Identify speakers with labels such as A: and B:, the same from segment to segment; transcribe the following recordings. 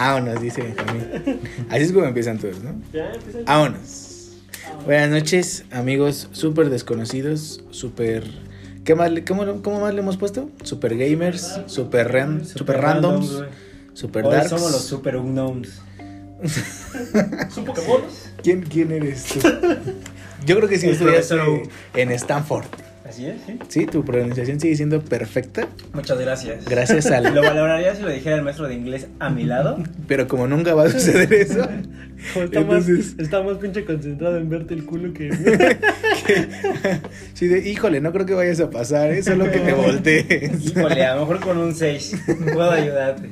A: Vámonos, dice Benjamín. Así es como empiezan todos, ¿no?
B: Ya, empieza.
A: Vámonos. Buenas noches, amigos súper desconocidos, súper... ¿Qué más, le- cómo, cómo más le hemos puesto? Super gamers, super, ran, super randoms,
C: güey.
A: super
C: Hoy
A: darks.
C: somos los super unknowns.
B: ¿Son Pokémon?
A: ¿Quién, ¿Quién eres tú? Yo creo que sí estudiaste
C: profesor
A: en Stanford.
C: Así es, sí.
A: Sí, tu pronunciación sigue siendo perfecta.
C: Muchas gracias.
A: Gracias al...
C: Lo valoraría si lo dijera el maestro de inglés a mi lado.
A: Pero como nunca va a suceder eso,
B: Como está, más,
A: Entonces-
B: está más pinche concentrado en verte el culo que.
A: sí, de, híjole, no creo que vayas a pasar, ¿eh? solo que te voltees.
C: Híjole, a lo mejor con un 6 puedo ayudarte.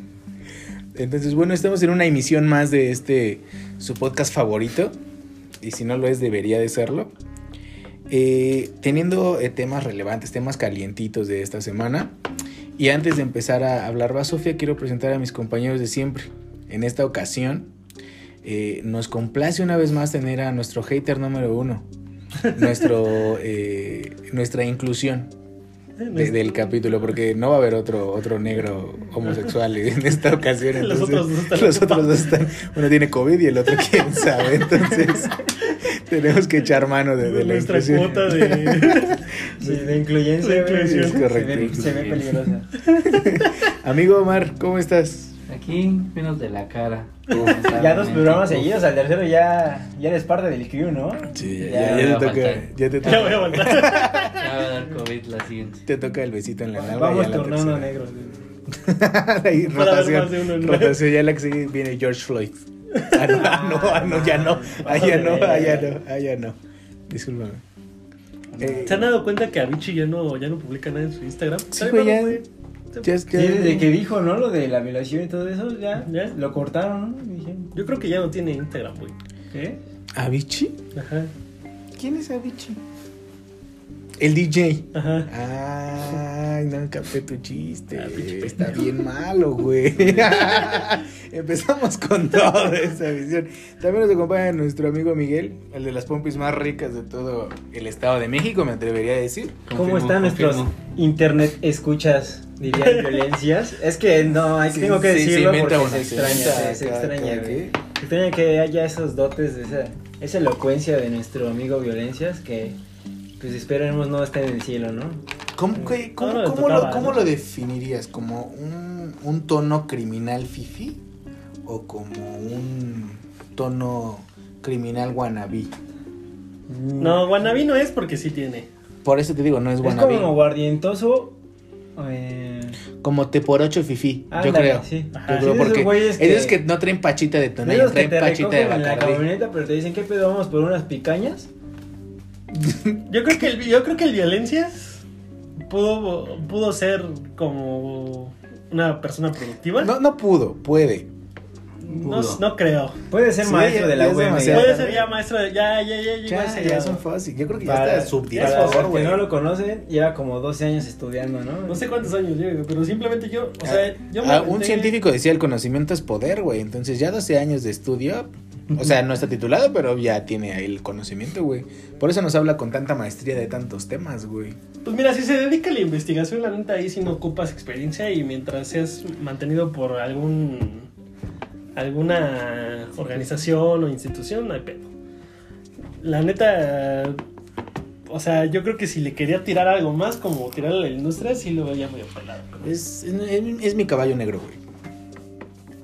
A: Entonces, bueno, estamos en una emisión más de este, su podcast favorito. Y si no lo es, debería de serlo. Eh, teniendo eh, temas relevantes, temas calientitos de esta semana. Y antes de empezar a hablar, va Sofía, quiero presentar a mis compañeros de siempre. En esta ocasión, eh, nos complace una vez más tener a nuestro hater número uno. Nuestro, eh, nuestra inclusión de- del capítulo, porque no va a haber otro, otro negro homosexual en esta ocasión.
B: Los otros dos están
A: los otros
B: ocupados.
A: dos están, uno tiene COVID y el otro quién sabe, entonces tenemos que echar mano de, de la
B: nuestra
A: inclusión.
B: cuota de.
C: Sí, de incluyencia.
B: De inclusión.
C: Se,
A: Correcto,
C: ve, se ve peligrosa.
A: Amigo Omar, ¿cómo estás?
D: Aquí, menos de la cara.
C: Ya dos programas seguidos, al tercero ya, ya eres parte del crew, ¿no?
A: Sí,
C: Ya,
A: ya, ya
D: me
A: te toca, ya te
B: Ya voy a
A: toca,
B: aguantar.
D: Ya va a dar COVID la siguiente.
A: te toca el besito en la nalga.
C: Vamos
A: ya la
C: turnando
A: tercera.
C: negros.
A: Ahí, rotación, rotación, ya la que sigue viene George Floyd. Ah, no, ah, no, ah, no, ya no, ah, ya no, ah, ya no, ah, ya no. Discúlpame. Eh,
B: ¿Se han dado cuenta que Avicii ya no, ya no publica nada en su Instagram?
A: Sí, güey, ya-
B: güey.
A: ya es
C: Sí,
A: que-
C: desde que dijo, ¿no? Lo de la violación y todo eso, ya,
B: ¿Ya?
C: lo cortaron, ¿no? Dije,
B: Yo creo que ya no tiene Instagram, güey.
C: ¿qué?
A: ¿Avicii?
B: Ajá.
A: ¿Quién es Avicii? El DJ.
B: Ajá.
A: Ay, no capté tu chiste.
B: Ah, pinche
A: Está bien malo, güey. Empezamos con toda esta visión. También nos acompaña nuestro amigo Miguel, el de las pompis más ricas de todo el Estado de México, me atrevería a decir.
C: ¿Cómo
D: Confirmo,
C: están nuestros internet escuchas, dirían violencias? Es que no, hay,
A: Sí,
C: tengo que
A: sí,
C: decirlo
A: inventa
C: porque
A: una,
C: se extraña, se, se extraña, güey. extraña que haya esos dotes, de esa, esa elocuencia de nuestro amigo Violencias que, pues esperemos no esté en el cielo, ¿no?
A: ¿Cómo, qué- cómo-
B: No, no le
A: cómo lo, definirías? ¿Como un, un tono criminal fifi? ¿O como un tono criminal wannabe?
B: No, Wannabe no es porque sí tiene.
A: Por eso te digo, no es
C: Es
A: wannabe.
C: como guardientoso. Eh,
A: Como te por ocho fifi, yo creo.
C: sí.
A: Yo creo
C: Sí, esos que-
A: esos que no traen pachita de
C: que
A: traen
C: te
A: pachita de
C: en la
A: bacardí.
C: camioneta, pero te dicen, ¿qué pedo? Vamos por unas picañas.
B: Yo creo que el, yo creo que el Violencias pudo, pudo ser como una persona productiva.
A: No, no pudo, puede.
B: no, no creo.
C: Puede ser
A: Sí,
C: maestro
A: ya-
C: de la
A: ya
C: UEM.
B: Puede ser ya maestro de. Ya, ya, ya,
A: Ya, ya
B: grado.
A: son fácil. Yo creo que ya
C: Para,
A: está subdirector,
C: para los que
A: güey.
C: no lo conocen, lleva como 12 años estudiando, ¿no?
B: No sé cuántos años llevo, pero simplemente yo. O sea, yo me
A: Ah, un científico decía el conocimiento es poder, güey. Entonces ya 12 años de estudio. O sea, no está titulado, pero ya tiene ahí el conocimiento, güey. Por eso nos habla con tanta maestría de tantos temas, güey.
B: Pues mira, si se dedica a la investigación, la neta ahí sí no ocupas experiencia y mientras seas mantenido por algún alguna organización o institución, no hay pedo. La neta, o sea, yo creo que si le quería tirar algo más, como tirarle a la industria, sí lo veía medio pelado.
A: Es, es, es mi caballo negro, güey.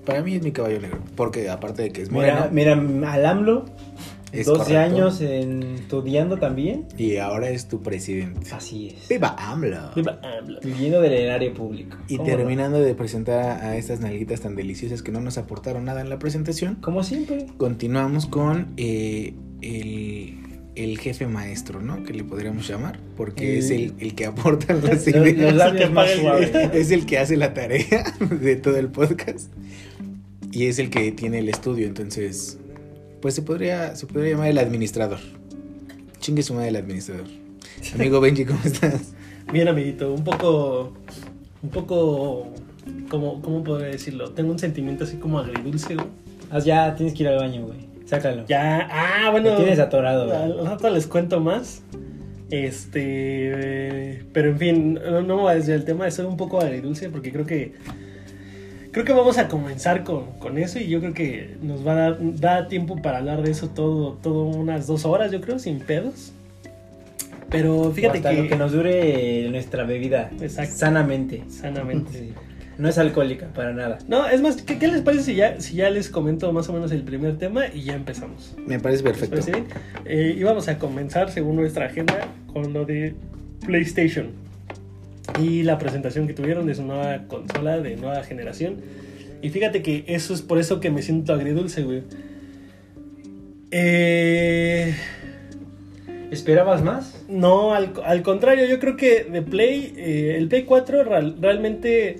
A: Para mí es mi caballo negro. Porque aparte de que es moreno.
C: Mira, mira, al AMLO,
A: es
C: 12
A: correcto,
C: años en, estudiando también.
A: Y ahora es tu presidente.
C: Así es.
A: ¡Viva AMLO!
B: Viva AMLO.
C: Viviendo del erario público.
A: Y
C: ¿Cómo no?
A: terminando de presentar a, estas nalguitas tan deliciosas que no nos aportaron nada en la presentación,
C: Como siempre.
A: continuamos con eh, el, el jefe maestro, ¿no? Que le podríamos llamar, porque
C: El-
A: es el, el que aporta las
C: Los, los
A: ideas,
C: labios más suaves.
A: es el que hace la tarea de todo el podcast y es el que tiene el estudio, entonces, pues se podría, se podría llamar el administrador. Chingue su madre el administrador. Amigo Benji, ¿cómo estás?
B: Bien, amiguito, un poco. Un poco. ¿Cómo, ¿Cómo podría decirlo? Tengo un sentimiento así como agridulce, güey.
C: Ah, ya tienes que ir al baño, güey. Sácalo.
B: Ya, ah, bueno.
C: Lo tienes atorado, güey.
B: Al rato les cuento más. Este. Pero en fin, no, no me voy a desviar del tema. Soy un poco agridulce porque creo que. Creo que vamos a comenzar con, con eso y yo creo que nos va a dar da tiempo para hablar de eso todo, todo unas dos horas, yo creo, sin pedos. Pero fíjate
C: Hasta
B: que,
C: lo que nos dure nuestra bebida.
B: Exacto.
C: Sanamente.
B: sanamente.
C: Sí. No es alcohólica, para nada.
B: No, es más, ¿qué, qué les parece si ya, si ya les comento más o menos el primer tema y ya empezamos?
A: Me parece
B: ¿Les
A: perfecto.
B: parece bien? Eh, y vamos a comenzar, según nuestra agenda, con lo de PlayStation. Y la presentación que tuvieron de su nueva consola de nueva generación. Y fíjate que eso es por eso que me siento agridulce, güey. Eh,
C: ¿Esperabas más?
B: no, al, al contrario, yo creo que de Play, eh, el Play 4 real- realmente,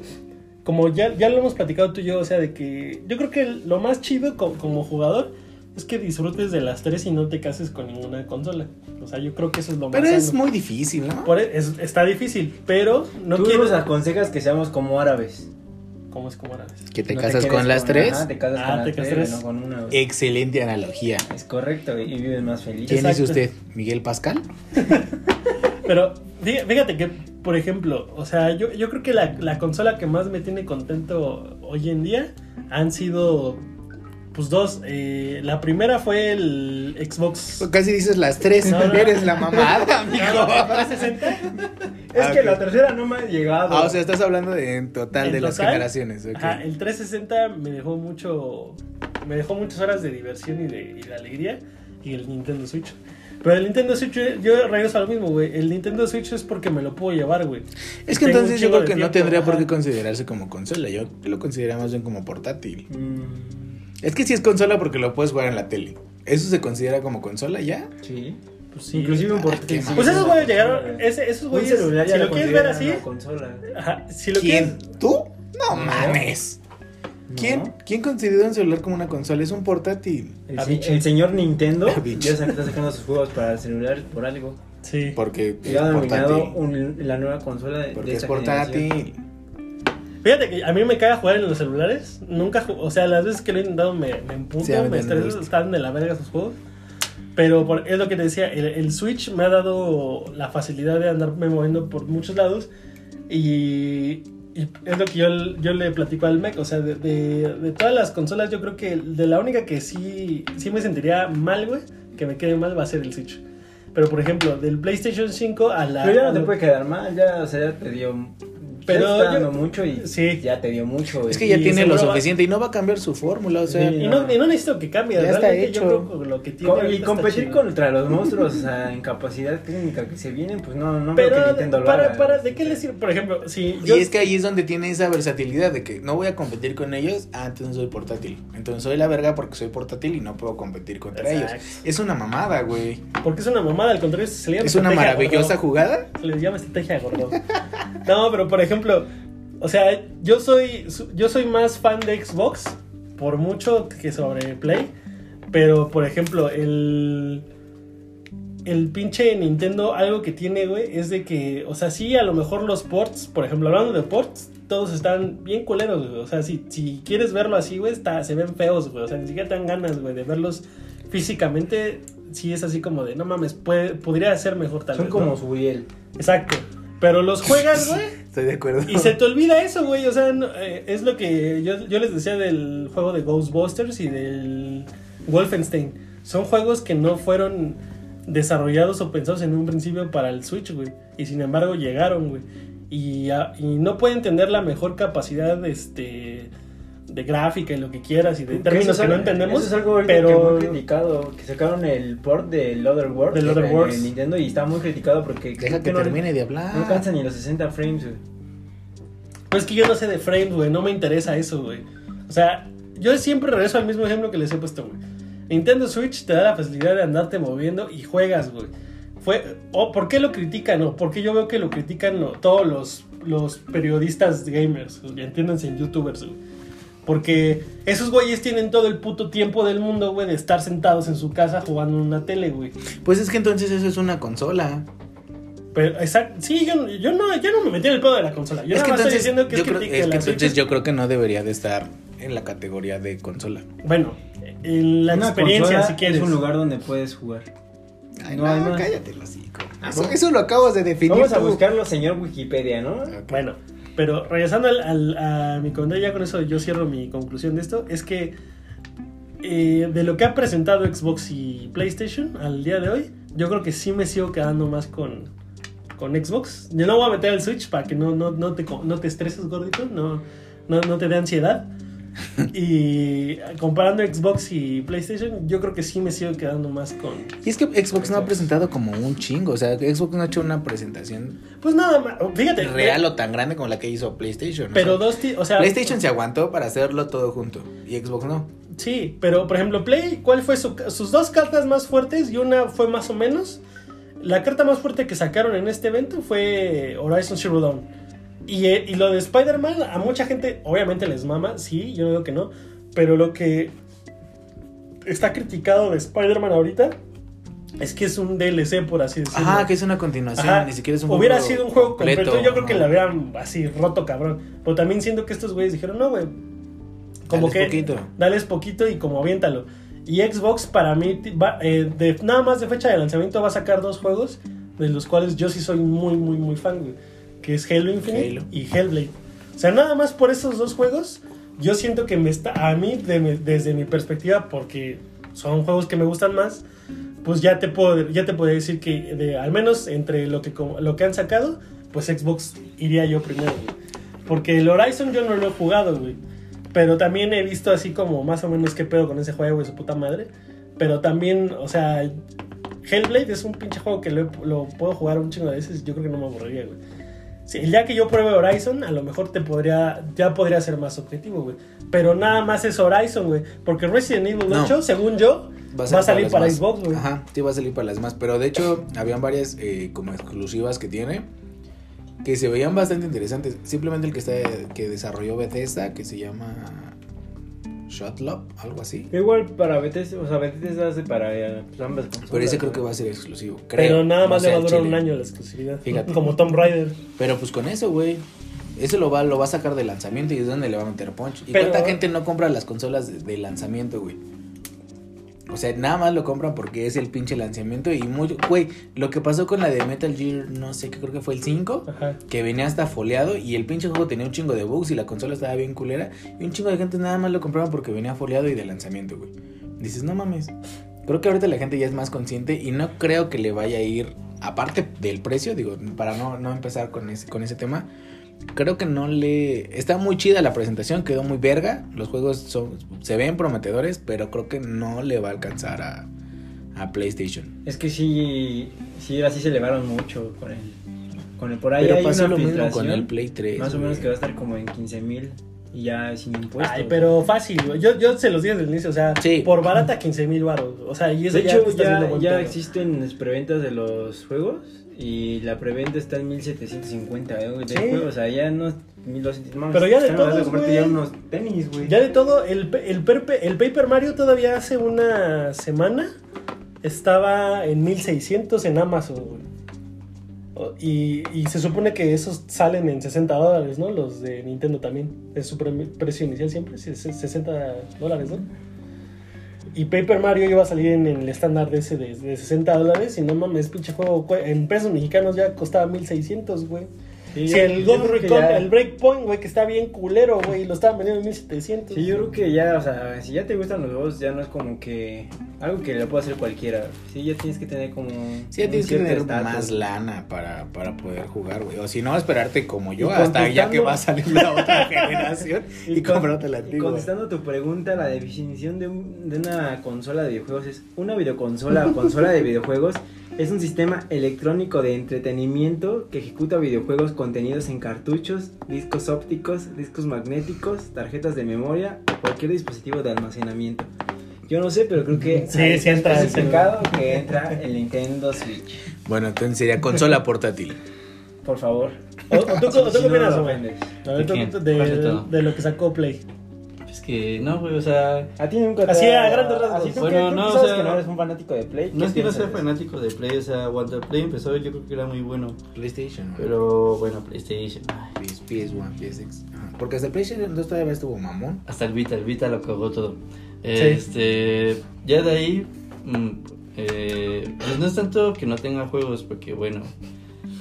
B: como ya, ya lo hemos platicado tú y yo, o sea, de que yo creo que lo más chido co- como, jugador es que disfrutes de las tres y no te cases con ninguna consola. O sea, yo creo que eso es lo más
A: Pero es
B: sano.
A: muy difícil, ¿no?
B: Por e- es- está difícil, pero no
C: Tú
B: quiero...
C: nos aconsejas que seamos como árabes.
B: ¿Cómo es como árabes?
A: Que te
C: No
A: casas con las tres.
C: Ajá, te casas
B: Ah,
C: con las
B: te
C: tres, no con una.
A: Excelente analogía.
C: Es correcto, y vives más feliz.
A: ¿Quién es
B: Exacto.
A: usted? ¿Miguel Pascal?
B: Pero fí- fíjate que, por ejemplo, o sea, yo, yo creo que la, la consola que más me tiene contento hoy en día han sido, pues dos. Eh, la primera fue el Xbox.
A: Casi dices las tres.
B: No, no.
A: Eres la mamada, amigo.
B: No, 360.
C: Es
A: Ah,
C: que la tercera no me ha llegado.
A: Ah, o sea, estás hablando de, en total
B: En
A: de las generaciones. ok.
B: Ajá, el 360 me dejó mucho. Me dejó muchas horas de diversión y de, y de alegría. Y el Nintendo Switch. Pero el Nintendo Switch, yo- regreso a lo mismo, güey. El Nintendo Switch es porque me lo puedo llevar, güey.
A: Es que
B: Tengo
A: entonces yo creo que no tendría por qué considerarse como consola. Yo lo consideraría más bien como portátil.
C: Mm,
A: Es que sí es consola porque lo puedes jugar en la tele. ¿Eso se considera como consola ya?
C: sí.
B: Pues sí.
C: Inclusive un
A: Ah,
C: portátil. sí.
A: mal.
B: Pues esos güeyes llegaron. Ese, esos güeyes.
C: celular ya
B: Si
C: lo
B: lo quieres ver así.
C: una consola.
B: Ajá, si lo
A: ¿Quién?
B: quieres.
A: ¿Tú? No,
C: No.
A: mames. ¿Quién?
C: No.
A: ¿Quién considera un celular como una consola? Es un portátil.
C: El, el señor Nintendo ya está sacando sus juegos para el celular por algo.
B: Sí.
A: Porque
C: Y
A: es
C: ha dominado
A: portátil.
C: un- la nueva consola de,
A: Porque
C: de
A: es
C: generación.
B: Fíjate que a mí me caga jugar en los celulares. Nunca, o sea, las veces que lo he intentado me, me emputo,
A: Sí,
B: me estreso, están de la verga sus juegos. Pero por- es lo que te decía, el, el Switch me ha dado la facilidad de andarme moviendo por muchos lados. Y, y es lo que yo, yo le platico al Mec. O sea, de, de- de todas las consolas, yo creo que de la única que sí, sí me sentiría mal, güey, que me quede mal, va a ser el Switch. Pero por ejemplo, del PlayStation 5 a la.
C: Pero ya no te puede quedar mal, ya, o sea, ya te dio.
B: Pero
C: ya
B: yo-
C: mucho y
B: Sí.
C: ya te dio mucho.
A: Es que
C: y-
A: ya
B: Y
A: tiene lo
B: va-
A: suficiente y no va a cambiar su fórmula, o sea.
C: Sí.
B: Y no, y no necesito que cambie,
A: Ya está
B: realmente
A: hecho.
B: yo creo que lo que tiene
C: y competir contra los monstruos en capacidad técnica que se vienen, pues no, no
B: Pero,
C: veo que Nintendo lo
B: para,
C: haga.
B: para, ¿de qué le sirve? Por ejemplo, si
A: Y
B: yo...
A: es que ahí es donde tiene esa versatilidad de que no voy a competir con ellos, ah, entonces soy portátil. Entonces soy la verga porque soy portátil y no puedo competir contra
B: Exacto.
A: ellos. Es una mamada, güey.
B: Porque es una mamada, al contrario, se le llama
A: Es una maravillosa
B: gordo.
A: jugada.
B: Se les llama estrategia gordo. no, pero por ejemplo, o sea, yo soy, yo soy más fan de Xbox, por mucho que sobre Play, pero por ejemplo, el... El pinche Nintendo, algo que tiene, güey, es de que, o sea, sí, a lo mejor los ports, por ejemplo, hablando de ports, todos están bien culeros, güey. O sea, si, si quieres verlo así, güey, está, se ven feos, güey. O sea, ni siquiera te dan ganas, güey, de verlos físicamente. Sí es así como de, no mames, puede, podría ser mejor tal
C: Son
B: vez.
C: como
B: ¿no?
C: Suriel.
B: Exacto. Pero los juegas, güey,
A: Estoy de acuerdo.
B: y se te olvida eso, güey. O sea, no- eh, es lo que yo, yo les decía del juego de Ghostbusters y del Wolfenstein. Son juegos que no fueron desarrollados o pensados en un principio para el Switch, güey. Y sin embargo llegaron, güey. Y, ah, no pueden tener la mejor capacidad este, de gráfica y lo que quieras y de términos que no entendemos.
C: Eso es algo
B: pero
C: que muy criticado. Que sacaron el port del Other Worlds.
B: Del Other
C: en Nintendo y está muy criticado porque.
A: Deja que
C: no,
A: termine de hablar.
C: No alcanza ni los 60 frames, güey.
B: Pues es que yo no sé de frames, güey. No me interesa eso, güey. O sea, yo siempre regreso al mismo ejemplo que les he puesto, güey. Nintendo Switch te da la facilidad de andarte moviendo y juegas, güey. Fue, o ¿Por qué lo critican? O ¿Por qué yo veo que lo critican no, todos los, los periodistas gamers? Entiéndanse en youtubers, güey. Porque esos güeyes tienen todo el puto tiempo del mundo, güey, de estar sentados en su casa jugando en una tele, güey.
A: Pues es que entonces eso es una consola.
B: Pero, exacto, sí, yo, yo, no, yo no me metí en el pedo de la consola. Yo
A: es
B: nada
A: que
B: más estoy
A: entonces,
B: diciendo que
A: yo
B: es
A: creo, es que
B: la Switch
A: entonces yo creo que no debería de estar en la categoría de consola.
B: Bueno, en la
C: Una
B: experiencia, si quieres.
C: Es un lugar donde puedes jugar.
A: Ay,
C: No
A: no, cállate, hocico.
C: Ah,
A: Eso,
C: bueno.
A: eso lo acabas de definir
C: Vamos a buscarlo, señor Wikipedia, ¿no?
B: Bueno, Pero regresando al, a mi comentario, ya con eso yo cierro mi conclusión de esto, es que eh, de lo que ha presentado Xbox y PlayStation al día de hoy, yo creo que sí me sigo quedando más con, con Xbox. Yo no voy a meter el Switch para que no, no, no, te, no te estreses, gordito, no, no, no te dé ansiedad. Y comparando Xbox y PlayStation, yo creo que sí me sigo quedando más con...
A: Y es que Xbox no ha presentado como un chingo. O sea, Xbox no ha hecho una presentación
B: Pues nada más, fíjate.
A: real o tan grande como la que hizo PlayStation.
B: Pero dos, o sea...
A: PlayStation se aguantó para hacerlo todo junto. Y Xbox no.
B: Sí, pero por ejemplo, Play, ¿cuál fue su- sus dos cartas más fuertes? Y una fue más o menos. La carta más fuerte que sacaron en este evento fue Horizon Zero Dawn. Y, eh, y lo de Spider-Man, a mucha gente obviamente les mama, sí, yo no digo que no. Pero lo que está criticado de Spider-Man ahorita es que es un DLC, por así decirlo.
A: Ajá, que es una continuación.
B: Ajá.
A: Ni siquiera es un
B: Hubiera
A: juego
B: sido un juego completo, yo creo que la hubieran así roto cabrón. Pero también siento que estos güeyes dijeron, no, güey. Como
A: Dales
B: que
A: poquito.
B: dales poquito y como aviéntalo. Y Xbox para mí, va, eh, de, nada más de fecha de lanzamiento va a sacar dos juegos, de los cuales yo sí soy muy, muy, muy fan, güey. Que es Halo Infinite
A: Halo.
B: y Hellblade. O sea, nada más por esos dos juegos, yo siento que me está, a mí, de desde mi perspectiva, porque son juegos que me gustan más, pues ya te puedo, ya te puedo decir que de, al menos entre lo que, lo que han sacado, pues Xbox iría yo primero, güey. Porque el Horizon yo no lo he jugado, güey. Pero también he visto así como más o menos qué pedo con ese juego y su puta madre. Pero también, o sea, Hellblade es un pinche juego que lo, lo puedo jugar un chingo de veces yo creo que no me aburriría, güey. Sí, el día que yo pruebe Horizon, a lo mejor te podría, ya podría ser más objetivo, güey. Pero nada más es Horizon, güey. Porque Resident Evil
A: No.
B: 8, según yo, va a salir para
A: más.
B: Xbox, güey.
A: Ajá, sí va a salir para las más. Pero de hecho, habían varias eh, como exclusivas que tiene. Que se veían bastante interesantes. Simplemente el que está que desarrolló Bethesda, que se llama Shotlop, algo así.
C: Igual para Bethesda, o sea, Bethesda hace para eh, pues, ambas consolas.
A: Pero ese creo que va a ser exclusivo.
B: Pero nada más le va a durar un año la exclusividad.
A: Fíjate.
B: Como Tomb Raider.
A: Pero pues con eso, güey. Eso lo va, lo va a sacar de lanzamiento y es donde le va a meter punch. ¿Y
B: Pero-
A: cuánta gente no compra las consolas de, de lanzamiento, güey? O sea, nada más lo compran porque es el pinche lanzamiento y mucho... Güey, lo que pasó con la de Metal Gear, no sé, qué creo que fue el 5,
B: Ajá.
A: que venía hasta foliado y el pinche juego tenía un chingo de bugs y la consola estaba bien culera y un chingo de gente nada más lo compraban porque venía foliado y de lanzamiento, güey. Dices, no mames. Creo que ahorita la gente ya es más consciente y no creo que le vaya a ir, aparte del precio, digo, para no, no empezar con ese, con ese tema, creo que no le... Está muy chida la presentación, quedó muy verga, los juegos son, se ven prometedores, pero creo que no le va a alcanzar a, a PlayStation.
C: Es que sí, sí, así se elevaron mucho con el, con el por ahí
A: Pero
C: hay
A: pasó
C: una
A: lo mismo con el Play 3.
C: Más o menos que va a estar como en 15 mil y ya sin impuestos.
B: Ay, pero fácil, güey. Yo, yo se los dije desde el inicio, o sea,
A: Sí.
B: por barata 15 mil baros. O sea, y eso
C: De
B: ya
C: hecho, ya, ya existen las preventas de los juegos y la preventa está en 1750 ¿eh? de
B: Sí.
C: o sea, ya no es 1200 mames,
B: Pero ya de
C: están hablando
B: todos,
C: comprarte
B: güey.
C: ya unos tenis, güey.
B: Ya de todo, el, pe- el, perpe- el Paper Mario todavía hace una semana estaba en 1600 en Amazon, güey. O- Y, y se supone que esos salen en 60 dólares, ¿no? Los de Nintendo también. Es su pre- precio inicial siempre, sí, es 60 dólares, ¿no? Y Paper Mario iba a salir en el estándar de ese de, de 60 dólares. Y no mames, pinche juego en pesos mexicanos ya costaba 1600, güey.
C: Sí,
B: Si el, Ghost Recon-
C: ya-
B: el Breakpoint, güey, que está bien culero, güey, lo estaban vendiendo en 1700.
C: Sí, yo creo que ya, o sea, si ya te gustan los juegos, ya no es como que algo que le puede hacer cualquiera. Sí, ya tienes que tener como.
A: Sí, ya tienes que tener
C: estatus.
A: más lana para, para poder jugar, güey. O si no, esperarte como yo
C: Y
A: hasta ya que va a salir la otra generación y,
C: con-
A: comprarte la
C: y
A: antigua.
C: contestando tu pregunta, la definición de, un- de una consola de videojuegos es una videoconsola o consola de videojuegos es un sistema electrónico de entretenimiento que ejecuta videojuegos contenidos en cartuchos, discos ópticos, discos magnéticos, tarjetas de memoria o cualquier dispositivo de almacenamiento. Yo no sé, pero creo que
B: Sí,
C: ahí
B: sí entra
C: especificado que entra el Nintendo Switch.
A: Bueno, entonces sería consola portátil.
C: Por favor.
B: ¿O, o tú, o tú
C: Si
B: qué opinas,
D: ¿De de
B: de lo que sacó Play.
D: Que no, güey, o sea,
C: A ti nunca te
B: Así, a grandes rasgos.
C: así
D: Bueno,
C: que-
D: no, o sea,
C: que no eres un fanático de Play.
D: no
C: ¿qué
D: es que no sea fanático de Play, o sea, cuando Play empezó yo creo que era muy bueno,
A: PlayStation, güey.
D: pero bueno, PlayStation, ay,
A: PS, PS1, PSX. Ajá. Porque hasta el PlayStation 2 todavía estuvo mamón.
D: hasta el Vita, el Vita lo cagó todo. Este, ya de ahí, mm, eh, pues no es tanto que no tenga juegos, porque bueno,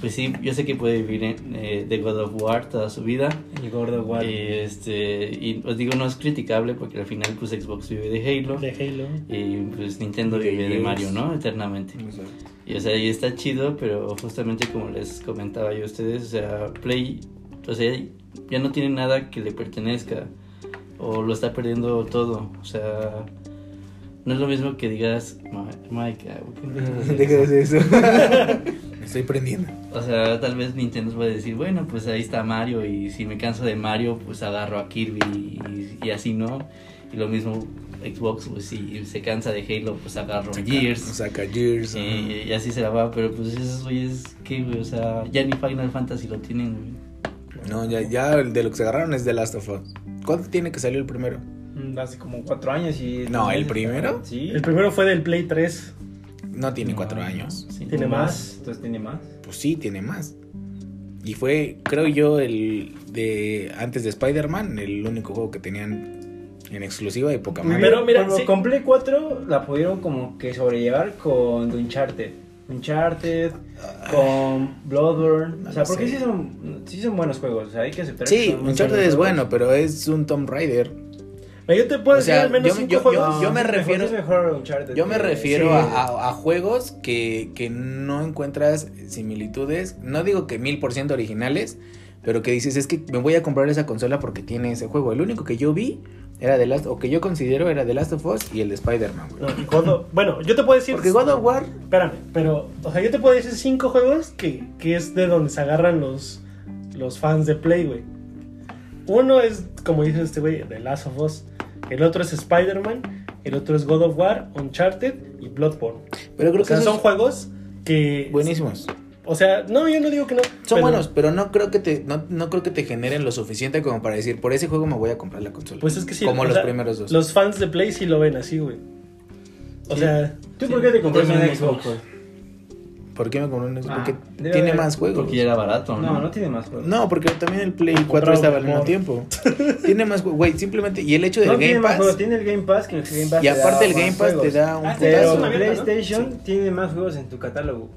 D: pues sí, yo sé que puede vivir en, eh, de God of War toda su vida.
C: El gordo guay.
D: Y, este, y os digo, no es criticable porque al final pues Xbox vive de Halo.
B: De Halo.
D: Y pues Nintendo
A: De
D: vive de. Mario, ¿no? Eternamente. Y o sea, y está chido, pero justamente como les comentaba yo a ustedes, o sea, Play, o sea, ya no tiene nada que le pertenezca. O lo está perdiendo todo. O sea, no es lo mismo que digas, "Ma- Mike, ah, ¿por qué
A: Deja de
D: eso?".
A: hacer eso. Me estoy prendiendo.
D: O sea, tal vez Nintendo puede decir, bueno, pues ahí está Mario y si me canso de Mario, pues agarro a Kirby y, y así, ¿no? Y lo mismo Xbox, pues si se cansa de Halo, pues agarro a Gears.
A: Saca Gears.
D: Y, y así se la va, pero pues esos güeyes, ¿qué, güey? O sea, ya ni Final Fantasy lo tienen, güey.
A: No, ya, ya de lo que se agarraron es The Last of Us. ¿Cuándo tiene que salir el primero?
C: Mm, Hace como cuatro años y...
A: No, ¿el primero?
C: Sí.
B: El primero fue del Play 3.
A: No tiene
D: No,
A: cuatro años.
D: sí.
B: Tiene más.
C: Entonces tiene más.
A: Pues sí, tiene más. Y fue, creo yo, el de antes de Spider-Man, el único juego que tenían en exclusiva de poca madre.
B: Pero mira,
C: Cuando
B: sí.
C: con Play 4 la pudieron como que sobrellevar con Uncharted. Uncharted, con Bloodborne.
A: No
C: o sea, porque sí son, sí son buenos juegos. O sea, hay que aceptar que
A: Sí,
C: muy
A: Uncharted es
C: juegos.
A: bueno, pero es un Tomb Raider.
B: Yo te puedo
A: O
B: decir al menos
A: yo-
B: cinco
A: yo-
B: juegos.
A: yo me
C: mejor-
A: refiero-
C: mejor
A: Yo me refiero
B: sí.
A: a, a- a juegos que, que no encuentras similitudes. No digo que mil por ciento originales, pero que dices, es que me voy a comprar esa consola porque tiene ese juego. El único que yo vi era de Last, o que yo considero era The Last of Us y el de Spider-Man, güey.
B: No, bueno, yo te puedo decir.
A: Porque God of War,
B: Espérame, pero, o sea, yo te puedo decir cinco juegos que, que es de donde se agarran los, los fans de Play, güey. Uno es, como dice este güey, The Last of Us. El otro es Spider-Man. El otro es God of War, Uncharted y Bloodborne.
A: pero creo
B: O sea,
A: que
B: son juegos que.
A: buenísimos.
B: O sea, no, yo no digo que no.
A: Son
B: pero-
A: buenos, pero no creo que te no, no creo que te generen lo suficiente como para decir, por ese juego me voy a comprar la consola.
B: Pues es que sí.
A: Como los
B: sea,
A: primeros dos.
B: Los fans de Play sí lo ven así, güey. O
C: Sí.
B: sea,
C: ¿Tú por qué te compraste
D: También
C: un
D: es
C: Xbox?
A: ¿Por qué me compré un Xbox?
C: Ah,
A: Porque
C: debe
A: tiene
C: haber-
A: más juegos.
D: Porque ya era barato, ¿no?
C: No, no tiene más juegos.
A: No, porque también el Play 4
B: Comprado
A: estaba al mismo tiempo. tiene más, jue- güey, simplemente. Y el hecho del
C: No tiene
A: Game
C: más
A: Pass.
C: juegos, tiene el Game Pass que el Game Pass
A: Y aparte el
C: más
A: Game Pass te
C: juegos.
A: da un
B: Ah,
C: Pero. PlayStation tiene más juegos en tu catálogo.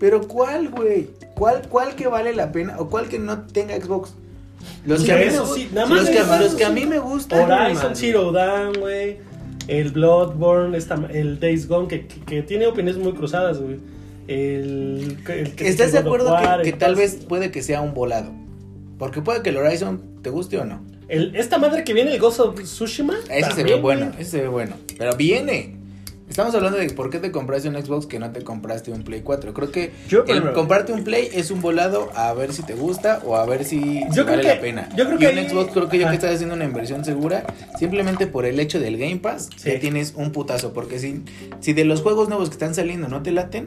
A: Pero ¿cuál, güey? ¿Cuál, ¿Cuál que vale la pena? ¿O cuál que no tenga Xbox? Los que, a mí
B: sí, nada más
A: los que,
B: eso,
A: los que a mí me gustan.
B: Horizon. Zero Dawn, güey. El Bloodborne, esta, el Days Gone, que, que, que tiene opiniones muy cruzadas, güey. El, el que
A: ¿Estás de acuerdo
B: War,
A: que, tal vez puede que sea un volado? Porque puede que el Horizon te guste o no.
B: el- esta madre que viene, el Ghost of Tsushima.
A: Ese se ve bueno, ese se ve bueno. Pero viene. Estamos hablando de por qué te compraste un Xbox que no te compraste un Play 4. Creo que
C: Yo,
A: el comprarte un Play es un volado a ver si te gusta o a ver si, si
B: Yo creo
A: vale
B: que-
A: la pena.
B: yo creo
A: y
B: que
A: un
B: ahí-
A: Xbox creo que yo
B: Ajá.
A: que estás haciendo una inversión segura simplemente por el hecho del Game Pass
B: Sí.
A: ya tienes un putazo. Porque si, si de los juegos nuevos que están saliendo no te laten,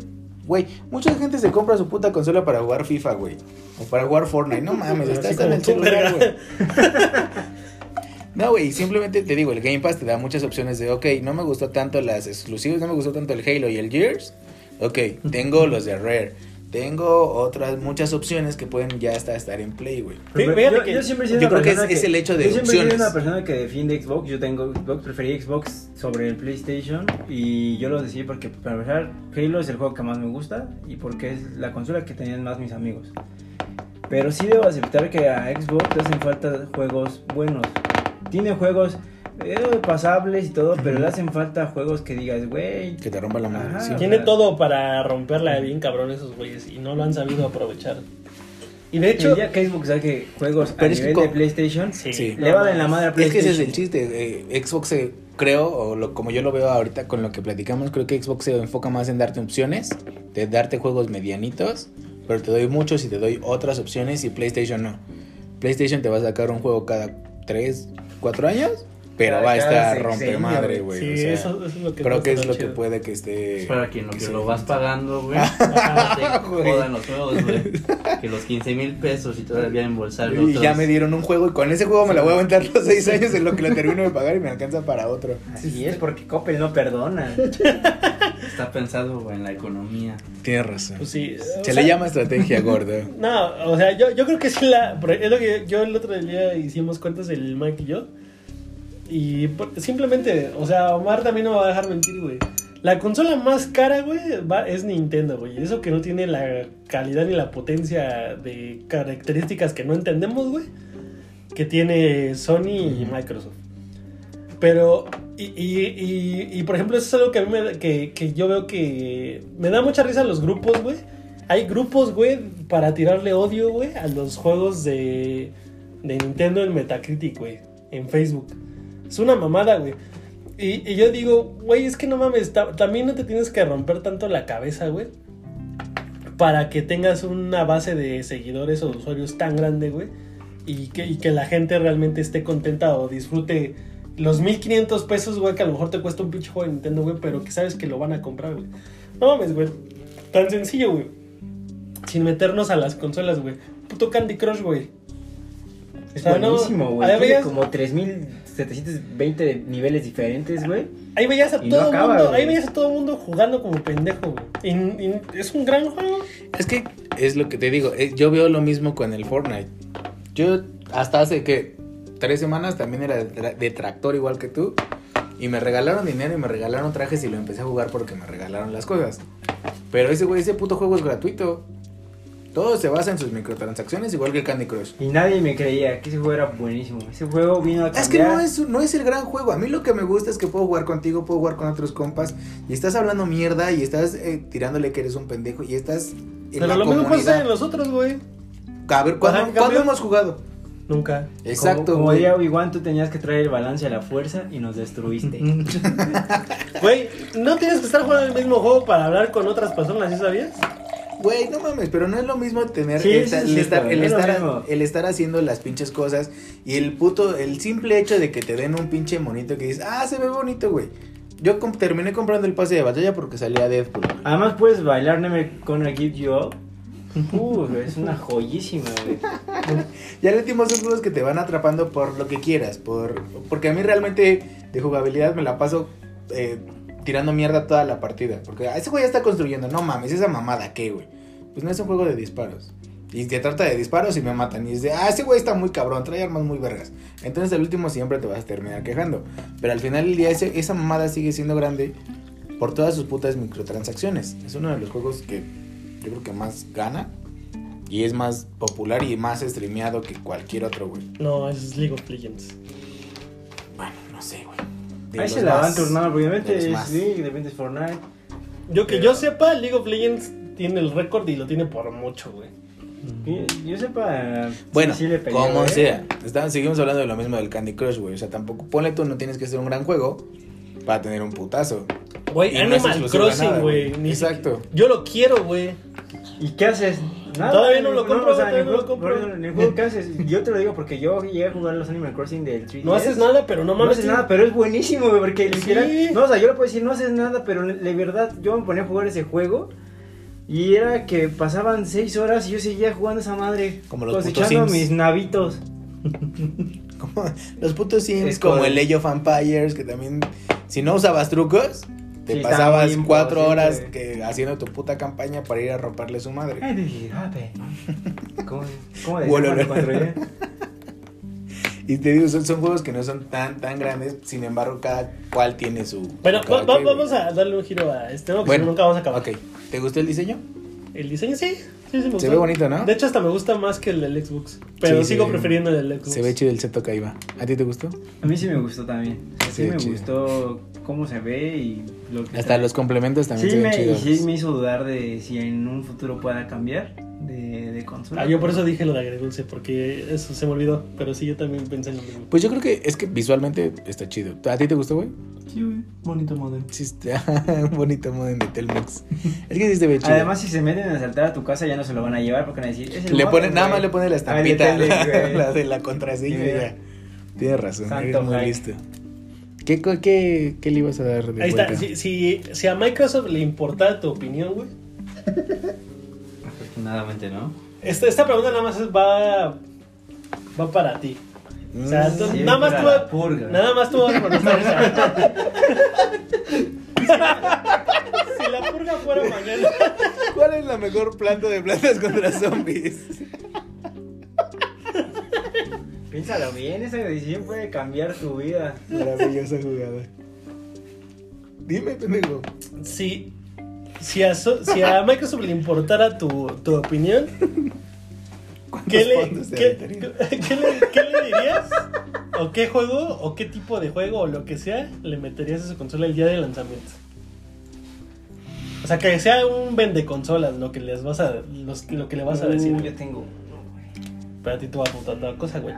A: güey, mucha gente se compra su puta consola para jugar FIFA, güey. O para jugar Fortnite. No mames, está en el celular, güey. No, güey, simplemente te digo, el Game Pass te da muchas opciones de, ok, no me gustó tanto las exclusivas, no me gustó tanto el Halo y el Gears. Ok, tengo los de Rare. Tengo otras muchas opciones que pueden ya hasta estar en Play, güey.
C: Yo, yo siempre he sido
A: yo
C: una
A: creo que
C: persona
A: es- es el hecho de
C: yo siempre he sido
A: opciones.
C: una persona que defiende Xbox. Yo tengo Xbox, preferí Xbox sobre el PlayStation. Y yo lo decidí porque, para empezar, Halo es el juego que más me gusta. Y porque es la consola que tenían más mis amigos. Pero sí debo aceptar que a Xbox le hacen falta juegos buenos. Tiene juegos eh, pasables y todo, pero le hacen falta juegos que digas, güey.
A: Que te rompa la madre.
C: Ajá.
A: sí.
B: Tiene todo para romperla bien cabrón esos güeyes y no lo han sabido aprovechar. Y de hecho,
C: día que Xbox saque juegos a
A: Pero es que
C: nivel de PlayStation,
B: sí,
A: sí.
C: le va a dar en la madre a
A: Es que
C: PlayStation.
A: ese es el chiste. eh, Xbox, se- creo, o lo- como yo lo veo ahorita con lo que platicamos, creo que Xbox se enfoca más en darte opciones, de darte juegos medianitos, pero te doy muchos y te doy otras opciones y PlayStation no. PlayStation te va a sacar un juego cada 3, 4 años, pero
C: Cada-
A: va a estar
C: sexenio,
A: rompe madre, güey.
B: sí,
A: o sea,
B: eso, eso es lo que
A: creo que es lo
B: chido.
A: que puede que esté...
D: Es para quien lo que
A: se-
D: lo vas pagando, güey. No te jodan los juegos, güey. Que los 15 mil pesos y todavía embolsarlo.
A: Y ya me dieron un juego y con ese juego me la voy a aventar los 6 años en lo que lo termino de pagar y me alcanza para otro.
C: Así es, porque Coppel no perdona.
D: Está pensado en la economía.
A: Tienes razón.
B: Pues sí,
A: Se
B: sea,
A: le llama estrategia gordo.
B: No, o sea, yo, yo creo que sí la. Es lo que yo el otro día hicimos cuentas, el Mike y yo. Y por- simplemente, o sea, Omar también no me va a dejar mentir, güey. La consola más cara, güey, va- es Nintendo, güey. Eso que no tiene la calidad ni la potencia de características que no entendemos, güey. Que tiene Sony y Microsoft. Pero, y, y, y, y, por ejemplo, eso es algo que a mí me, da- que, que yo veo que me da mucha risa los grupos, güey. Hay grupos, güey, para tirarle odio, güey, a los juegos de, de Nintendo en Metacritic, güey, en Facebook. Es una mamada, güey. Y, y yo digo, güey, es que no mames, también no te tienes que romper tanto la cabeza, güey. Para que tengas una base de seguidores o usuarios tan grande, güey. Y que, y que la gente realmente esté contenta o disfrute los 1500 pesos, güey, que a lo mejor te cuesta un pinche juego de Nintendo, güey, pero que sabes que lo van a comprar, güey. No mames, güey. Tan sencillo, güey. Sin meternos a las consolas, güey. Puto Candy Crush, güey.
C: Es buenísimo, güey. Tiene como 3000 720 niveles diferentes, güey.
B: Ahí veías a todo
C: no
B: mundo, ahí veías a todo mundo jugando como pendejo, güey. Es un gran juego.
A: Es que es lo que te digo, eh, yo veo lo mismo con el Fortnite. Yo hasta hace que tres semanas también era detractor igual que tú. Y me regalaron dinero y me regalaron trajes y lo empecé a jugar porque me regalaron las cosas. Pero ese güey, ese puto juego es gratuito. Todo se basa en sus microtransacciones igual que Candy Crush.
C: Y nadie me creía que ese juego era buenísimo. Ese juego vino a cambiar.
A: Es que no es, no es el gran juego. A mí lo que me gusta es que puedo jugar contigo, puedo jugar con otros compas. Y estás hablando mierda y estás eh, tirándole que eres un pendejo. Y estás en
B: Pero
A: la
B: lo mismo puede ser
A: comunidad.
B: en los otros, güey.
A: A ver, ¿cuándo,
B: Ajá, en
A: ¿cuándo
B: cambio-
A: hemos jugado?
B: Nunca.
A: Exacto,
C: Como, como Obi-Wan, tú tenías que traer el balance a la fuerza y nos destruiste.
B: Güey, no tienes que estar jugando el mismo juego para hablar con otras personas, ¿sí sabías?
A: Güey, no mames, pero no es lo mismo tener
C: Sí,
A: el,
C: sí,
A: el
C: sí,
A: estar, el,
C: es
A: estar,
C: mismo.
A: el estar haciendo las pinches cosas y el puto, el simple hecho de que te den un pinche monito que dices, ah, se ve bonito, güey. Yo com- terminé comprando el pase de batalla porque salía Deadpool. güey.
C: Además puedes bailar Never Gonna Give You Up. Uh, es una joyísima, güey.
A: Ya le dimos son juegos que te van atrapando por lo que quieras, por porque a mí realmente de jugabilidad me la paso eh, tirando mierda toda la partida. Porque ah, ese güey ya está construyendo, no mames, esa mamada, ¿qué, güey? Pues no es un juego de disparos. Y te trata de disparos y me matan. Y es de, ah, ese güey está muy cabrón, trae armas muy vergas. Entonces el último siempre te vas a terminar quejando. Pero al final del día ese- esa mamada sigue siendo grande por todas sus putas microtransacciones. Es uno de los juegos que yo creo que más gana. Y es más popular y más streameado que cualquier otro, güey.
B: No, es League of Legends.
A: Bueno, no sé, güey. De
C: Ahí se la van turnando, porque de
A: de
C: repente
A: los
C: es. League, de repente es Fortnite.
B: Yo que
C: Pero-
B: yo sepa, League of Legends tiene el récord y lo tiene por mucho, güey.
C: Yo, sepa.
A: Bueno,
C: sí le
A: como
C: ¿eh?
A: sea. Estamos- seguimos hablando de lo mismo del Candy Crush, güey. O sea, tampoco, ponle tú, no tienes que ser un gran juego para tener un putazo.
B: Güey,
A: no
B: Animal
A: de
B: Crossing, güey.
A: Exacto.
B: Yo lo quiero, güey.
C: ¿Y qué haces?
B: Todavía no lo compro,
C: o sea,
B: todavía no lo compro.
C: por eso, En el juego, ¿qué haces? Yo te lo digo porque yo llegué a jugar los Animal Crossing del 3DS.
B: No haces nada, pero no
C: No
B: mames.
C: haces
B: tiene-
C: nada, pero es buenísimo, güey, porque literal.
B: Sí.
C: No, o sea, yo lo puedo decir, no haces nada, pero de verdad, yo me ponía a jugar ese juego. Y era que pasaban seis horas y yo seguía jugando esa madre.
A: Como los putos
C: cosechando
A: Sims.
C: mis navitos.
A: Como los putos sims,
C: Es
A: como el Age of Empires, que también, si no usabas trucos, te
C: Sí,
A: pasabas cuatro horas que, haciendo tu puta campaña para ir a romperle su madre.
C: ¿Cómo, cómo?
A: Y te digo, son, son juegos que no son tan, tan grandes, sin embargo, cada cual tiene su...
B: Bueno,
A: cada
B: va- va- vamos a darle un giro a este, ¿no? Que
A: Bueno,
B: nunca vamos a acabar.
A: Ok, ¿te gustó el diseño?
B: El diseño sí, sí, sí me gustó.
A: Se ve bonito, ¿no?
B: De hecho, hasta me gusta más que el del Xbox. Pero
A: Sí,
B: sigo prefiriendo el del Xbox.
A: Se ve chido el seto que va. ¿A ti te gustó?
C: A mí sí me gustó también. Sí, me
A: chido.
C: gustó cómo se ve y lo que
A: Hasta los complementos también
C: Sí
A: se ven
C: me, y
A: chidos.
C: sí me hizo dudar de si en un futuro pueda cambiar de, de consola.
B: Ah, yo por eso dije lo de agridulce, porque eso se me olvidó. Pero sí, yo también pensé en lo mismo.
A: Pues yo creo que es que visualmente está chido. ¿A ti te gustó, güey?
C: Sí, güey. Bonito modelo.
A: Sí, está un bonito modem de Telmex. Es que sí se ve chido.
C: Además, si se meten a saltar a tu casa, ya no se lo van a llevar porque van a decir. Es el
A: le
C: modem,
A: pone, nada
C: güey".
A: más le pone la
C: Ah, de
A: estampita,
C: güey.
A: la de la contraseña y
C: Mira.
A: ya. Tienes razón,
C: Santo
A: eres muy listo. ¿Qué, co- qué, ¿Qué le ibas a dar de
B: Ahí está. Si, si, si a Microsoft le importa tu opinión, güey.
D: Afortunadamente, ¿no?
B: Esta, esta pregunta nada más va, va para ti. O sea,
A: Mm,
B: tú-
C: Sí,
B: nada más tú,
C: purga.
B: nada más tú vas a contestar esa. si la purga fuera mañana.
A: ¿Cuál es la mejor planta de plantas contra zombies?
C: Piénsalo bien, esa decisión puede cambiar tu vida.
A: Maravillosa jugada. Dime, pendejo.
B: Si, si, a, so- si a Microsoft le importara tu, tu opinión, ¿qué le, qué, qué le, qué le dirías? ¿O qué juego, o qué tipo de juego, o lo que sea, le meterías a su consola el día de lanzamiento? O sea, que sea un vende consolas lo que les vas a, los- lo que le vas a decir.
C: Uh, yo tengo.
B: Pero a ti te va a apuntar otra cosa, güey.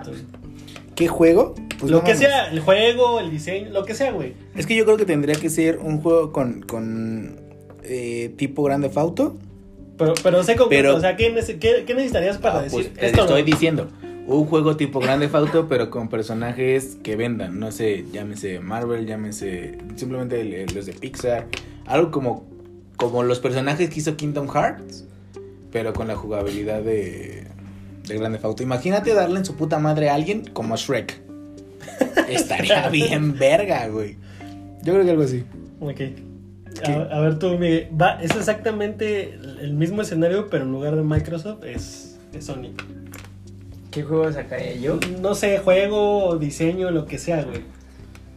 A: ¿Qué juego? Pues
B: lo
A: no
B: que
A: mames.
B: sea, el juego, el diseño, lo que sea, güey.
A: Es que yo creo que tendría que ser un juego con, con eh, tipo Grande Fauto.
B: Pero, pero sé con
A: Pero-
B: o sea, ¿qué, nece- qué- qué necesitarías para
A: Ah,
B: decir
A: pues, te
B: esto? no?
A: estoy diciendo. Un juego tipo Grande Fauto, pero con personajes que vendan. No sé, llámese Marvel, llámese simplemente el- el- los de Pixar. Algo como, como los personajes que hizo Kingdom Hearts, pero con la jugabilidad de, de Grande Fauto. Imagínate darle en su puta madre a alguien como Shrek. Estaría bien verga, güey. Yo creo que algo así.
B: Ok.
A: ¿Qué?
B: A, a ver tú, Miguel. Va, es exactamente el mismo escenario, pero en lugar de Microsoft es, es Sony.
C: ¿Qué juego sacaría yo?
B: No sé, juego, diseño, lo que sea, güey.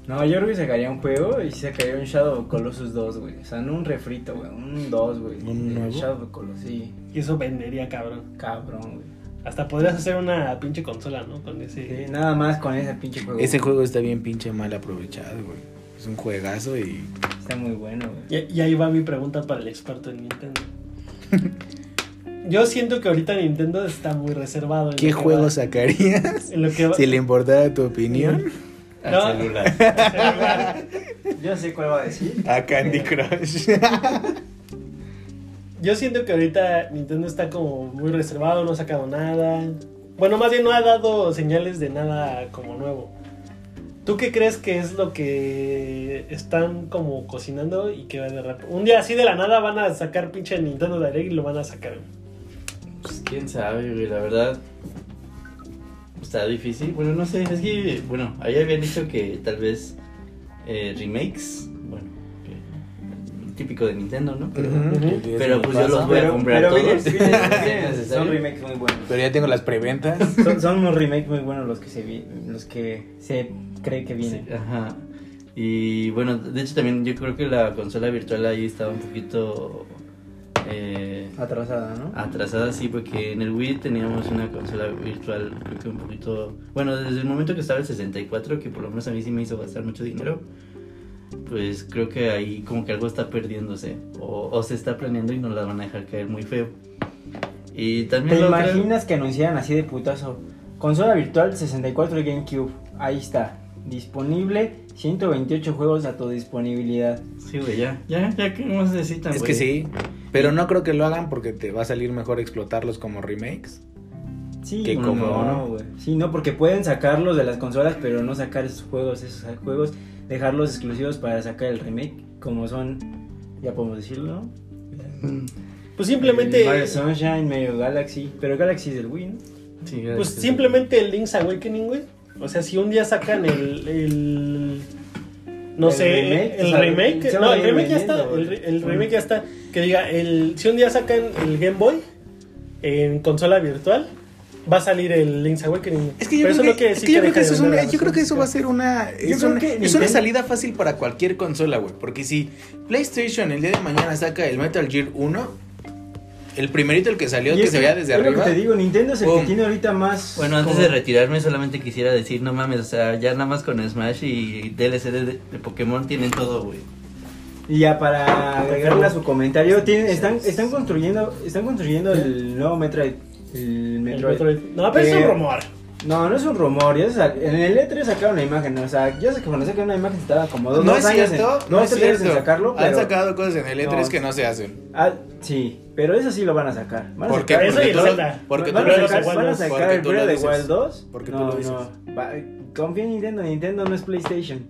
C: No, yo creo que sacaría un juego y sacaría un Shadow of Colossus 2, güey. O sea, no un refrito, güey. Un 2, güey.
A: ¿Un nuevo?
C: Shadow of Colossus, sí.
B: Y eso vendería, cabrón.
C: Cabrón, güey.
B: Hasta podrías hacer una pinche consola, ¿no? Con ese.
C: Sí, nada más con ese pinche juego.
A: Ese juego está bien pinche mal aprovechado, güey. Es un juegazo y...
C: Está muy bueno, güey.
B: Y, y ahí va mi pregunta para el experto en Nintendo. Yo siento que ahorita Nintendo está muy reservado. en
A: ¿Qué
B: lo que
A: juego
B: va-
A: sacarías?
B: En lo que va-
A: Si le importara tu opinión.
D: Al
B: No.
D: celular.
C: Yo sé cuál va a decir.
A: A Candy Crush.
B: Yo siento que ahorita Nintendo está como muy reservado, no ha sacado nada. Bueno, más bien no ha dado señales de nada como nuevo. ¿Tú qué crees que es lo que están como cocinando y que va de rap? Un día así de la nada van a sacar pinche Nintendo Direct y lo van a sacar.
D: Pues quién sabe, güey, la verdad. Está difícil. Bueno, no sé, es que, bueno, ahí habían dicho que tal vez eh, remakes, típico de Nintendo, ¿no? Pero, pues yo los voy a comprar
C: pero
D: todos.
C: son remakes muy buenos.
A: Pero ya tengo las preventas.
C: Son, son unos remakes muy buenos los que se vi- los que se cree que vienen.
D: Sí, ajá. Y bueno, de hecho también yo creo que la consola virtual ahí estaba un poquito eh,
C: Atrasada, ¿no?
D: atrasada, sí, porque en el Wii teníamos una consola virtual, creo que un poquito. Bueno, desde el momento que estaba el 64, que por lo menos a mí sí me hizo gastar mucho dinero, pues creo que ahí como que algo está perdiéndose, o, o se está planeando y nos la van a dejar caer muy feo. Y también
C: ¿Te imaginas que anunciaran así de putazo? Consola virtual 64 de GameCube. Ahí está. Disponible 128 juegos a tu disponibilidad.
D: Sí, güey, ya, ya, ya, ¿qué más necesitan,
A: Es
D: güey?
A: que sí. Pero no creo que lo hagan porque te va a salir mejor explotarlos como remakes.
C: Sí, no,
A: cómodo, ¿no?
C: güey. Sí, no, porque pueden sacarlos de las consolas, pero no sacar esos juegos, esos juegos, dejarlos exclusivos para sacar el remake, como son, ya podemos decirlo, ¿no?
D: Mm,
B: Pues simplemente.
C: Mario Sunshine, Mario Galaxy, pero Galaxy es del Wii, ¿no?
D: sí,
B: Pues simplemente el Link's Awakening, güey. O sea, si un día sacan el. el- no
C: El
B: sé,
C: remake,
B: el
C: o sea,
B: remake. No, el remake ya está. El, el remake ya está. Que diga, el, si un día sacan el Game Boy en consola virtual, va a salir el Link's Awakening.
A: Es que yo
B: Pero
A: creo
B: eso
A: que, es que yo creo que eso es una- yo creo que eso va a ser una es, una, es salida fácil para cualquier consola, güey, porque si PlayStation el día de mañana saca el Metal Gear 1, el primerito el que salió que se veía desde
C: lo
A: arriba.
C: que te digo, Nintendo es el
A: Boom.
C: que tiene ahorita más...
D: Bueno, antes
C: como-
D: de retirarme solamente quisiera decir, no mames, o sea, ya nada más con Smash y DLC de, de Pokémon tienen todo, güey.
C: Y ya para agregarle a su comentario, tienen, están, están construyendo están construyendo el nuevo Metroid. El
B: El
C: Metroid.
B: No, pero es un rumor.
C: No, no es un rumor. Ya se sa- en el E3 sacaron una imagen. O sea, ya sé que cuando sacan una imagen se tarda como dos,
A: No
C: dos
A: es
C: años
A: cierto,
C: en,
A: no
C: dos,
A: es
C: tres años
A: cierto.
C: en sacarlo.
A: Han sacado cosas en el E3
C: No.
A: que no se hacen.
C: Ah, sí, pero eso sí lo van a sacar. Van a
A: ¿Por qué?
C: sacar
B: Eso
A: Porque
B: y
A: tú porque tú
C: van,
A: lo
C: sacar, van a
B: Wild,
C: sacar
A: porque
C: el
A: tú lo
C: Breath of the. Wild 2.
A: Porque tú
C: no,
A: lo dices.
C: no. Va- confía en Nintendo. Nintendo no es PlayStation.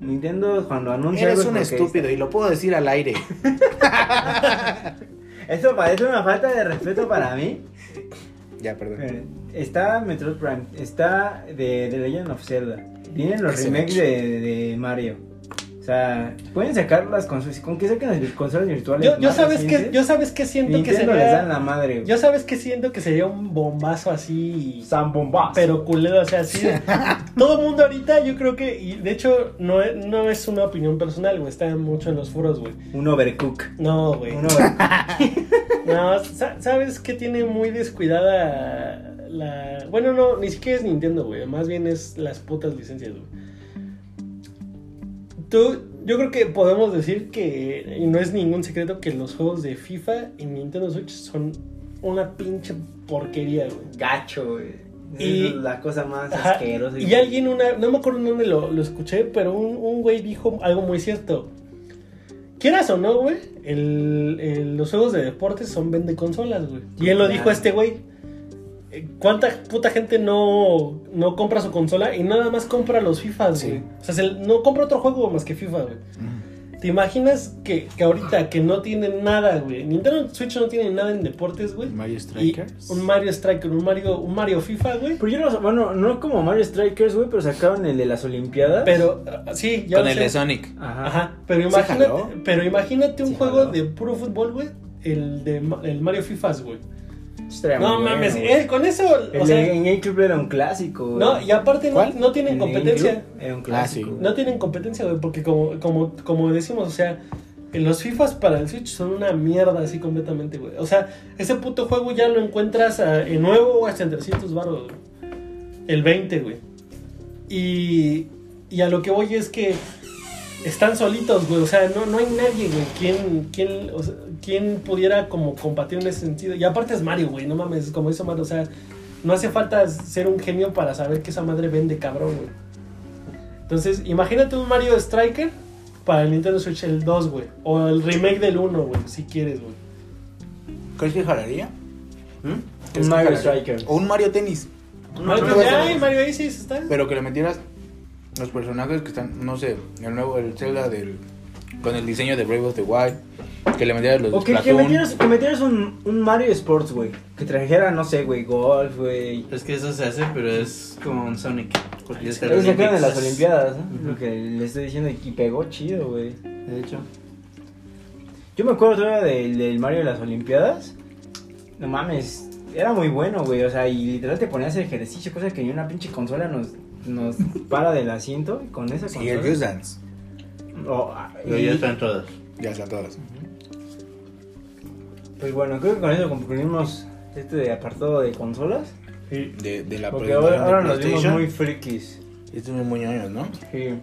C: Nintendo cuando anuncia
A: Eres
C: algo
A: un
C: es
A: estúpido y lo puedo decir al aire.
C: Esto parece una falta de respeto para mí.
A: ya, perdón.
C: Miren, Está Metroid Prime, está de, de Legend of Zelda, vienen los remakes de, de Mario. O sea, pueden sacar las consolas, con que saquen las consolas virtuales.
B: Yo, sabes que, yo sabes que siento que
C: Nintendo les dan
B: sería.
C: la madre.
B: Yo sabes que siento que sería un bombazo así.
C: San Bombas.
B: Pero culero, o sea, así. todo el mundo ahorita, yo creo que. Y de hecho, no, es- no es una opinión personal, güey. Está mucho en los foros, güey.
C: Un overcook.
B: No, güey.
C: Un overcook.
B: No, sa- ¿sabes qué tiene muy descuidada la... Bueno, no, ni siquiera es Nintendo, güey. Más bien es las putas licencias, güey. Tú, yo creo que podemos decir que, y no es ningún secreto, que los juegos de FIFA y Nintendo Switch son una pinche porquería, güey.
C: Gacho, güey.
B: Y-
C: la cosa más
B: Ajá,
C: asquerosa.
B: Y alguien, una, no me acuerdo en dónde lo, lo escuché, pero un, un güey dijo algo muy cierto. Quieras o no, güey, el- el- los juegos de deportes son vende consolas, güey. Y él lo dijo a este güey. ¿Cuánta puta gente no, no compra su consola y nada más compra los FIFAs,
A: Sí.
B: güey? O sea, se- no compra otro juego más que FIFA, güey. ¿Te imaginas que, que ahorita que no tienen nada, güey? Nintendo Switch no tiene nada en deportes, güey.
A: Mario
B: Y
A: Strikers.
B: un Mario Striker, un Mario, un Mario FIFA, güey.
C: Pero yo no, bueno, no como Mario Strikers, güey, pero sacaron el de las Olimpiadas.
B: Pero, ah, sí, ya
A: Con
B: lo
A: el
B: sé.
A: de Sonic.
C: Ajá.
B: Ajá, pero
A: ¿Sí
B: imagínate, pero imagínate un
C: Sí
B: juego de puro fútbol, güey. El de el Mario FIFAs, güey. No mames, eh, con eso,
C: El
B: o
C: de
B: sea,
C: en GameCube era un clásico, güey.
B: no, y aparte no,
A: ¿Cuál?
B: no tienen
C: El
B: competencia.
C: Era un clásico.
A: Ah.
B: No tienen competencia, güey, porque como, como, como decimos, o sea, los FIFAs para el Switch son una mierda así completamente, güey. O sea, ese puto juego ya lo encuentras ah, en nuevo hasta en 300 baros, güey. El 20, güey. Y, y a lo que voy es que están solitos, güey. O sea, no, no hay nadie, güey, o sea, quien pudiera como compartir en ese sentido. Y aparte es Mario, güey, no mames, como hizo Mario. O sea, no hace falta ser un genio para saber que esa madre vende cabrón, güey. Entonces, imagínate un Mario Striker para el Nintendo Switch el 2, güey. O el remake del 1, güey, si quieres, güey.
A: ¿Crees que jalaría?
C: ¿Mm?
A: ¿Crees
C: Un Mario? Strikers.
A: O un Mario Tennis.
B: Mario,
A: no,
B: ya,
A: no, no.
B: Mario Aces está.
A: Pero que le metieras los personajes que están, no sé, el nuevo, el Zelda del. Con el diseño de Brave of the Wild. Que le metieras los
C: O que, que
A: Splatoon.
C: metieras, que metieras un, un Mario Sports, güey. Que trajera, no sé, güey, golf, güey.
D: Es que eso se hace, pero es como un Sonic. Porque es
C: sacaron de las. Olimpiadas, ¿no?
D: Ujú.
C: Lo que le estoy diciendo y pegó chido, güey.
D: De hecho.
C: Yo me acuerdo todavía del, del Mario de las Olimpiadas. No mames, era muy bueno, güey. O sea, y literal te ponías el ejercicio, cosa que ni una pinche consola nos, nos para del asiento. Y con esa consola.
A: el Just Dance.
C: Oh,
D: Pero
C: y-
D: ya están todas.
A: Ya están todas.
C: Pues bueno, creo que con eso concluimos este de apartado de consolas.
B: Sí.
A: De, de la
C: Porque ahora, ahora
A: de
C: nos vimos muy frikis.
A: Y estos son muy ñoños, ¿no?
C: Sí.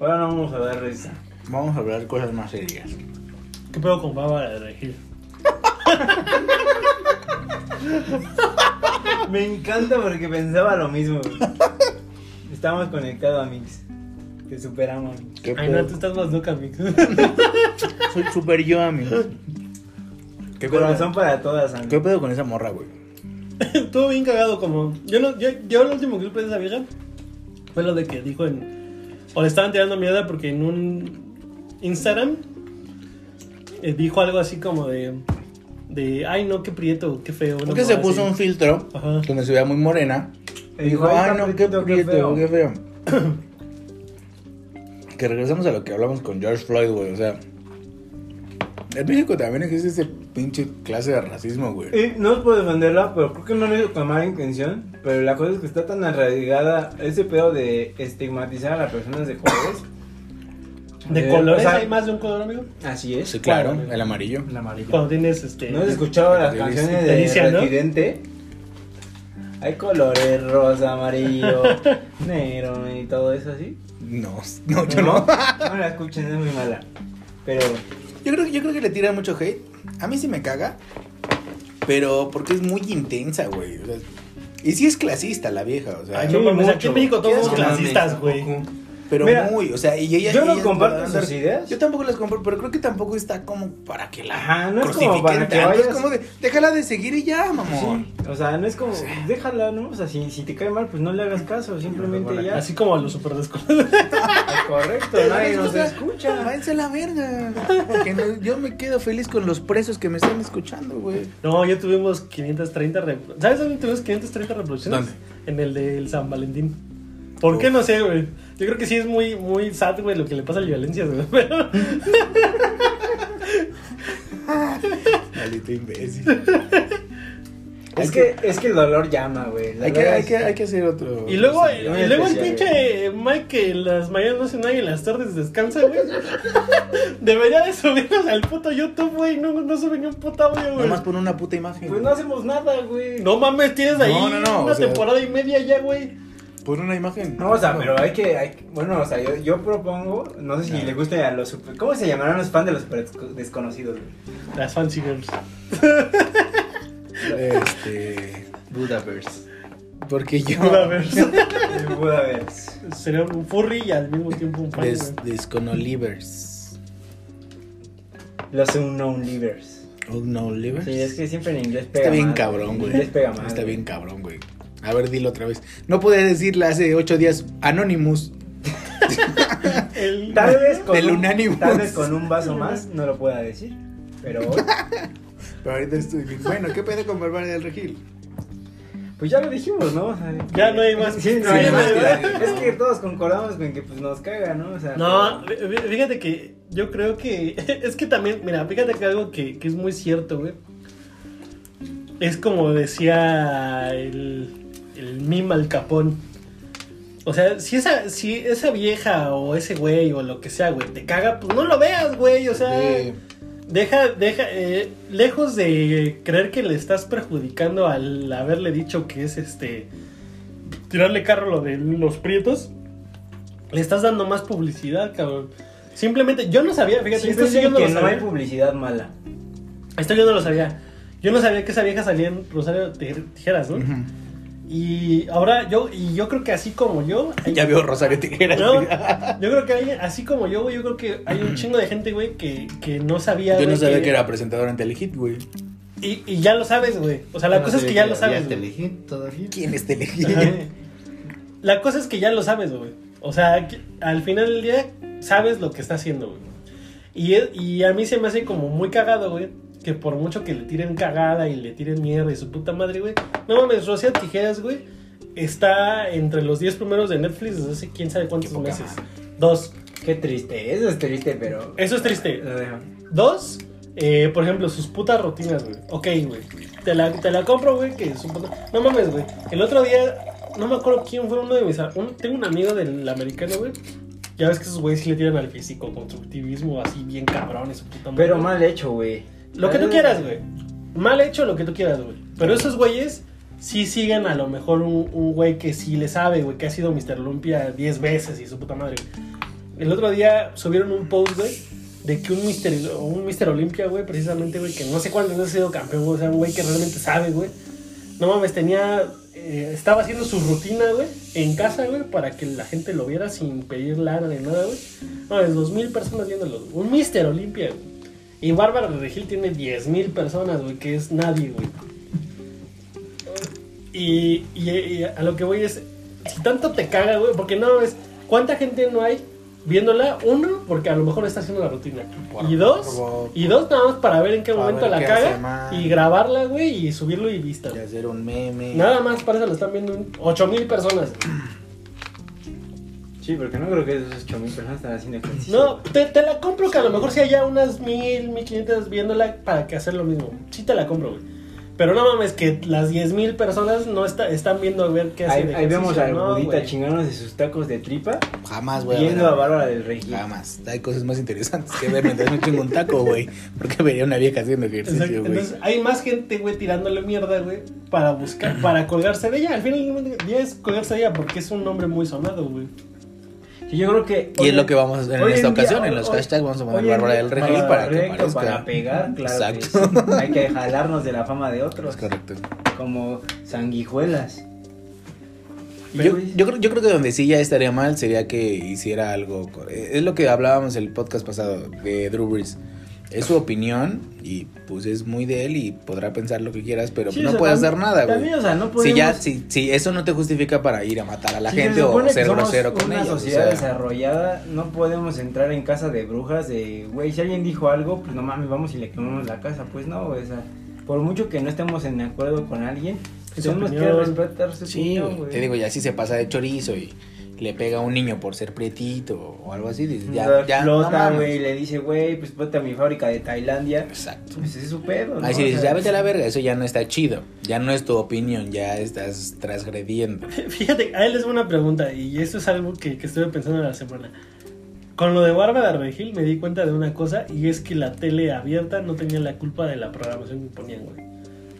C: Ahora no vamos a dar risa.
A: Vamos a hablar cosas más serias.
B: ¿Qué pedo con Bárbara de Regil?
C: Me encanta porque pensaba lo mismo. Estamos conectados, Mix. Te superamos.
A: ¿Qué
B: Ay, no, tú estás más loca, Mix.
A: Soy super yo, amigo. ¿Qué?
C: Corazón para todas,
A: ¿Qué
C: amigo.
A: pedo con esa morra, güey?
B: Estuvo bien cagado como... Yo, no, yo, yo lo último que supe de esa vieja fue lo de que dijo en... O le estaban tirando mierda porque en un Instagram eh, dijo algo así como de... De, ay no, qué prieto, qué feo.
A: Porque se puso
B: así.
A: un filtro
B: Ajá.
A: donde se veía muy morena.
C: Y
A: dijo, "Ay, no,
C: qué prieto, qué feo".
A: qué feo. que regresamos a lo que hablamos con George Floyd, güey. O sea, en México también existe ese pinche clase de racismo, güey.
C: Y no os puedo defenderla, pero creo que no lo hizo con mala intención. Pero la cosa es que está tan arraigada ese pedo de estigmatizar a las personas de colores.
B: ¿De
C: Eh,
B: colores
C: o sea,
B: hay más de un color, amigo?
C: Así es.
A: Sí, claro,
B: claro.
A: el amarillo.
D: El amarillo.
B: Cuando tienes este...
C: ¿No has escuchado las canciones de
B: Delicia, ¿no?
C: Hay colores rosa, amarillo, negro y todo eso así.
A: No, no, yo no.
C: No la escuchen, es muy mala. Pero
A: Yo creo, yo creo que le tiran mucho hate. A mí sí me caga. Pero porque es muy intensa, güey. O sea, y sí es clasista la vieja, o sea.
B: Ay,
C: Sí,
B: no aquí en México todos
A: ¿Qué
B: somos clasistas, güey.
A: Pero
C: Mira,
A: muy, o sea, y ella.
C: yo no
A: ella-
C: comparto
A: andar-
C: sus ideas.
A: Yo tampoco las compro, pero creo que tampoco está como para que la
C: Ajá, no es como para que vayas-
A: Es como de, déjala de seguir y ya, mamón.
C: Sí, o sea, no es como, déjala, ¿no? O sea, si, si te cae mal, pues no le hagas caso, simplemente ya.
B: Así como a los super descolados.
C: Correcto, nadie nos escucha.
A: Váyanse a la verga. Que no- yo me quedo feliz con los presos que me están escuchando, güey.
B: No, ya tuvimos 530 reproducciones. ¿Sabes dónde tuvimos 530 reproducciones?
A: ¿Dónde?
B: En el del San Valentín. ¿Por qué? No sé, güey. Yo creo que sí es muy, muy sad, güey, lo que le pasa a la violencia, güey. Pero...
A: Maldito imbécil.
C: Es que, es que el dolor llama, güey. La
A: Hay que,
C: verdad
A: hay,
C: es-
A: que, hay que hacer otro.
B: Y luego, y luego el
C: especial,
B: pinche Mike que en las mañanas no hace nada y en las tardes descansa, güey. Debería de subirnos al puto YouTube, güey. No, no sube ni un puto audio, güey.
A: Nomás pon una puta imagen.
C: Pues no hacemos nada, güey.
B: No mames, tienes ahí
A: No, no, no,
B: una
A: o sea-
B: temporada y media ya, güey.
A: Pon una imagen.
C: No, o sea, pero hay que, hay bueno, o sea, yo, yo propongo, no sé si le guste a los super, ¿cómo se llamarán los fans de los super desconocidos, güey?
B: Las fancy girls.
A: Este.
D: Budaverse.
A: Porque yo.
C: El Budaverse.
B: Sería un furry y al mismo tiempo un fan,
A: Des. Desconolivers.
C: Los unknown livers.
A: Unknown livers.
C: Sí, es que siempre en inglés pega
A: Está bien
C: mal,
A: cabrón,
C: En
A: güey.
C: inglés pega mal.
A: Está bien cabrón, güey. A ver, dilo otra vez. No pude decirle hace ocho días Anonymous.
B: El-
C: Tal vez con
A: Del
C: un,
A: Unanimous.
C: Tal vez con un vaso más no lo pueda decir. Pero hoy,
A: Pero ahorita estoy bien. Bueno, ¿qué pedo con Bárbara del Regil?
C: pues ya lo dijimos, ¿no? O sea,
B: Ya no hay más.
C: Sí, no
A: Sí.
C: Es que todos concordamos con que pues nos caga, ¿no? O sea,
B: No, fí- fíjate que yo creo que. Es que también, mira, fíjate que algo que, que es muy cierto, güey. Es como decía el, el mime al capón. O sea, si esa, si esa vieja o ese güey o lo que sea, güey, te caga, pues no lo veas, güey. O sea, deja, deja, eh, lejos de creer que le estás perjudicando al haberle dicho que es este. Tirarle carro lo de los prietos, le estás dando más publicidad, cabrón. Simplemente, yo no sabía, fíjate, esto sí yo no
C: que
B: lo
C: no hay
B: sabía.
C: publicidad mala.
B: Esto yo no lo sabía. Yo no sabía que esa vieja salía en Rosario Tij- Tijeras, ¿no? Y ahora yo, y yo creo que así como yo. hay-
A: Ya veo Rosario Tijeras.
B: No, yo creo que hay, así como yo, güey, yo creo que hay un chingo de gente, güey, que, que no sabía.
A: Yo no
B: güey,
A: sabía que era presentador en Telehit, güey.
B: Y, y ya lo sabes, güey. O sea, la cosa es que ya lo sabes.
D: ¿Ya te
B: güey.
D: elegí todavía?
A: ¿Quién es Telehit?
B: Ajá. La cosa es que ya lo sabes, güey. O sea, al final del día sabes lo que está haciendo, güey. Y, y a mí se me hace como muy cagado, güey. Que por mucho que le tiren cagada y le tiren mierda y su puta madre, güey. No mames, Rocío Tijeras, güey. Está entre los 10 primeros de Netflix desde hace quién sabe cuántos meses.
A: madre.
B: Dos.
C: Qué triste, eso es triste, pero.
B: Eso es triste.
C: Lo dejo.
B: Dos, eh, por ejemplo, sus putas rutinas, güey. Ok, güey. Te la, te la compro, güey, que su puta... No mames, güey. El otro día, no me acuerdo quién fue uno de mis... un- tengo un amigo del americano, güey. Ya ves que esos güeyes sí le tiran al físico, constructivismo, así bien cabrón y su puta madre.
C: Pero mal hecho, güey.
B: Lo que tú quieras, güey. Mal hecho lo que tú quieras, güey. Pero esos güeyes sí siguen a lo mejor un, un güey que sí le sabe, güey, que ha sido Mr. Olympia 10 veces y su puta madre. güey. El otro día subieron un post, güey, de que un Mr. un Mr. Olympia, güey, precisamente, güey, que no sé veces ha sido campeón, güey, o sea, un güey que realmente sabe, güey. No mames, tenía. eh, estaba haciendo su rutina, güey, en casa, güey, para que la gente lo viera sin pedir lana ni nada, güey. No, es dos mil personas viéndolo. Un Mr. Olympia, güey. Y Bárbara de Regil tiene 10 mil personas, güey, que es nadie, güey. Y, y- y a lo que voy es, si tanto te caga, güey, porque no es, ¿cuánta gente no hay viéndola? Uno, porque a lo mejor está haciendo la rutina.
A: Por
B: y dos, y dos nada más para ver en qué momento la
A: qué
B: caga y grabarla, güey, y subirlo y vista.
A: Y hacer un meme.
B: Nada más para eso lo están viendo 8 mil personas.
C: Sí, porque no creo que esos 8000 personas están haciendo ejercicio.
B: No, te, te la compro que a lo mejor si haya unas mil, mil quinientas viéndola para que hacer lo mismo. Sí te la compro, güey. Pero no mames que las diez mil personas no está, están viendo a ver qué hace
C: Ahí,
B: de
C: ahí vemos al
B: no,
C: Budita
B: güey.
C: chingándose sus tacos de tripa,
A: Jamás a
C: viendo
A: ver.
C: a Bárbara del Regil.
A: Jamás. Hay cosas más interesantes que ver mientras me chingo un taco, güey. Porque vería una vieja haciendo ejercicio, güey.
B: Entonces hay más gente, güey, tirándole mierda, güey, para buscar, para colgarse de ella. Al final del día es colgarse de ella porque es un nombre muy sonado, güey.
C: Yo creo que.
A: Y es lo que vamos a hacer en esta
C: en día-
A: ocasión. En los
C: hoy-
A: hashtags vamos a poner
C: en
A: Bárbara del Regil para que
C: correcto,
A: parezca.
C: Para pegar, claro. que
A: Exacto.
C: sí. Hay que jalarnos de la fama de otros.
A: Es correcto.
C: Como sanguijuelas.
A: Yo, yo, creo, yo creo que donde sí ya estaría mal sería que hiciera algo. eh, Es lo que hablábamos el podcast pasado de Drew Brees. Es su opinión y pues es muy de él y podrá pensar lo que quieras, pero
C: Sí,
A: no
C: o sea,
A: puede
C: también-
A: hacer nada, güey.
C: También, o sea, no
A: Si
C: podemos.
A: ya, si, si eso no te justifica para ir a matar a la
C: si se
A: gente o
C: supone que
A: ser grosero con
C: una
A: ellos. o
C: sociedad
A: sea,
C: desarrollada, no podemos entrar en casa de brujas de, güey, si alguien dijo algo, pues no mames, vamos y le quemamos la casa. Pues no, güey, o sea, por mucho que no estemos en acuerdo con alguien, tenemos que
B: opinión.
C: respetar su
A: Sí,
C: opinión,
A: güey. te digo, ya si se pasa de chorizo y, le pega a un niño por ser prietito o algo así, dices, ya,
C: Lo
A: ya, mames.
C: güey, y le dice, güey, pues ponte a mi fábrica de Tailandia.
A: Exacto.
C: Pues ese es su pedo, ¿no?
A: Ahí sí dices, ya vete a la verga, eso ya no está chido. Ya no es tu opinión, ya estás transgrediendo.
B: Fíjate, a él les voy una pregunta y esto es algo que, que estuve pensando en la semana. Con lo de Bárbara de Regil me di cuenta de una cosa y es que la tele abierta no tenía la culpa de la programación que ponían, güey.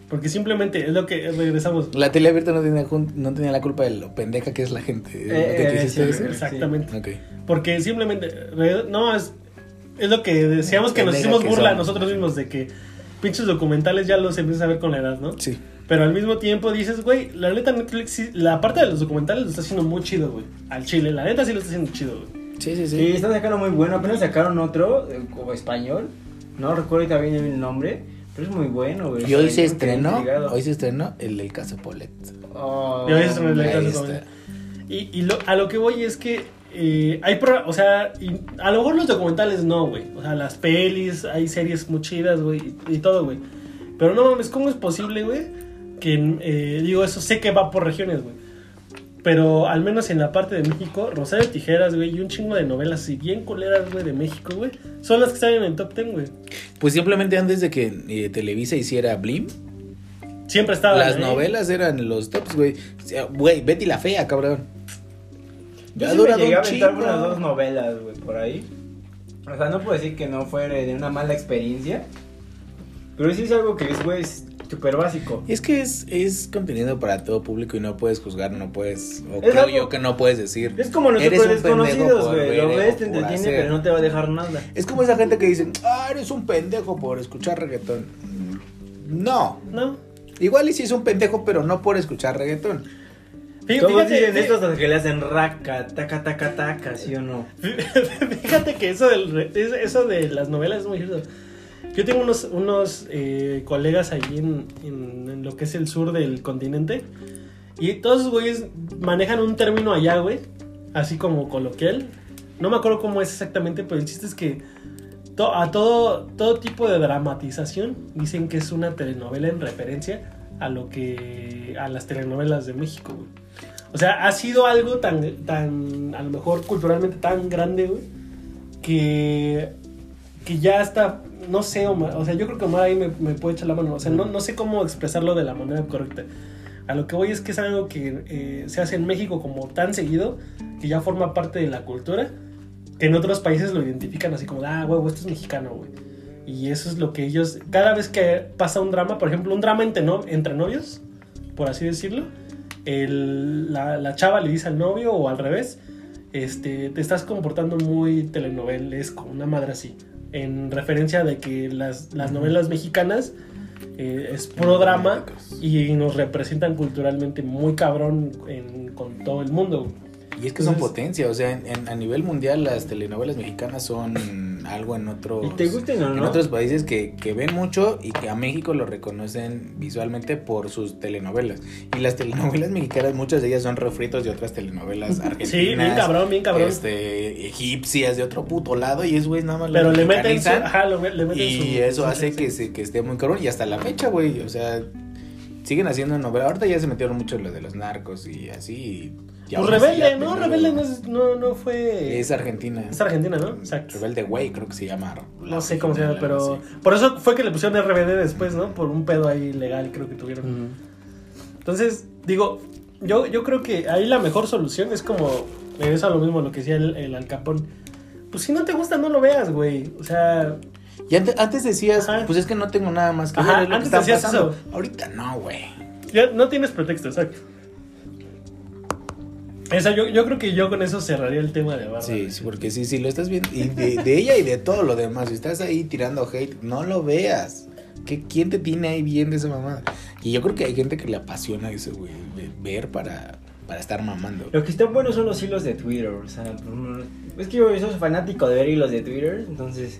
B: Porque simplemente es lo que regresamos.
A: La tele abierta no tenía, no tenía la culpa de lo pendeja que es la gente. ¿Lo que
C: Eh,
A: quisiste
C: sí?
B: Exactamente.
A: Ok.
B: Porque simplemente, no, es, es lo que decíamos que nos hicimos
A: que
B: burla a nosotros mismos de que pinches documentales ya los empiezas a ver con la edad, ¿no?
A: Sí.
B: Pero al mismo tiempo dices, güey, la neta Netflix, sí- la parte de los documentales lo está haciendo muy chido, güey. Al chile, la neta sí lo está haciendo chido, güey.
A: Sí, sí, sí.
C: Sí, están sacando muy bueno. Apenas sacaron otro, eh, como español. No recuerdo ahorita bien el nombre, pero es muy bueno, güey.
A: Y hoy se estrenó, hoy se estrenó el del caso Polet.
C: Oh,
B: Y hoy se estrenó el del caso. Polet. Y, y lo- a lo que voy es que eh, hay, pro- o sea, y a lo mejor los documentales no, güey. O sea, las pelis, hay series muy chidas, güey, y, y todo, güey. Pero no mames, ¿cómo es posible, güey? Que, eh, digo, eso sé que va por regiones, güey. Pero al menos en la parte de México, Rosario Tijeras, güey, y un chingo de novelas, si bien culeras, güey, de México, güey, son las que están en el top 10, güey.
A: Pues simplemente antes de que eh, Televisa hiciera Blim,
B: Siempre estaban
A: las
B: ahí.
A: novelas eran los tops, güey. O sea, Güey, Betty la Fea, cabrón.
C: Yo
A: Ha
C: sí me llegué a
A: un
C: aventar
A: chingo.
C: unas dos novelas, güey, por ahí. O sea, no puedo decir que no fue de una mala experiencia. Pero sí es algo que es, güey, súper básico.
A: Y es que es, es contenido para todo público y no puedes juzgar, no puedes. O
C: Es
A: creo
C: algo-
A: yo que no puedes decir.
C: Es como los
A: Eres
C: super
A: un pendejo
C: desconocidos, güey. Lo ves, te entretiene,
A: hacer.
C: pero no te va a dejar nada.
A: Es como esa gente que dicen, ah, eres un pendejo por escuchar reggaetón. No.
B: ¿No?
A: Igual y si es un pendejo, pero no por escuchar reggaetón.
B: Fíjate-
C: dicen
B: fí-
C: estos hasta que le hacen raca, taca, taca, taca, ¿sí o no?
B: Fíjate que eso, del, eso de las novelas es muy cierto. Yo tengo unos, unos eh, colegas allí en, en- lo que es el sur del continente. Y todos esos güeyes manejan un término allá, güey. Así como coloquial. No me acuerdo cómo es exactamente, pero el chiste es que a todo, todo tipo de dramatización dicen que es una telenovela en referencia a lo que. a las telenovelas de México, güey. O sea, ha sido algo tan, tan, a lo mejor culturalmente tan grande, güey, que, que ya está, no sé, Omar, o sea, yo creo que Omar ahí me, me puede echar la mano, o sea, no, no sé cómo expresarlo de la manera correcta. A lo que voy es que es algo que eh, se hace en México como tan seguido, que ya forma parte de la cultura, que en otros países lo identifican así como, ah, huevo, esto es mexicano, güey. Y eso es lo que ellos, cada vez que pasa un drama, por ejemplo, un drama entre, entre novios, por así decirlo, el- la, la chava le dice al novio o al revés, este, te estás comportando muy telenovelesco, una madre así, en referencia de que las, las novelas mexicanas eh, es puro drama y nos representan culturalmente muy cabrón en- con todo el mundo.
A: Y es que son potencia, o sea, en- en- a nivel mundial las telenovelas mexicanas son algo en otros,
C: ¿Y te gusten o
A: en otros países que, que ven mucho y que a México lo reconocen visualmente por sus telenovelas. Y las telenovelas mexicanas, muchas de ellas son refritos de otras telenovelas argentinas.
B: Sí, bien cabrón, bien cabrón.
A: Este, egipcias de otro puto lado y es güey nada más lo
B: Pero le meten, su, ajá, lo- le meten
A: Y
B: su-
A: eso
B: su
A: hace que, se, que esté muy cabrón. Y hasta la fecha, güey. O sea, siguen haciendo novelas. Ahorita ya se metieron mucho lo de los narcos y así. y
B: Pues Rebelde, ¿no? Rebelde no, es- no, no fue...
A: Es Argentina.
B: Es Argentina, ¿no? Exacto.
A: Rebelde Güey, creo que se llama.
B: No sé cómo se llama, pero... Por eso fue que le pusieron RBD después, ¿no? Por un pedo ahí legal creo que tuvieron.
C: Ujú.
B: Entonces, digo, yo, yo creo que ahí la mejor solución es como... Regreso a lo mismo, lo que decía el, el Alcapón. Pues si no te gusta, no lo veas, güey. O sea...
A: Y antes, antes decías,
B: Ajá.
A: pues es que no tengo nada más que
B: Ajá,
A: ver. que
B: antes
A: está
B: decías
A: pasando.
B: eso.
A: Ahorita no, güey.
B: Ya no tienes pretexto, exacto. Esa, yo, yo creo que yo con eso cerraría el tema de Bárbara.
A: Sí, sí, porque sí, sí, lo estás viendo. Y de, de ella y de todo lo demás. Si estás ahí tirando hate, no lo veas. ¿Qué, ¿Quién te tiene ahí viendo esa mamada? Y yo creo que hay gente que le apasiona eso, güey. de Ver para, para estar mamando.
C: Lo que están buenos son los hilos de Twitter, o sea, ejemplo, es que yo soy fanático de ver hilos de Twitter, entonces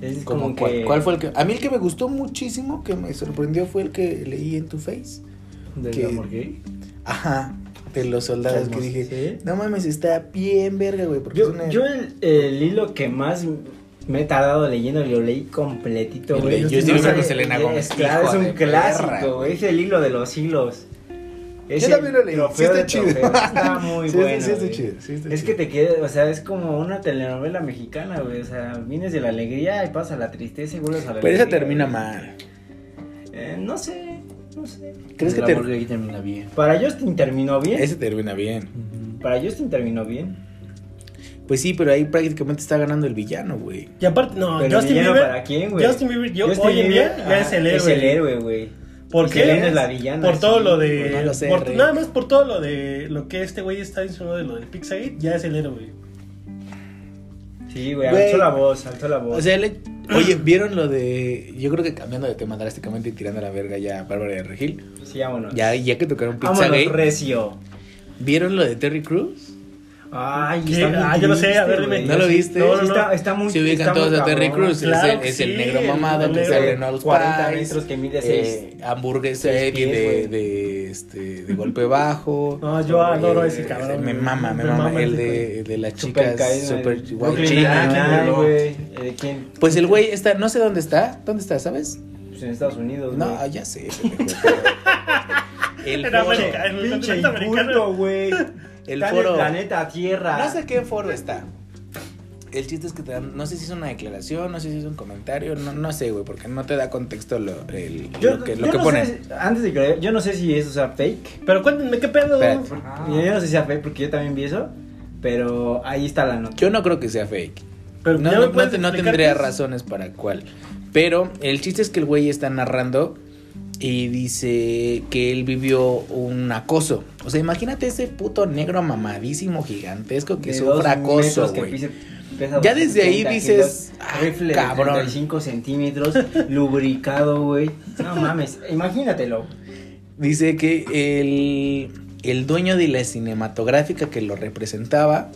C: es como,
A: Como
C: que...
A: cuál, cuál fue el que.? A mí el que me gustó muchísimo, que me sorprendió, fue el que leí en tu face.
C: ¿Del
A: que-
C: amor gay?
A: Ajá. De los soldados que dije.
C: ¿sí?
A: No mames, está bien verga, güey. Porque
C: Yo,
A: es una-
C: yo el, el hilo que más me he tardado leyendo, lo leí completito, güey.
A: Yo
B: estoy
C: No
A: con Selena
C: es-
A: Gómez,
C: Claro,
A: hijo
C: es un clásico, güey. Es el hilo de los hilos. Es
A: Yo
C: el
A: también lo leí.
C: trofeo
A: Sí está chido.
C: Está muy
A: Sí,
C: bueno.
A: sí está
C: güey.
A: chido, sí está
C: es
A: chido.
C: que te queda, o sea, es como una telenovela mexicana, güey. O sea, vienes de la alegría y pasa la tristeza y vuelves a la
A: Pero esa
C: alegría,
A: termina
C: güey.
A: mal.
C: Eh, no sé, no sé.
A: ¿Crees que ter-
D: ahí termina bien.
C: Para Justin terminó bien.
A: Ese termina bien.
C: Para Justin terminó bien.
A: Pues sí, pero ahí prácticamente está ganando el villano, güey.
B: Y aparte, no,
C: Pero
B: Justin Bieber.
C: para quién, güey.
B: Justin Bieber, yo,
C: Justin
B: hoy en día,
C: Bieber,
B: ya
C: ah,
B: es el héroe.
C: Es el héroe, güey.
B: ¿Por qué?
C: Selena es la villana.
B: Por todo
C: sí,
B: lo de.
A: pues no lo sé,
B: por-
A: Rey.
B: nada más por todo lo de lo que este güey está diciendo de lo del Pixagate, ya es el héroe.
C: Sí, güey,
A: Güey.
C: alzó la voz, alzó la voz.
A: O sea, le- oye, ¿vieron lo de. Yo creo que cambiando de tema drásticamente y tirando a la verga ya a Bárbara de Regil.
C: sí, vámonos.
A: Ya, ya que tocaron
C: vámonos,
A: Pizzagate.
C: recio.
A: ¿Vieron lo de Terry Cruz?
C: Ay,
B: ¿Qué?
C: está
B: Ah, yo no sé, a ver, dime.
A: ¿No lo viste?
B: No, no, no.
C: Está, está muy
A: Se ubican todos a Terry. Cruz.
B: Claro
A: es el, es el negro
B: el-
A: mamado
B: el
A: que sale en All
C: 40
A: Spice,
C: metros que mide
A: eh, hamburguesa
C: pies,
A: de, de, este, de golpe bajo.
B: No, yo adoro
A: Eh,
B: ese cabrón.
A: Me mama, me mama. El
B: ese
A: de, de las
C: Super
A: chicas super
C: el. Nine-Nine,
A: Ah,
C: güey. Eh, ¿De quién?
A: Pues el güey está, no sé dónde está. ¿Dónde está, sabes?
C: Pues en Estados Unidos,
A: No, ya sé. El foro.
B: América, en el
A: El
C: Está en
A: foro.
C: el planeta Tierra.
A: No sé qué foro está. El chiste es que te dan, no sé si es una declaración, no sé si es un comentario, no, no sé, güey, porque no te da contexto lo, el-
C: Yo,
A: lo que, lo que
C: no
A: ponen.
C: antes de creer, yo no sé si eso sea fake.
B: Pero cuéntenme, ¿qué pedo?
A: Espérate.
C: Yo no sé si sea fake porque yo también vi eso. Pero ahí está la nota.
A: Yo no creo que sea fake.
B: Pero
A: No, no, no no tendría razones para cuál. Pero el chiste es que el güey está narrando y dice que él vivió un acoso. O sea, imagínate ese puto negro mamadísimo gigantesco que sufre acoso, güey. Ya desde ahí
C: 230
A: dices, ah,
C: rifle de
A: cabrón.
C: 35 centímetros, lubricado, güey. No mames, imagínatelo.
A: Dice que el, el dueño de la cinematográfica que lo representaba,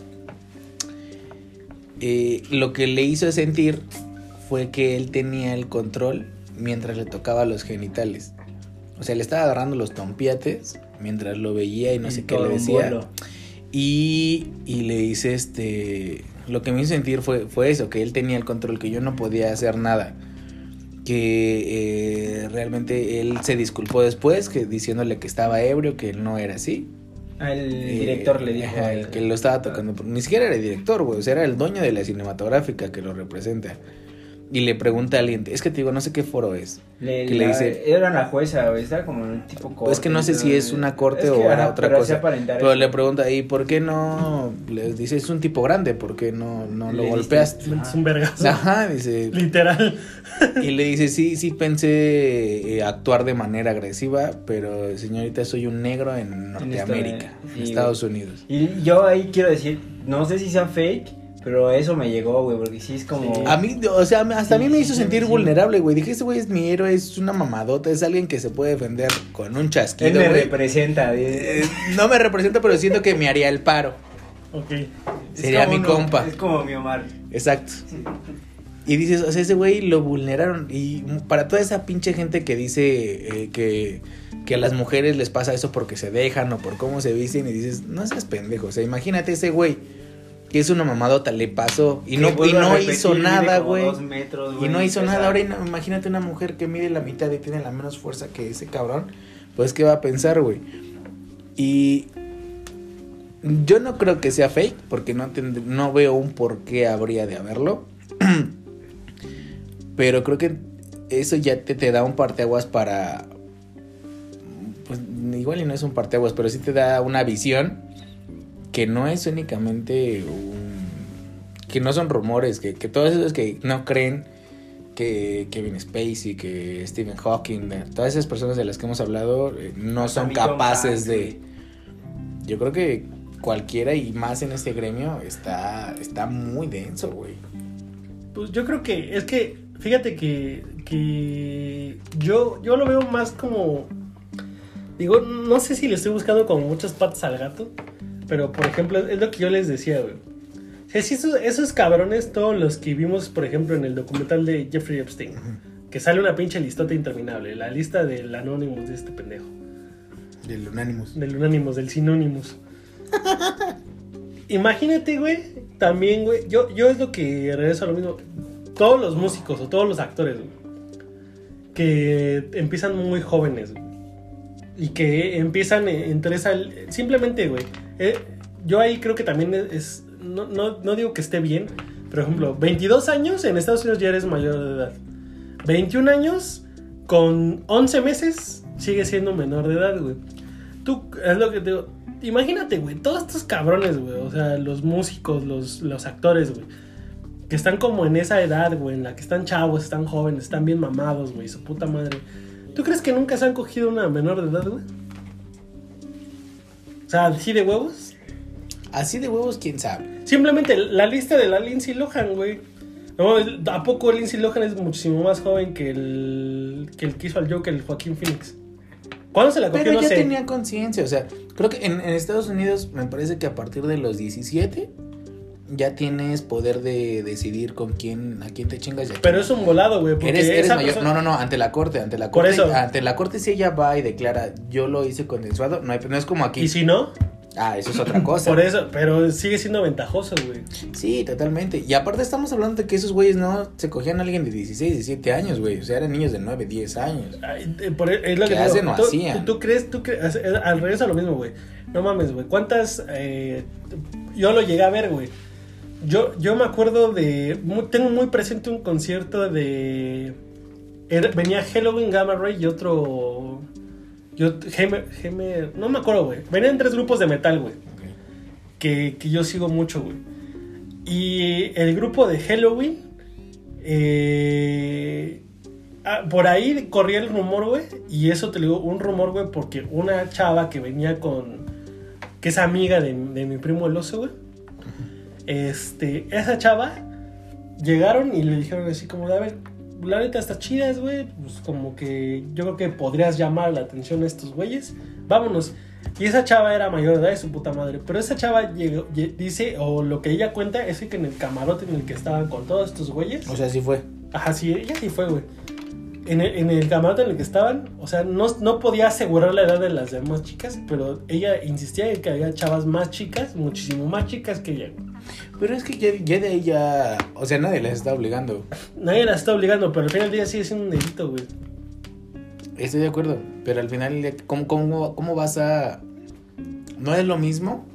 A: eh, lo que le hizo sentir fue que él tenía el control mientras le tocaba los genitales. O sea, le estaba agarrando los tompiates mientras lo veía y no sé qué le decía. Y, y le dice, este, lo que me hizo sentir fue, fue eso, que él tenía el control, que yo no podía hacer nada. Que eh, realmente él se disculpó después, que diciéndole que estaba ebrio, que él no era así.
C: Ah, El
A: Eh,
C: director le dijo.
A: el que lo estaba tocando. Ni siquiera era el director, güey. O sea, era el dueño de la cinematográfica que lo representa. Y le pregunta a alguien, es que te digo, no sé qué foro es.
C: Le,
A: que le dice-
C: Era una jueza. Estaba como un tipo corte.
A: es que no sé si es una corte
C: Es
A: o era
C: ajá,
A: otra
C: pero
A: cosa. Pero
C: eso.
A: le pregunta, ¿y por qué no? Le dice, es un tipo grande, ¿por qué no, no lo
C: Le
A: golpeaste?
B: Es un vergazo.
A: Ajá, dice.
B: Literal.
A: Y le dice, sí, sí pensé eh, actuar de manera agresiva, pero señorita, soy un negro en Norteamérica, en Estados Unidos.
C: Y yo ahí quiero decir, no sé si sea fake, pero eso me llegó, güey, porque sí es como...
B: Sí.
A: A mí, o sea, hasta a mí me
C: sí,
A: hizo
C: sí,
A: sentir
C: sí.
A: vulnerable, güey. Dije, ese güey es mi héroe, es una mamadota, es alguien que se puede defender con un
C: Él
A: chasquido,
C: me
A: güey.
C: representa.
A: Eh, no me representa, pero siento que me haría el paro.
B: Ok.
C: Es
A: sería mi
C: uno-
A: compa.
C: Es como mi Omar.
A: Exacto. Y dices, o sea, ese güey lo vulneraron. Y para toda esa pinche gente que dice eh, que, que a las mujeres les pasa eso porque se dejan o por cómo se visten, y dices, no seas pendejo. O sea, imagínate ese güey que es una mamadota, le pasó y no, y no
C: repetir,
A: hizo nada, güey. Y no hizo nada. Ahora ima- imagínate una mujer que mide la mitad y tiene la menos fuerza que ese cabrón. Pues, ¿qué va a pensar, güey? Y yo no creo que sea fake, porque no, tend- no veo un por qué habría de haberlo. Pero creo que eso ya te, te da un parteaguas para... Pues igual y no es un parteaguas, pero sí te da una visión que no es únicamente un... Que no son rumores, que, que todos esos que no creen que Kevin Spacey, que Stephen Hawking, todas esas personas de las que hemos hablado eh, no
C: Hasta
A: son capaces de... Yo creo que cualquiera y más en este gremio está, está muy denso, güey.
B: Pues yo creo que es que, fíjate que, que yo, yo lo veo más como, digo, no sé si le estoy buscando como muchas patas al gato, pero por ejemplo, es lo que yo les decía, güey. O sea, si esos, esos cabrones, todos los que vimos, por ejemplo, en el documental de Jeffrey Epstein, que sale una pinche listota interminable, la lista del Anonymous de este pendejo,
A: Del Unánimos.
B: del Unánimos, del Sinónimos. Imagínate, güey, también, güey, yo, yo es lo que regreso a lo mismo. Todos los músicos o todos los actores, güey, que empiezan muy jóvenes, güey. y que empiezan entre esa... Simplemente, güey. Eh, yo ahí creo que también es... No, no, no digo que esté bien. Por ejemplo, 22 años en Estados Unidos ya eres mayor de edad. 21 años con 11 meses sigue siendo menor de edad, güey. Tú, es lo que te digo. Imagínate, güey, todos estos cabrones, güey. O sea, los músicos, los, los actores, güey. Que están como en esa edad, güey, en la que están chavos, están jóvenes, están bien mamados, güey, su puta madre. ¿Tú crees que nunca se han cogido una menor de edad, güey? O sea, ¿sí de huevos?
A: Así de huevos, quién sabe.
B: Simplemente la lista de la Lindsay Lohan, güey. No, ¿A poco Lindsay Lohan es muchísimo más joven que el que el que hizo al Joker, el Joaquín Phoenix? ¿Cuándo se la cogió?
A: Pero
B: no
A: ya
B: sé.
A: tenía conciencia, o sea, creo que en, en Estados Unidos me parece que a partir de los 17 ya tienes poder de decidir con quién, a quién te chingas y a
B: Pero es un volado, güey.
A: Eres, eres mayor.
B: persona-
A: No, no, no, ante la corte, ante la
B: Por
A: corte.
B: eso.
A: Ante la corte si ella va y declara, yo lo hice consensuado, no, hay- no es como aquí.
B: Y si no,
A: Ah, eso es otra cosa.
B: por eso, pero sigue siendo ventajoso, güey.
A: Sí, totalmente. Y aparte estamos hablando de que esos güeyes no se cogían a alguien de 16, 17 años, güey. O sea, eran niños de 9, 10 años.
B: Ay, por- es lo
A: Que
B: que te digo.
A: hacen o
B: ¿Tú,
A: hacían.
B: tú- tú crees, tú crees, es- al revés a lo mismo, güey. No mames, güey. ¿Cuántas? eh, yo lo llegué a ver, güey. Yo, yo me acuerdo de. muy- tengo muy presente un concierto de. era- venía Halloween Gamma Ray y otro. Yo, Geme- Geme- no me acuerdo, güey. Venían tres grupos de metal, güey. Que, que yo sigo mucho, güey. Y el grupo de Halloween. eh, ah, por ahí corría el rumor, güey. Y eso te lo digo, un rumor, güey, porque una chava que venía con. que es amiga de, de mi primo el oso, güey. Este, esa chava. Llegaron y le dijeron así como a ver, la neta está chidas, güey. Pues como que yo creo que podrías llamar la atención a estos güeyes. Vámonos. Y esa chava era mayor de edad de su puta madre. Pero esa chava llegó- lle- dice, o lo que ella cuenta, es que en el camarote en el que estaban con todos estos güeyes.
A: O sea, sí fue.
B: Ajá, sí, ella sí fue, güey. En el, en el camarote en el que estaban, o sea, no, no podía asegurar la edad de las demás chicas, pero ella insistía en que había chavas más chicas, muchísimo más chicas que ella. güey.
A: Pero es que ya, ya de ahí ya. O sea, nadie les está obligando.
B: Nadie la está obligando, pero al final del día sigue siendo un delito, güey.
A: Estoy de acuerdo. Pero al final, del día, ¿cómo, cómo, cómo vas a.? No es lo mismo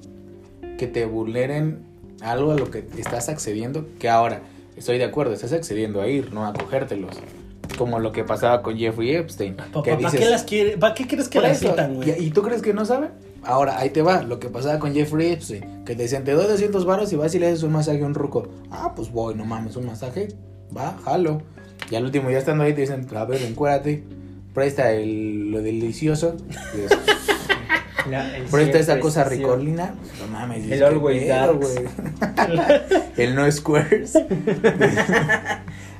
A: que te vulneren algo a lo que estás accediendo que ahora. Estoy de acuerdo, estás accediendo a ir, no a cogértelos. Como lo que pasaba con Jeffrey Epstein.
B: ¿Para
A: que dices,
B: qué las quiere? ¿Para qué crees que las citan, güey?
A: ¿Y, y tú crees que no saben? Ahora, ahí te va, lo que pasaba con Jeffrey Epstein, que te decían, te doy 200 baros y vas y le haces un masaje a un ruco. Ah, pues voy, no mames, un masaje, va, jalo. Y al último, ya estando ahí, te dicen, a ver, encuérdate, presta el, lo delicioso, dices,
C: La-
A: presta esa cosa ricolina, no mames.
C: El
A: dices, ¿qué
C: always
A: güey? el no squares.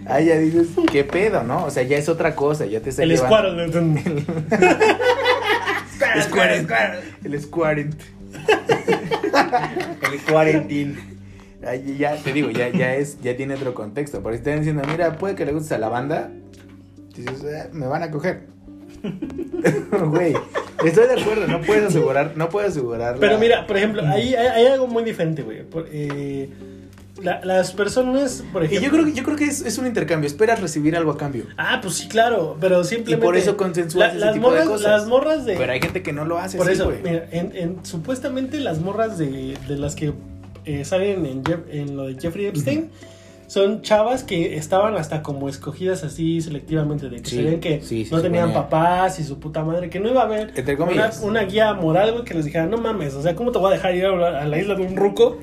A: Ahí ya dices, ¿qué pedo, no? O sea, ya es otra cosa, ya te está
B: El
A: llevando-
B: escuadro.
A: Squarent. El Squarent.
C: El cuarentín.
A: Ahí ya, te digo, ya, ya es, ya tiene otro contexto. Por si están diciendo, mira, puede que le gustes a la banda. Dices, "Eh, me van a coger. Güey, estoy de acuerdo, no puedes asegurar, no puedes asegurar.
B: Pero
A: la-
B: mira, por ejemplo, ahí hay, hay algo muy diferente, güey. Eh, la- las personas, por
A: Y
B: ejemplo...
A: yo creo que, yo creo que es, es un intercambio, esperas recibir algo a cambio.
B: Ah, pues sí, claro, pero simplemente...
A: Y por eso consensúas ese
B: las
A: tipo de
B: morras,
A: cosas.
B: Las morras de...
A: Pero hay gente que no lo hace
B: Por eso,
A: güey.
B: mira, en, en- supuestamente las morras de, de las que eh, salen en, Jeff- en lo de Jeffrey Epstein son chavas que estaban hasta como escogidas así selectivamente, de que
A: Sí,
B: se ven que
A: sí, sí,
B: no tenían
A: ponía-
B: papás y su puta madre, que no iba a haber
A: Entre
B: una, una guía moral, güey, que les dijera, no mames, o sea, ¿cómo te voy a dejar ir a la, a la isla de un ruco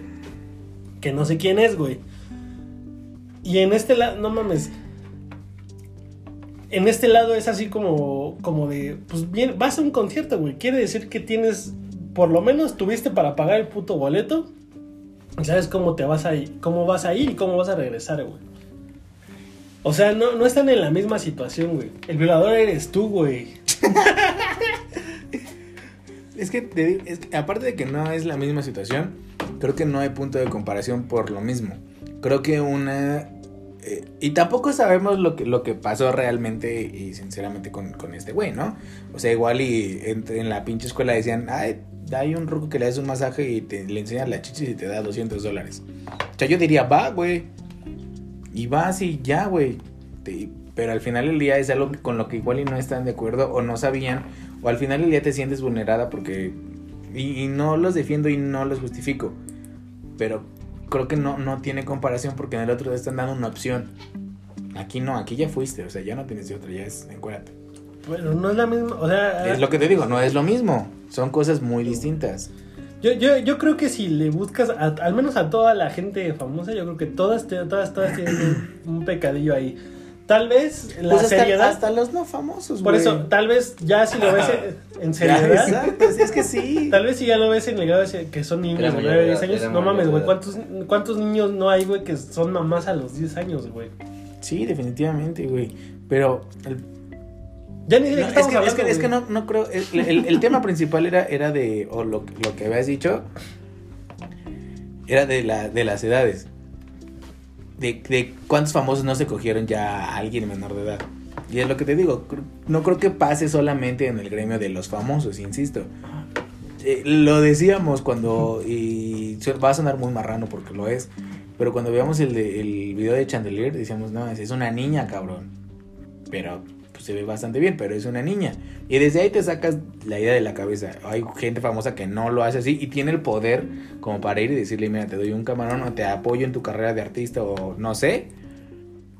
B: que no sé quién es, güey? Y en este lado, no mames. En este lado es así como, como de, pues bien, vas a un concierto, güey. Quiere decir que tienes, por lo menos tuviste para pagar el puto boleto. Y sabes cómo te vas a ir, cómo vas a ir y cómo vas a regresar, güey. O sea, no, no están en la misma situación, güey. El violador eres tú, güey.
A: Es que, es que aparte de que no es la misma situación, creo que no hay punto de comparación por lo mismo. Creo que una... eh, y tampoco sabemos lo que, lo que pasó realmente y sinceramente con, con este güey, ¿no? O sea, igual y en, en la pinche escuela decían, ay, hay un ruco que le hace un masaje y te, le enseñas la chichis y te da 200 dólares. O sea, yo diría, va, güey. Y vas y ya, güey. Pero al final del día es algo con lo que igual y no están de acuerdo o no sabían o al final del día te sientes vulnerada porque... Y, y no los defiendo y no los justifico, pero creo que no, no tiene comparación porque en el otro te están dando una opción. Aquí no, aquí ya fuiste, o sea, ya no tienes de otra, ya es encuérdate.
B: Bueno, no es la misma, o sea...
A: Es lo que te digo, no es lo mismo, son cosas muy distintas.
B: Yo, yo, yo creo que si le buscas, a- al menos a toda la gente famosa, yo creo que todas, todas, todas tienen un, un pecadillo ahí. Tal vez la
A: Pues hasta,
B: seriedad...
A: hasta los no famosos,
B: Por
A: güey.
B: eso, tal vez ya si lo ves en, seriedad...
A: exacto, es que sí.
B: Tal vez si ya lo ves en el grado de que son niños de
D: mayor
B: 9,
D: de
B: 10
D: edad,
B: años. No mames, güey. ¿cuántos, ¿Cuántos niños no hay, güey, que son mamás a los 10 años, güey?
A: Sí, definitivamente, güey. Pero el-
B: Ya ni
A: no,
B: qué
A: es, que, es,
B: hablando,
A: que, es que no, no creo. El, el- el tema principal era, era de. O lo, lo que habías dicho. Era de, la, de las edades. De, cuántos famosos no se cogieron ya a alguien menor de edad. Y es lo que te digo. No creo que pase solamente en el gremio de los famosos, insisto. Eh, lo decíamos cuando. Y va a sonar muy marrano porque lo es. Pero cuando veíamos el, de, el video de Chandelier, decíamos, no, es una niña, cabrón. Pero se ve bastante bien, pero es una niña. Y desde ahí te sacas la idea de la cabeza. Hay gente famosa que no lo hace así y tiene el poder como para ir y decirle, mira, te doy un camarón o te apoyo en tu carrera de artista o no sé.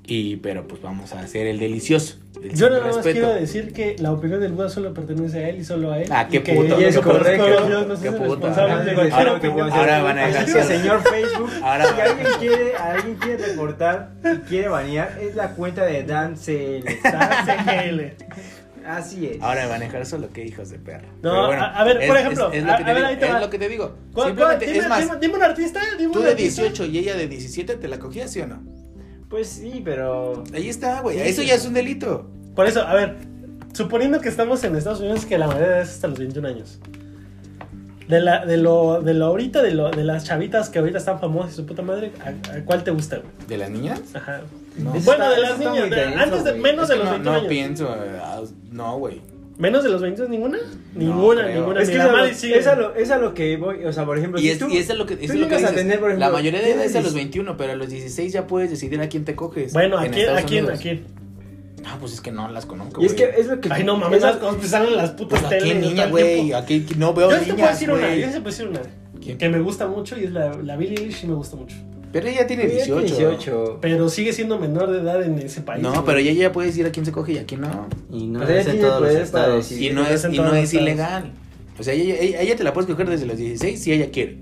A: Y, pero pues vamos a hacer el delicioso.
B: Yo nada más
A: respeto.
B: quiero decir que la opinión del Buda solo pertenece a él y solo a él.
A: Ah, qué
B: que
A: puto,
C: y es
B: que
C: correcto.
B: Dios no
A: Qué
B: es
A: puto.
B: responsable de
A: Ahora-
B: cualquier
C: Ahora
A: Ahora van a dejar
C: que, señor Facebook,
A: Ahora
C: si alguien quiere, alguien quiere reportar y quiere banear, es la cuenta de Dan CL. Así es.
A: Ahora dejar solo que hijos de perra.
B: No,
A: Pero bueno,
B: a- a ver, por ejemplo,
A: es, lo
B: a-
A: que
B: a
A: te
B: ver,
A: digo, es lo que te digo.
B: ¿Cuál- cuál? Dime,
A: es más,
B: dime- dime un artista. Dime
A: tú
B: un
A: de
B: artista.
A: 18 y ella de 17 te la cogías, ¿sí o no?
C: Pues sí, pero.
A: Ahí está, güey.
C: Sí,
A: Eso
C: sí.
A: ya es un delito.
B: Por eso, a ver, suponiendo que estamos en Estados Unidos, que la mayoría es hasta los 21 años. De, la, de, lo, de lo ahorita, de, lo, de las chavitas que ahorita están famosas y su puta madre, ¿a, a cuál te gusta, güey?
A: ¿De las niñas?
B: Ajá.
A: No.
B: Bueno,
C: está-
B: de las niñas, de-
C: denso,
B: antes de, menos
A: Es
B: de
A: que
B: los
A: no,
B: 21
A: no
B: años.
A: pienso. ah, No, güey.
B: ¿Menos de los 22 ninguna? Ninguna,
A: creo.
B: ninguna.
C: Es que
B: la
C: es a, lo,
B: madre sigue.
C: es, a lo, es a lo que voy. O sea, por ejemplo,
A: Y
C: si
A: es,
C: tú,
A: y es a lo que, es
C: tú
A: lo que
C: llegas a
A: dices.
C: tener, por
A: La
C: ejemplo,
A: mayoría de edad es a los
C: tienes-
A: 21, pero a los 16 ya puedes decidir a quién te coges.
B: Bueno, ¿a quién? ¿A quién? ¿A quién?
A: Ah, pues es que no las conozco.
C: Y es que es lo que.
B: Ay, no mames,
C: es
B: las
C: lo-
B: cosas pues salen en las putas
A: Pues a qué
B: teles.
A: niña, güey. Aquí no veo
B: Yo te puedo
A: niñas,
B: decir una,
A: güey.
B: yo te puedo decir una.
A: ¿Quién?
B: Que me gusta mucho y es la, la Billie Eilish y me gusta mucho.
A: Pero ella tiene
C: Ella tiene
A: 18.
C: 18.
B: Pero sigue siendo menor de edad en ese país.
A: No,
B: güey.
A: pero ella ya puede decir a quién se coge y a quién no.
D: Y no
C: Pues
D: es en todos los estados.
A: Y no es, y no es ilegal. O sea, ella, ella, ella te la puedes coger desde los 16 si ella quiere.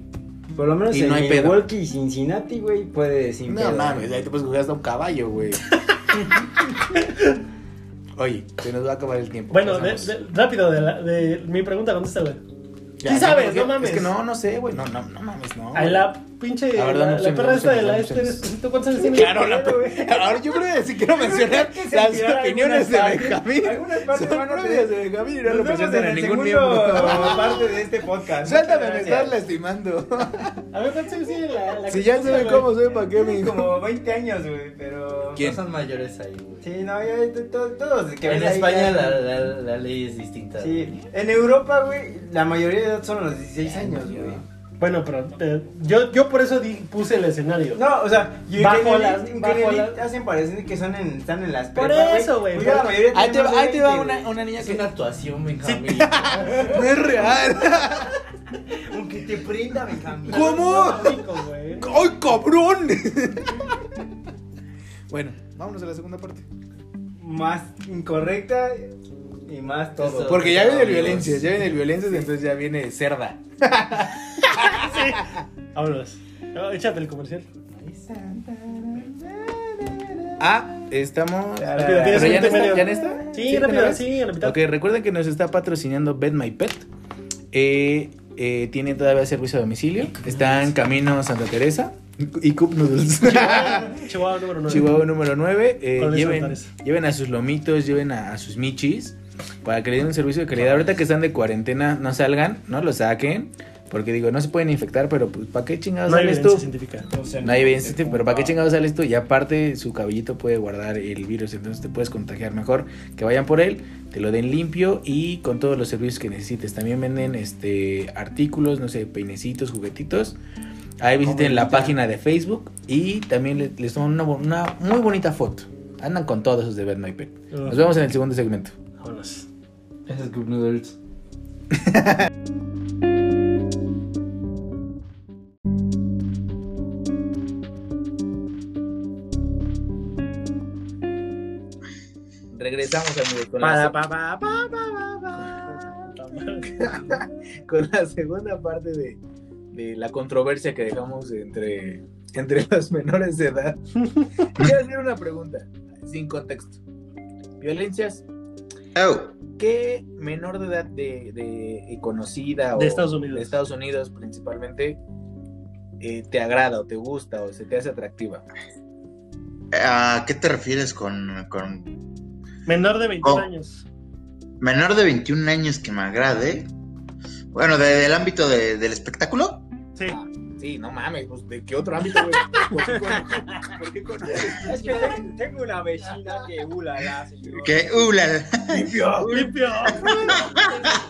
C: Por lo menos
A: Y
C: en
A: no hay pedo.
C: Milwaukee y Cincinnati, güey, puede decir.
A: No mames, ahí te puedes coger hasta un caballo, güey. Oye, se nos va a acabar el tiempo.
B: Bueno, de-
A: pasamos.
B: de- rápido, de, la- de mi pregunta.
A: Ya,
B: sí sabes, no mames.
A: Es que no, no sé, güey. No, no, no mames, no.
B: A la pinche.
A: La
B: La,
A: verdad, no
B: la
A: opciones,
B: perra esta de la este
A: no
B: despacito, ¿cuántos años tiene?
A: Claro, la. Ahora yo creo que sí quiero mencionar las opiniones de Benjamín.
C: algunas partes
A: Son propias de Benjamín y no
C: Nos vemos
A: representan
C: en
A: ningún miembro.
C: parte de este podcast.
A: Suéltame, me estás lastimando.
B: A ver, ¿cuántos años tiene la, la
A: Si ya
B: cosa,
A: sabe
B: güey?
A: cómo soy, ¿para qué me
C: como 20 años, güey, pero...
A: ¿Quién?
D: Son mayores ahí, güey.
C: Sí, no, ya, to- to- todos
D: En España la, la, la ley es distinta.
C: Sí, en Europa, güey, la mayoría de edad son los 16 años, güey.
B: Bueno, pero eh, yo, yo por eso di- puse el escenario.
C: No, o sea, y en
B: Bajo las- las-
C: hacen parecer que son en, están en las
B: Por
C: prepas,
B: eso, güey,
C: Pues
A: Ahí te, ahí te va
C: 20,
A: una, una niña
D: Es
A: que
D: una actuación, Benjamín.
A: no es real.
C: Aunque te prenda, Benjamín.
A: ¿Cómo? ¡Ay, cabrón! bueno, vámonos a la segunda parte.
C: Más incorrecta y más todo.
D: Eso.
A: Porque ya viene el violencia, ya viene el violencia, entonces ya viene cerda.
B: Vámonos. No, échate el comercial.
A: Ah, estamos.
C: Rápido,
B: tienes
A: ¿Pero ya no está? ¿Ya no está?
B: Sí,
A: ¿de
B: rápido, sí, a la mitad.
A: Ok, recuerden que nos está patrocinando Bed My Pet. Eh, eh, tiene todavía servicio a domicilio. Está en camino Santa Teresa. Y Cup Noodles.
B: Chihuahua, Chihuahua número 9.
A: Chihuahua número 9. eh, lleven, lleven a sus lomitos, lleven a, a sus michis. Para que le den un servicio de calidad. Ahorita que están de cuarentena, no salgan, no lo saquen. Porque digo, no se pueden infectar, pero pues, ¿para qué chingados
B: No hay
A: sales
B: evidencia
A: tú?
B: científica.
A: No hay evidencia, científica, pero ¿para qué chingados sales tú? Y aparte, su cabellito puede guardar el virus, entonces te puedes contagiar mejor. Que vayan por él, te lo den limpio y con todos los servicios que necesites. También venden este artículos, no sé, peinecitos, juguetitos. Ahí visiten la página de Facebook y también le- les toman una, una muy bonita foto. Andan con todos esos de Bad My Pet. Nos vemos en el segundo segmento.
B: Vámonos.
D: Ese es Noodles.
A: Regresamos, amigos, con, la,
C: pa.
A: con la segunda parte de, de la controversia que dejamos entre, entre los menores de edad. Quiero hacer una pregunta, sin contexto. Violencias,
E: Oh,
A: ¿qué menor de edad de, de- conocida o
B: De Estados Unidos.
A: de Estados Unidos principalmente eh, te agrada o te gusta o se te hace atractiva?
E: ¿A qué te refieres con, con
B: Menor de 21
E: Oh.
B: años.
E: menor de 21 años que me agrade? Bueno, de- del ámbito de- del espectáculo.
B: Sí.
A: Sí, no mames, pues, ¿de qué otro ámbito, güey? ¿Por qué con- por qué conoces?
C: Es que tengo- tengo una vecina que ulala, señor.
E: Que, uh, la- la-
A: Limpio.
B: ¡Limpio!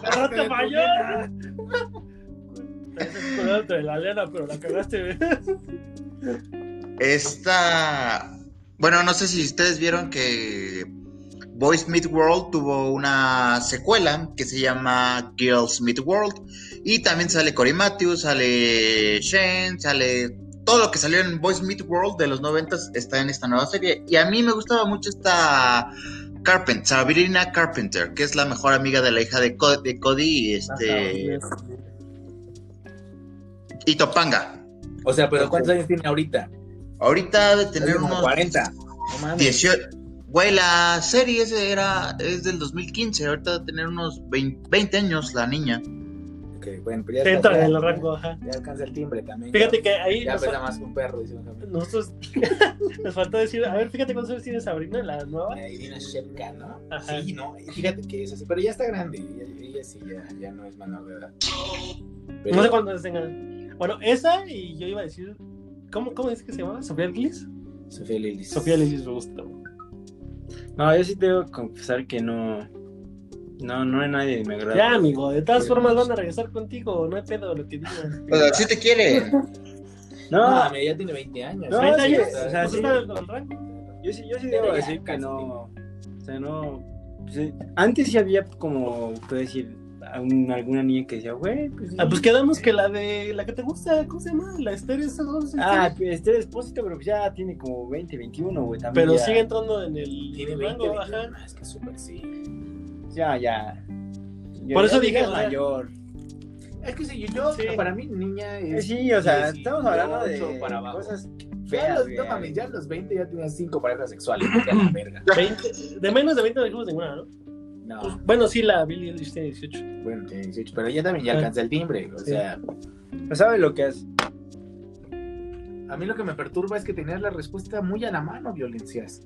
B: ¡Rata mayor! Estás acordándote de la lena, pero la cagaste. güey.
E: Esta. Bueno, no sé si ustedes vieron que Boys Meet World tuvo una secuela que se llama Girls Meet World. Y también sale Cory Matthews, sale Shane, sale. Todo lo que salió en Boys Meet World de los 90 está en esta nueva serie. Y a mí me gustaba mucho esta Carpenter, Sabrina Carpenter, que es la mejor amiga de la hija de, Co- de Cody y, este, y Topanga.
A: O sea, pero ¿cuántos años tiene ahorita?
E: Ahorita debe tener unos
A: 40. No mames.
E: 18. Güey, la serie ese era, es del 2015, ahorita debe tener unos 20, 20 años la niña.
A: Ok, bueno, pero ya está
B: entra en
A: ya-
B: el rango, ajá.
A: Ya alcanza el timbre también.
B: Fíjate que ahí
A: Ya pesa más que un perro, dice
B: nosotros nos faltó decir, a ver, fíjate cuántos años tiene Sabrina, la nueva.
A: Irina Shepka, ¿no?
B: Ajá.
A: Sí, no, fíjate que es así, pero ya está grande. Ella, ella sí, ya, ya no es menor de edad. Pero-
B: No sé cuántos tengan. Bueno, esa y yo iba a decir, ¿cómo, cómo dice que se llama? ¿Sofía Lilis?
A: Sofía Lilis.
B: Sofía Lilis me gusta.
C: No, yo sí tengo que confesar que no. No, no hay nadie que me agrada.
B: Ya, amigo, de todas formas van a regresar contigo, no hay pedo lo que digan.
E: Pero si te quiere.
A: No,
C: No,
A: mami, ya tiene 20 años.
C: No,
B: 30
C: sí, o sea,
B: ¿no
C: sí.
B: está en el rango?
C: yo sí, yo sí debo
A: ya,
C: decir que no. O sea, no. pues, eh, antes sí había como, puedo decir, un- alguna niña que decía, güey, pues. sí".
B: Ah, pues quedamos que la de la que te gusta, ¿cómo se llama? La Esther esa, ¿cómo se llama?
C: Ah, este Espósito, pero pues ya tiene como 20, 21, güey. También
B: pero
C: ya,
B: sigue entrando en el
A: Tiene
B: rango,
A: 20,
B: ajá.
A: Ah, es que súper sí.
C: Ya, ya. Yo-
B: Por eso
C: ya
B: dije,
C: mayor.
A: Es que sí, yo,
B: Sí.
A: para mí, niña es.
C: Sí, o sea,
A: 18
C: estamos hablando de
A: para abajo.
C: cosas
A: Ya
C: feas,
A: los,
C: güey.
A: no ya a los 20 ya tenías 5 parejas sexuales. a la verga.
B: 20 de menos de 20 no dijimos ninguna, ¿no?
A: No,
B: Pues, bueno, sí, la Billie Eilish tiene 18.
A: bueno, tiene 18, pero ya también ya alcanza el timbre. O
B: Sí.
A: sea,
C: Pues sabe lo que es.
A: a mí lo que me perturba es que tenías la respuesta muy a la mano, violencias.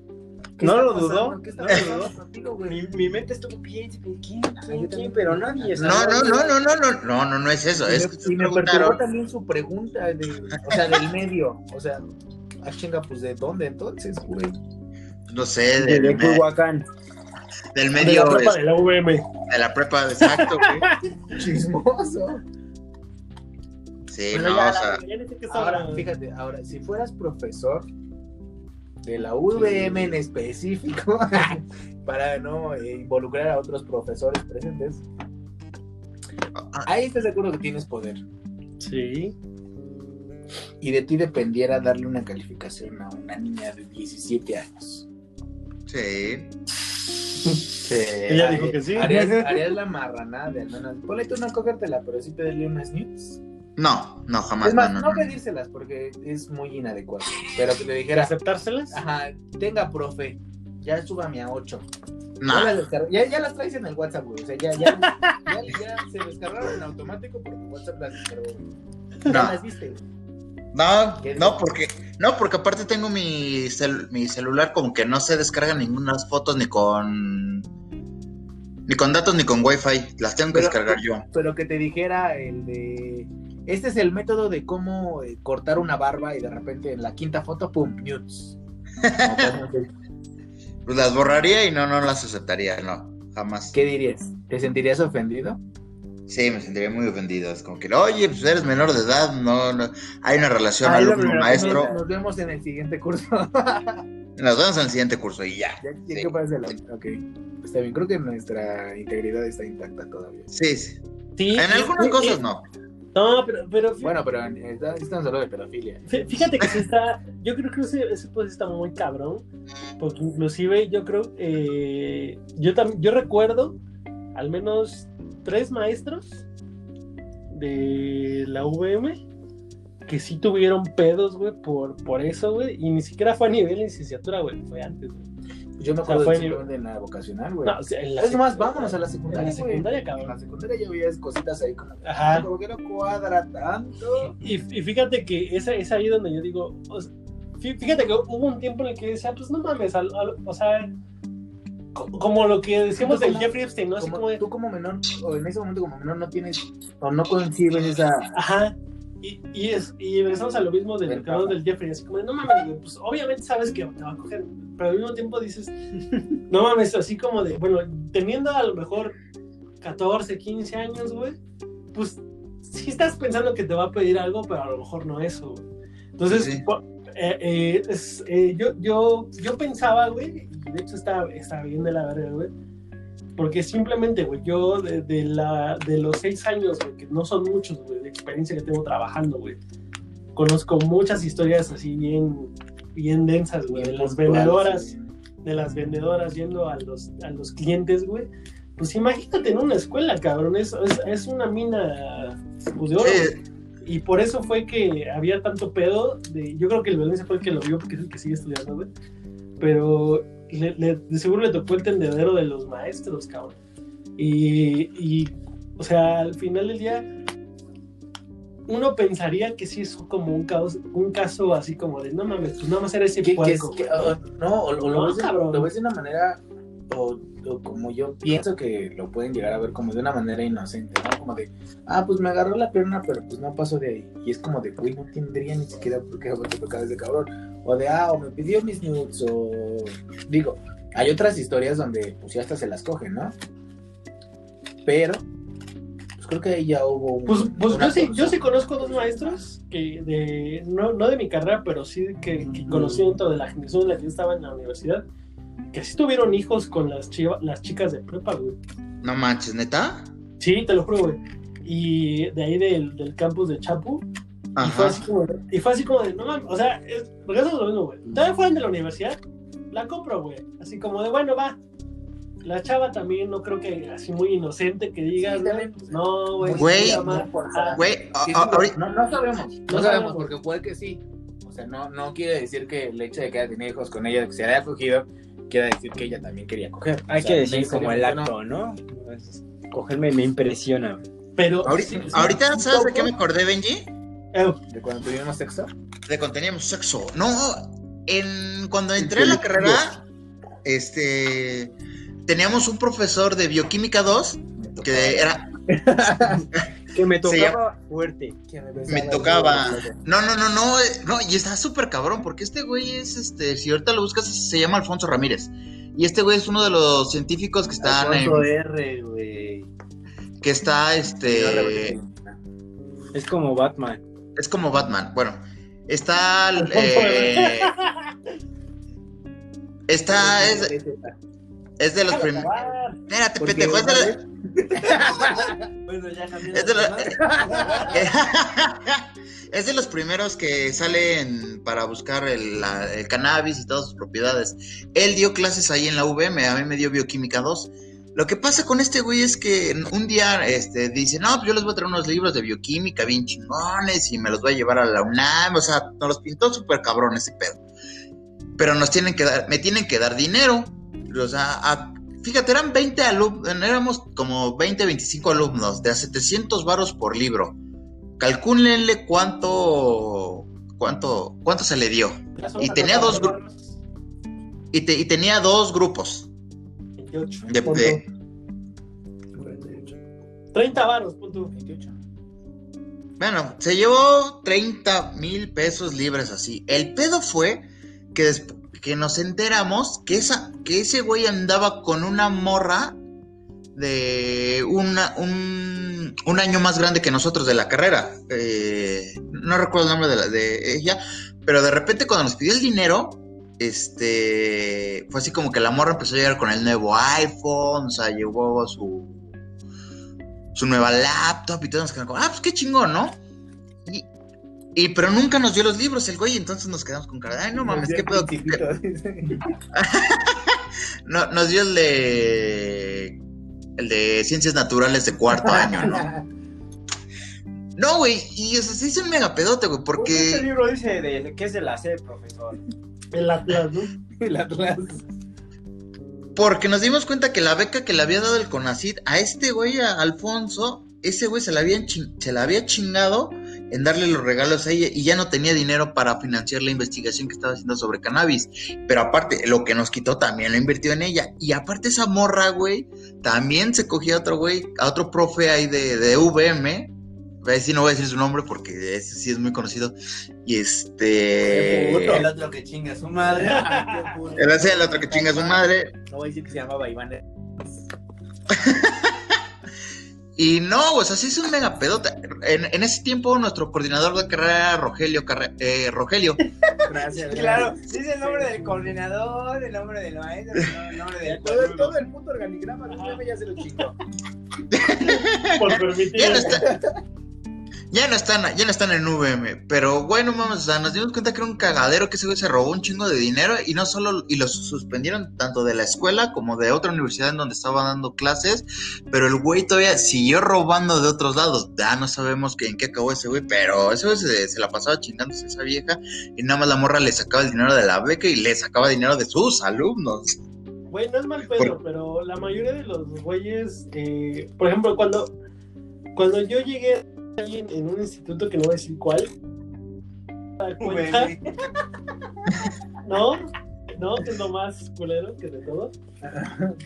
A: ¿Qué
C: No lo dudó,
A: ¿Qué está
C: no? Mi, mente estuvo bien, ¿quién?
A: yo
C: ¿Quién? Pero nadie.
E: No, no, no, no, no, no, no, no, no es eso.
A: Y
E: Es
A: me,
E: que se
A: y me perturbó también su pregunta, de, o sea, del medio. O sea, ah, chinga, pues de dónde entonces, güey.
E: No sé,
C: De, de
E: me-
C: Culhuacán.
E: Del
B: De
E: medio
B: la prepa
E: es-
B: de la UVM.
E: de la prepa, exacto, güey.
A: Chismoso.
E: Sí,
B: Bueno,
E: no,
B: ya,
E: o sea,
B: ya
A: Ahora, fíjate, ahora, si fueras profesor de la UVM en específico, para no eh, involucrar a otros profesores presentes,
E: ah,
A: ahí estás de acuerdo que tienes poder.
B: Sí.
A: Y de ti dependiera darle una calificación a una niña de 17 años.
E: sí.
B: Ella dijo que sí.
A: Harías, harías la marranada de al menos. Ponle tú no cogértela, pero sí pedirle unas nudes.
E: No, no, jamás,
A: es más,
E: no,
A: no,
E: no, no.
A: pedírselas porque es muy inadecuado. Pero que le dijera,
B: ¿Aceptárselas?
A: ajá, tenga, profe, ya súbame a 8.
E: No,
A: Ya, las ya, ya las traes en el WhatsApp, güey. O sea, ya, ya, ya, ya se descargaron en automático porque WhatsApp las descargó. güey. Ya
E: No.
A: las viste.
E: No,
A: ¿Qué
E: no, porque, no, porque aparte tengo mi, cel- mi celular como que no se descarga ninguna fotos ni con, ni con datos ni con wifi, las tengo que descargar yo.
A: Pero que te dijera el de. Este es el método de cómo eh, cortar una barba y de repente en la quinta foto, pum, nudes.
E: Pues las borraría y no, no las aceptaría, no, jamás.
A: ¿Qué dirías? ¿Te sentirías ofendido?
E: Sí, me sentiría muy ofendido. Es como que, oye, pues eres menor de edad, no, no. Hay una relación
A: Ah, es la
E: alumno
A: primera vez.
E: maestro.
A: Nos vemos en el siguiente curso.
E: Nos vemos en el siguiente curso y ya.
A: Ya, ya
E: Sí.
A: la... Ok. Está bien, creo que nuestra integridad está intacta todavía.
E: Sí, sí.
B: Sí,
E: En algunas cosas no.
B: No, pero, pero
A: Bueno, pero estamos hablando de pedofilia.
B: fí- fíjate que sí está. Yo creo que ese, ese pues está muy cabrón. Porque inclusive yo creo. eh, yo, tam- yo recuerdo al menos tres maestros de la VM que sí tuvieron pedos, güey, por, por eso, güey. Y ni siquiera fue a nivel de licenciatura, güey. Fue antes, güey.
A: Yo me
B: O sea,
A: acuerdo
B: fue-
A: simplemente en la vocacional, güey.
B: No, o sea, en la
A: es más, vámonos a la
B: En
A: secundaria.
B: la secundaria.
A: En
B: cabrón.
A: la secundaria ya veías cositas ahí como.
B: Ajá.
A: Como que no cuadra tanto.
B: Y, y fíjate que es, es ahí donde yo digo, o sea, fí- fíjate que hubo un tiempo en el que decía, pues no mames, al- al- o sea, como lo que decíamos del Jeffrey Epstein, ¿no? Así
A: Como
B: como de,
A: tú como menor, o en ese momento como menor no tienes, o no concibes esa...
B: ajá, y, y, es, y regresamos a lo mismo del cabrón. del Jeffrey, así como de, no mames, pues obviamente sabes que te va a coger, pero al mismo tiempo dices, no mames, así como de, bueno, teniendo a lo mejor 14, 15 años, güey, pues sí estás pensando que te va a pedir algo, pero a lo mejor no eso, güey. Entonces,
E: Sí.
B: eh, eh, es- eh, yo, yo, yo pensaba, güey, de hecho estaba, estaba bien de la verga, güey, porque simplemente, güey, yo de, de la, de los seis años, güey, que no son muchos, güey, de experiencia que tengo trabajando, güey, conozco muchas historias así bien, bien densas, güey, de las vendedoras, de las vendedoras yendo a los, a los clientes, güey. Pues imagínate en una escuela, cabrón, es, es, es una mina pues, de oro.
E: Sí,
B: Y por eso fue que había tanto pedo. De, yo creo que el Valencia fue el que lo vio porque es el que sigue estudiando, güey. Pero le- le- de seguro le tocó el tendedero de los maestros, cabrón. Y, y, o sea, al final del día, uno pensaría que sí es como un, caos, un caso así como de, no mames, pues nada más era ese
A: Que- que es-
B: puerco.
A: que-
B: güey".
A: o- no, o, o lo,
B: No,
A: ves de, lo ves de una manera, o, o como yo pienso que lo pueden llegar a ver como de una manera inocente, ¿no? Como de, ah, pues me agarró la pierna, pero pues no pasó de ahí. Y es como de, güey, no tendría ni siquiera por qué haberte tocado ese cabrón. O de, ah, o me pidió mis nudes, o... Digo, hay otras historias donde pues ya hasta se las cogen, ¿no? Pero, pues creo que ahí ya hubo un...
B: Pues, pues yo, sí, yo sí conozco dos maestros que de, no, no de mi carrera, pero sí que, que conocí dentro de la generación en la que yo estaba en la universidad, que sí tuvieron hijos con las, chiva- las chicas de prepa, güey.
E: no manches, neta.
B: Sí, te lo juro, güey. Y de ahí del, del campus de Chapu. Y fue,
E: Ajá.
B: así como de, y fue así como de, no mames, o sea, es, regresamos a lo mismo, güey. Todavía fueron de la universidad, la compro, güey. Así como de, bueno, va. La chava también no creo que así muy inocente que digas,
A: Sí,
B: güey.
A: también.
B: No, güey.
E: Güey. Güey,
A: Sí, no, no sabemos, no,
B: No
A: sabemos,
B: sabemos.
A: porque puede que sí. O sea, no, no quiere decir que el hecho de que haya tenido hijos con ella, que se haya cogido, quiera decir que ella también quería coger.
C: Hay
A: O sea,
C: que decir como el acto, ¿no? Cogerme me impresiona.
B: Pero.
E: ahorita, ¿sabes de qué me acordé, Benji?
B: Eh,
A: De cuando tuvimos sexo.
E: De cuando teníamos sexo. No, en, cuando entré a la carrera, este, teníamos un profesor de bioquímica 2 que era,
C: Que me tocaba fuerte.
A: Que
E: me tocaba. No, no, no, no, eh, no, y está súper cabrón, porque este güey es, este, si ahorita lo buscas, se llama Alfonso Ramírez. Y este güey es uno de los científicos que están en,
D: Alfonso R, güey.
E: que está, este.
C: Es como Batman.
E: es como Batman. Bueno, está, eh, está, es, es de los primeros. Espérate, pendejo, es de,
D: Bueno, ya cambié
E: Es de, la- es de los primeros que salen para buscar el, la- el cannabis y todas sus propiedades. Él dio clases ahí en la VM, a mí me dio bioquímica 2. Lo que pasa con este güey es que un día este, dice, no, pues yo les voy a traer unos libros de bioquímica bien chingones y me los voy a llevar a la UNAM. O sea, nos los pintó súper cabrón ese pedo. Pero nos tienen que dar, me tienen que dar dinero. O sea, a- fíjate, eran 20 alumnos, éramos como 20, 25 alumnos, de a 700 varos por libro. Calcúlenle cuánto, cuánto, cuánto se le dio. Y tenía dos gru- Y, te- y tenía dos grupos.
B: 28.
E: De- de-
B: 30 varos, punto.
A: 28.
E: Bueno, se llevó 30 mil pesos libres así. El pedo fue que, des- que nos enteramos que, esa, que ese güey andaba con una morra de una, un, un año más grande que nosotros de la carrera. Eh, no recuerdo el nombre de, la, de ella, pero de repente cuando nos pidió el dinero, este, fue así como que la morra empezó a llegar con el nuevo iPhone, o sea, llevó su, su nueva laptop y todos nos quedamos como, ah, pues qué chingón, ¿no? Y, y, pero nunca nos dio los libros el güey, entonces nos quedamos con cara de, ay, no mames, qué pedo. no, nos dio el de, el de ciencias naturales de cuarto año, ¿no? No, güey, y o sea, se hizo un mega pedote, güey, porque...
C: Este libro dice de, que es de la C, profesor.
B: El Atlas, ¿no?
A: El Atlas.
E: Porque nos dimos cuenta que la beca que le había dado el CONACID a este güey, a Alfonso, ese güey se la, había se la había chingado en darle los regalos a ella y ya no tenía dinero para financiar la investigación que estaba haciendo sobre cannabis. Pero aparte, lo que nos quitó también lo invirtió en ella. Y aparte esa morra, güey, también se cogía a otro güey, a otro profe ahí de, de VM, Sí, no voy a decir su nombre porque ese sí es muy conocido. Y este.
C: El otro que chinga a su madre.
E: el, el otro que chinga a su madre.
C: No voy a decir que se llamaba Iván.
E: y no, o sea, sí es un mega pedota. En, en, ese tiempo, nuestro coordinador de carrera era Rogelio. eh, Rogelio.
C: Gracias, Claro, dice el nombre del coordinador, el nombre del maestro, el nombre del. todo, todo el puto organigrama, no ya se lo chico.
B: Por permitir.
E: Ya no está. Ya no están, ya no están en VM, pero bueno, vamos, o sea, nos dimos cuenta que era un cagadero que ese güey se robó un chingo de dinero y no solo, y lo suspendieron tanto de la escuela como de otra universidad en donde estaba dando clases, pero el güey todavía siguió robando de otros lados. Ya no sabemos que, en qué acabó ese güey, pero ese güey se, la pasaba chingándose a esa vieja y nada más la morra le sacaba el dinero de la beca y le sacaba dinero de sus alumnos.
B: Güey, no es mal pedo, pero la mayoría de los güeyes, eh, por ejemplo, cuando, cuando yo llegué en, un instituto que no voy a decir cuál. ¿No? ¿No? Es lo más culero que de todo.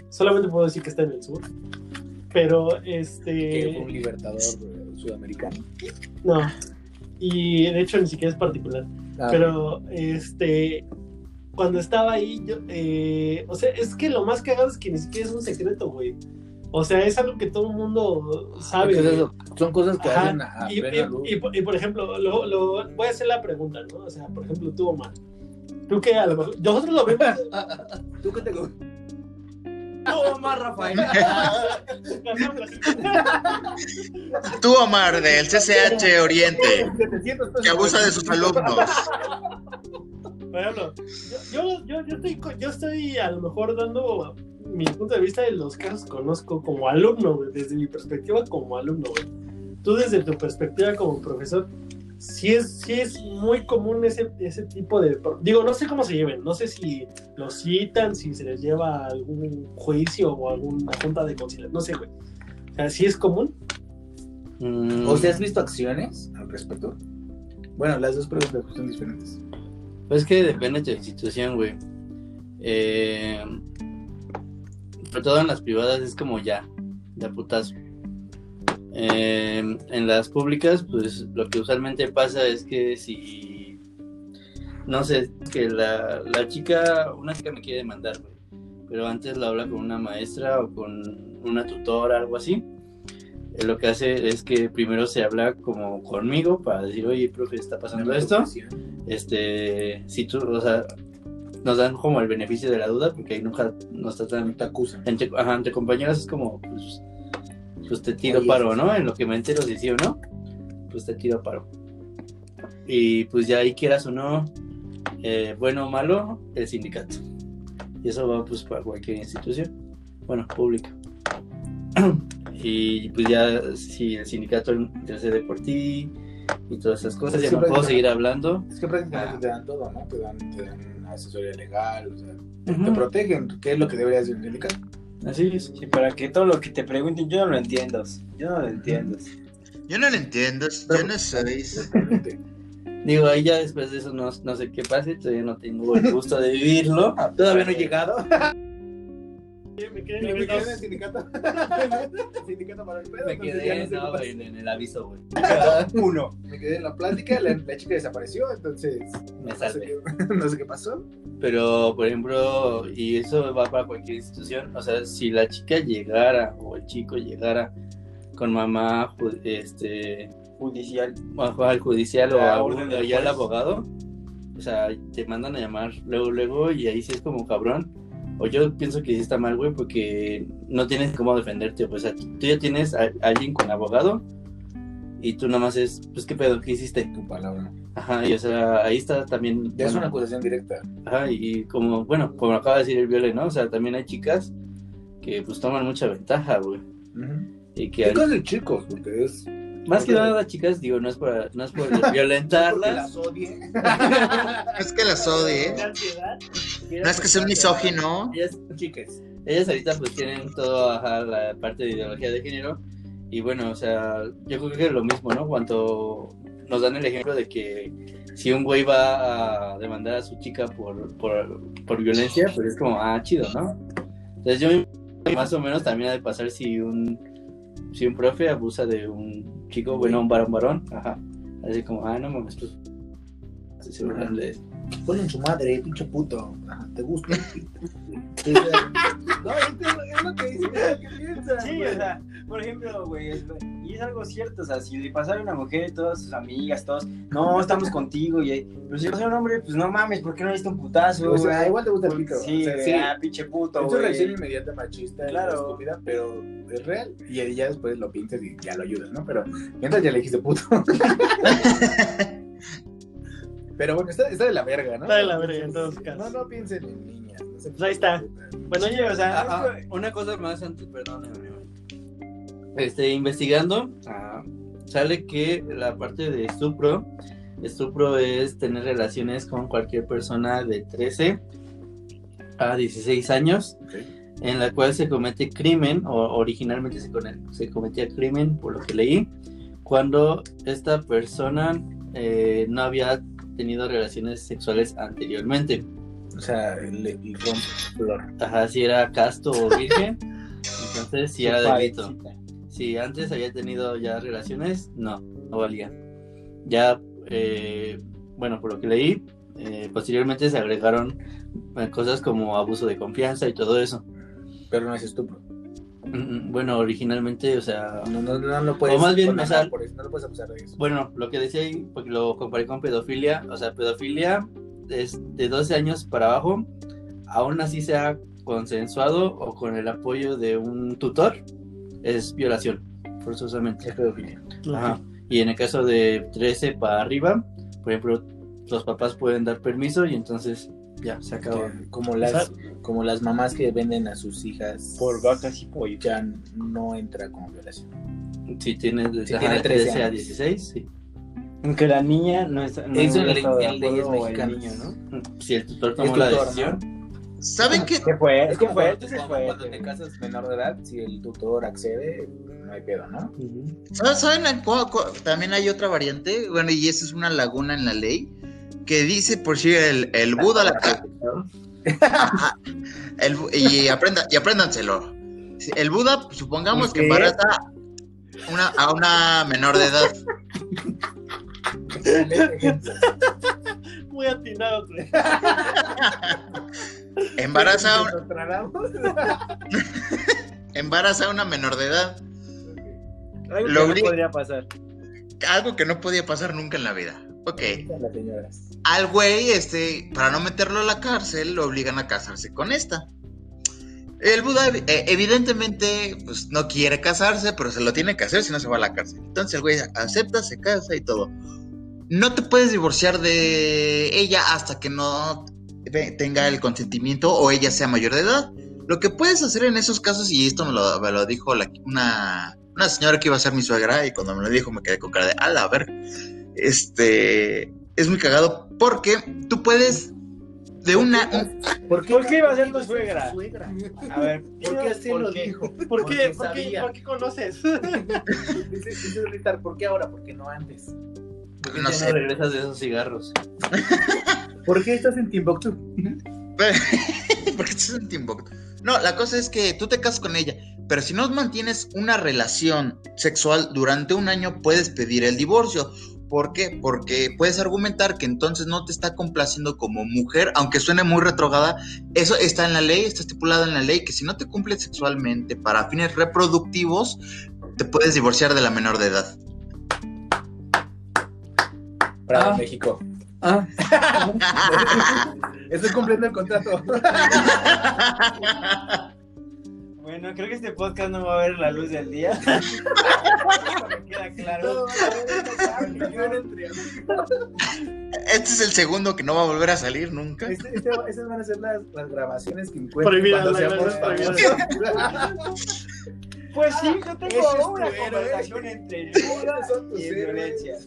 B: Solamente puedo decir que está en el sur. Pero este.
A: Que un libertador sudamericano.
B: No. Y de hecho ni siquiera es particular. Ah, pero este. Cuando estaba ahí, yo, eh, o sea, es que lo más cagado es que ni siquiera es un secreto, güey. O sea, es algo que todo el mundo sabe.
A: son cosas que hacen
B: a, y, y, por ejemplo, lo, lo, voy a hacer la pregunta, ¿no? O sea, por ejemplo, tú, Omar. Tú que a lo mejor. Nosotros lo vemos.
C: ¿Tú qué te Tú, Omar, Rafael.
E: Tú, Omar, del CCH Oriente, que abusa de sus alumnos.
B: Por ejemplo, yo, yo, yo, yo, estoy, yo estoy a lo mejor dando mi punto de vista de los casos conozco como alumno, desde mi perspectiva como alumno, Tú desde tu perspectiva como profesor, sí es, sí es muy común ese, ese tipo de... Digo, no sé cómo se lleven, no sé si los citan, si se les lleva a algún juicio o alguna junta de conciliación, no sé, güey. O sea, ¿sí es común?
A: Mm. ¿O si has visto acciones al respecto? Bueno, las dos preguntas son diferentes.
D: Pues que depende de la institución, güey. Eh, sobre todo en las privadas es como ya, de putazo. Em, en las públicas, pues lo que usualmente pasa es que si, no sé, que la, la chica, una chica me quiere demandar, güey, pero antes la habla con una maestra o con una tutora, algo así. Eh, lo que hace es que primero se habla como conmigo para decir, oye, profe, está pasando esto. Este, si tú, o sea, nos dan como el beneficio de la duda, porque ahí nunca nos tratan.
A: Te acusan.
D: Entre, ajá, entre compañeros es como, pues, pues te tiro paro, ¿no? En lo que me entero si sí o no, pues te tiro paro. Y pues ya ahí quieras o no, eh, bueno o malo, el sindicato. Y eso va pues para cualquier institución, bueno, pública. y pues ya si el sindicato intercede por ti y todas esas cosas, ya no puedo seguir hablando.
A: Es que prácticamente te dan todo, ¿no? Te dan, te dan asesoría legal, o sea, te protegen, que es lo que debería ser delicado.
D: Así es.
C: Sí, para que todo lo que te pregunten, yo no lo entiendo. Yo no lo entiendo.
E: Yo no lo entiendo, yo no sabéis.
D: Digo, ahí ya después de eso no, no sé qué pase, todavía no tengo el gusto de vivirlo.
C: Todavía no he llegado.
B: me quedé, en el sindicato.
C: sindicato para el pedo.
D: Me quedé no, en, el aviso, güey.
A: Uno. Me quedé en la plática, la, chica desapareció, entonces.
D: Me salvé.
A: No sé, qué, pasó.
D: Pero, por ejemplo, y eso va para cualquier institución. O sea, si la chica llegara o el chico llegara con mamá, este.
C: Judicial.
D: al judicial o, a, al abogado o sea, te mandan a llamar luego, luego, y ahí sí es como cabrón. O yo pienso que sí está mal, güey, porque no tienes cómo defenderte. Pues, o sea, tú ya tienes a, alguien con abogado y tú nada más es, pues, ¿qué pedo? ¿Qué hiciste?
A: Tu palabra.
D: Ajá, y o sea, ahí está también.
A: Ya es una acusación directa.
D: Ajá, y como, bueno, como acaba de decir el Viole, ¿no? O sea, también hay chicas que pues toman mucha ventaja, güey. Y que
A: Chicos de chicos, porque es.
D: Más que nada chicas, digo, no es por, no es por violentarlas.
A: odie.
E: No es que las odie. No es que sea un misógino.
D: Ellas,
A: Chiques.
D: ellas ahorita pues tienen todo ajá, la parte de ideología de género. Y bueno, o sea, yo creo que es lo mismo, ¿no? Cuando nos dan el ejemplo de que si un güey va a demandar a su chica por, por, por violencia, pues es como, ah, chido, ¿no? Entonces yo me- más o menos también ha de pasar si un si un profe abusa de un chico, bueno, un varón varón, ajá. Así como, ah, no mames, pues se se burlan de
A: Ponle en su madre, pinche puto. Ajá, ¿Te gusta? no, es que es lo que dice, es lo que piensa.
C: Sí, o sea, por ejemplo, güey, es- y es algo cierto, o sea, si le pasara a una mujer, todas sus amigas, todos, no, estamos contigo, y pero si pasara un hombre, pues no mames, ¿por qué no le diste un putazo?
A: O sea,
C: güey?
A: igual te gusta el pito.
C: Sí,
A: o sea,
C: güey,
A: sí.
C: ah, pinche puto,
A: Es una
C: güey.
A: reacción inmediata machista,
C: Claro.
A: estúpida, pero es real. Y ya después lo pintas y ya lo ayudas, ¿no? Pero mientras ya le dijiste puto. pero bueno, está, está de la verga, ¿no?
B: Está de la verga en todos casos.
A: No, no piensen en niñas. no
B: Pues ahí está. Bueno, oye,
C: o sea,
D: Ah, ah, una cosa más antes, perdón, amigo. Este, investigando, ah, sale que la parte de estupro, estupro es tener relaciones con cualquier persona de 13 a 16 años, en la cual se comete crimen, o originalmente se, cometía crimen, por lo que leí, cuando esta persona eh, no había tenido relaciones sexuales anteriormente.
A: O sea, le, le rompe flor.
D: Ajá, si era casto o virgen, entonces sí era delito.
C: Parecita.
D: Si antes había tenido ya relaciones, no, no valía. Ya, eh, bueno, por lo que leí, eh, posteriormente se agregaron eh, cosas como abuso de confianza y todo eso.
A: Pero no es estupro.
D: Mm, mm, Bueno, originalmente, o sea,
A: No, no, no lo puedes
D: O más bien, o sea-
A: por eso, no lo puedes abusar de eso.
D: bueno, lo que decía ahí, porque lo comparé con pedofilia, o sea, pedofilia es de 12 años para abajo, aún así sea consensuado o con el apoyo de un tutor, es violación, forzosamente.
A: Es pedofilia.
D: Ajá. Y en el caso de 13 para arriba, por ejemplo, los papás pueden dar permiso y entonces ya se acaba.
A: Que Como las, como las mamás que venden a sus hijas
C: Por vacas y pollo.
A: ya no entra como violación.
D: Si tienes de
A: Si
D: ajá,
A: tiene
D: de
A: 13
D: 13 a
A: años.
D: 16, sí.
C: Aunque la niña no está. No
A: Eso en leyes
C: o el
A: mexicanas.
C: niño, ¿no?
D: Si el tutor
A: Es
D: tomó la
A: tutor,
D: decisión,
E: ¿Saben qué?
C: ¿Qué fue? Es que fue,
A: cuando-
C: entonces
A: como
C: fue.
A: Cuando te casas menor de edad, si el tutor accede, no hay pedo, ¿no?
E: ¿Saben, También hay otra variante, bueno, y esa es una laguna en la ley, que dice por si el, el Buda la. El y, aprenda, y apréndanselo. El Buda, supongamos que embaraza una, a una menor de edad.
B: muy atinado.
E: Embaraza, a un-
A: Nos tragamos.
E: embaraza a una menor de edad.
C: Algo
E: Lo
C: que no podría pasar.
E: Algo que no podía pasar nunca en la vida. Ok. Al güey, este, para no meterlo a la cárcel, lo obligan a casarse con esta. El Buda, eh, evidentemente, pues no quiere casarse, pero se lo tiene que hacer si no se va a la cárcel. Entonces el güey acepta, se casa y todo. No te puedes divorciar de ella hasta que no tenga el consentimiento o ella sea mayor de edad. Lo que puedes hacer en esos casos, y esto me lo, me lo dijo la- una, una señora que iba a ser mi suegra, y cuando me lo dijo me quedé con cara de, ala, a ver, este, es muy cagado porque tú puedes de una... un-
A: ¿Por
C: ¿Por qué iba a ser tu suegra?
A: suegra?
C: A ver,
A: ¿Por qué así
C: ¿por
A: lo
C: qué?
A: dijo?
B: ¿Por qué?
A: Porque
B: ¿Por qué,
A: sabía.
B: ¿Por qué conoces?
A: Dice, dice Ritar, ¿por qué ahora? ¿Por qué no antes?
D: ¿Por qué
E: No
D: ya
E: sé.
D: no regresas de esos cigarros?
A: ¿Por qué estás en Timbuktu?
E: porque estás en Timbuktu. No, la cosa es que tú te casas con ella, pero si no mantienes una relación sexual durante un año, puedes pedir el divorcio. ¿Por qué? Porque puedes argumentar que entonces no te está complaciendo como mujer, aunque suene muy retrogada. Eso está en la ley, está estipulado en la ley, que si no te cumples sexualmente para fines reproductivos, te puedes divorciar de la menor de edad.
A: Para
D: Ah.
A: México. Ah. Estoy cumpliendo el contrato.
C: Bueno, creo que este podcast no va a ver la luz del día. Queda claro.
E: Este es el segundo que no va a volver a salir nunca.
A: Este, este, esas van a ser las, las grabaciones que encuentro cuando seamos famosos.
C: Pues sí, yo tengo
A: es
C: una conversación entre duda y violencia.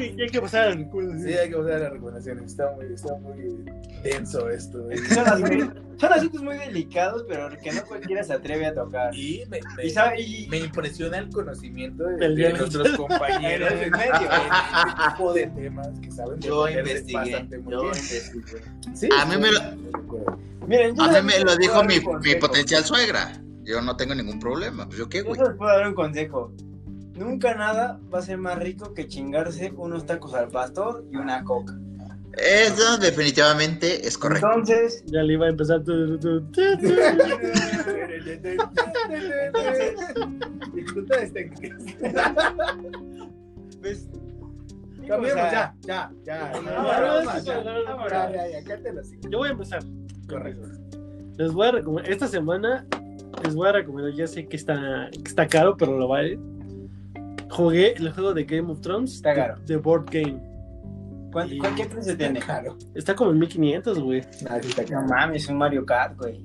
B: Y hay que pasar al recuerdo.
A: Sí, hay que usar las recomendaciones. Está muy, está muy denso esto. ¿eh?
C: Son, así- son asuntos muy delicados, pero que no cualquiera se atreve a tocar.
A: Y me, me-
C: Y, sabe- y-
A: me impresiona el conocimiento de, de nuestros compañeros
C: En medio.
A: este tipo de temas que saben
E: Yo investigué.
A: bastante muy
E: Yo
A: bien.
E: investigué.
A: Sí,
E: A mí me lo-
C: miren,
E: A mí me lo dijo mi, mi potencial suegra. Yo no tengo ningún problema. Pues yo qué,
C: Yo
E: güey.
C: les puedo dar un consejo. Nunca nada va a ser más rico que chingarse unos tacos al pastor y una coca.
E: Eso definitivamente es correcto.
C: Entonces,
B: Ya le iba a empezar tu, tu- tu- tu-
A: Disfruta de este.
C: pues.
A: Cambiemos, ya, ya, ya.
B: Yo voy a empezar.
A: Correcto.
B: Les voy a recomendar. Esta semana les voy a recomendar. Ya sé que está, que está caro, pero lo vale. Jugué el juego de Game of Thrones.
C: Está caro.
B: De, de Board Game.
C: ¿cuán-
B: Y-
C: cuán- ¿Qué precio tiene?
A: Claro.
B: Está como en 1500, güey.
A: Ah,
C: No mames, un Mario Kart, güey.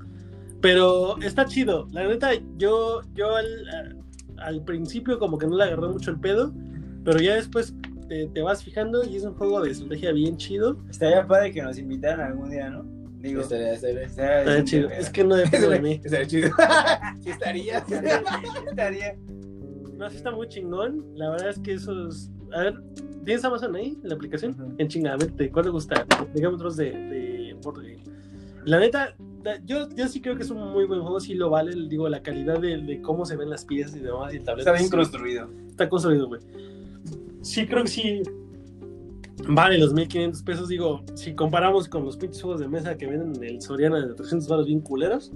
B: Pero está chido. La neta, yo, yo al, al principio como que no le agarré mucho el pedo. Pero ya después te, te vas fijando y es un juego de estrategia bien chido.
C: Estaría padre que nos invitaran algún día, ¿no? Digo,
A: Estaría, estaría,
B: chido. Es que no depende de mí.
A: estaría chido. Sí, estaría.
C: Estaría.
B: No, sí está muy chingón. La verdad es que esos. A ver, ¿tienes Amazon ahí? La aplicación. En chinga, a ver, ¿de ¿cuál te gusta? Digamos otros de, de Board. La neta, yo, yo sí creo que es un muy buen juego, sí lo vale. Digo, la calidad de, de cómo se ven las piezas y demás y el tablero.
C: Está bien
B: sí,
C: construido.
B: Está construido, güey. Sí, creo que sí. Vale los 1500 pesos. Digo, si comparamos con los pinches juegos de mesa que venden en el Soriana de 300 baros bien culeros.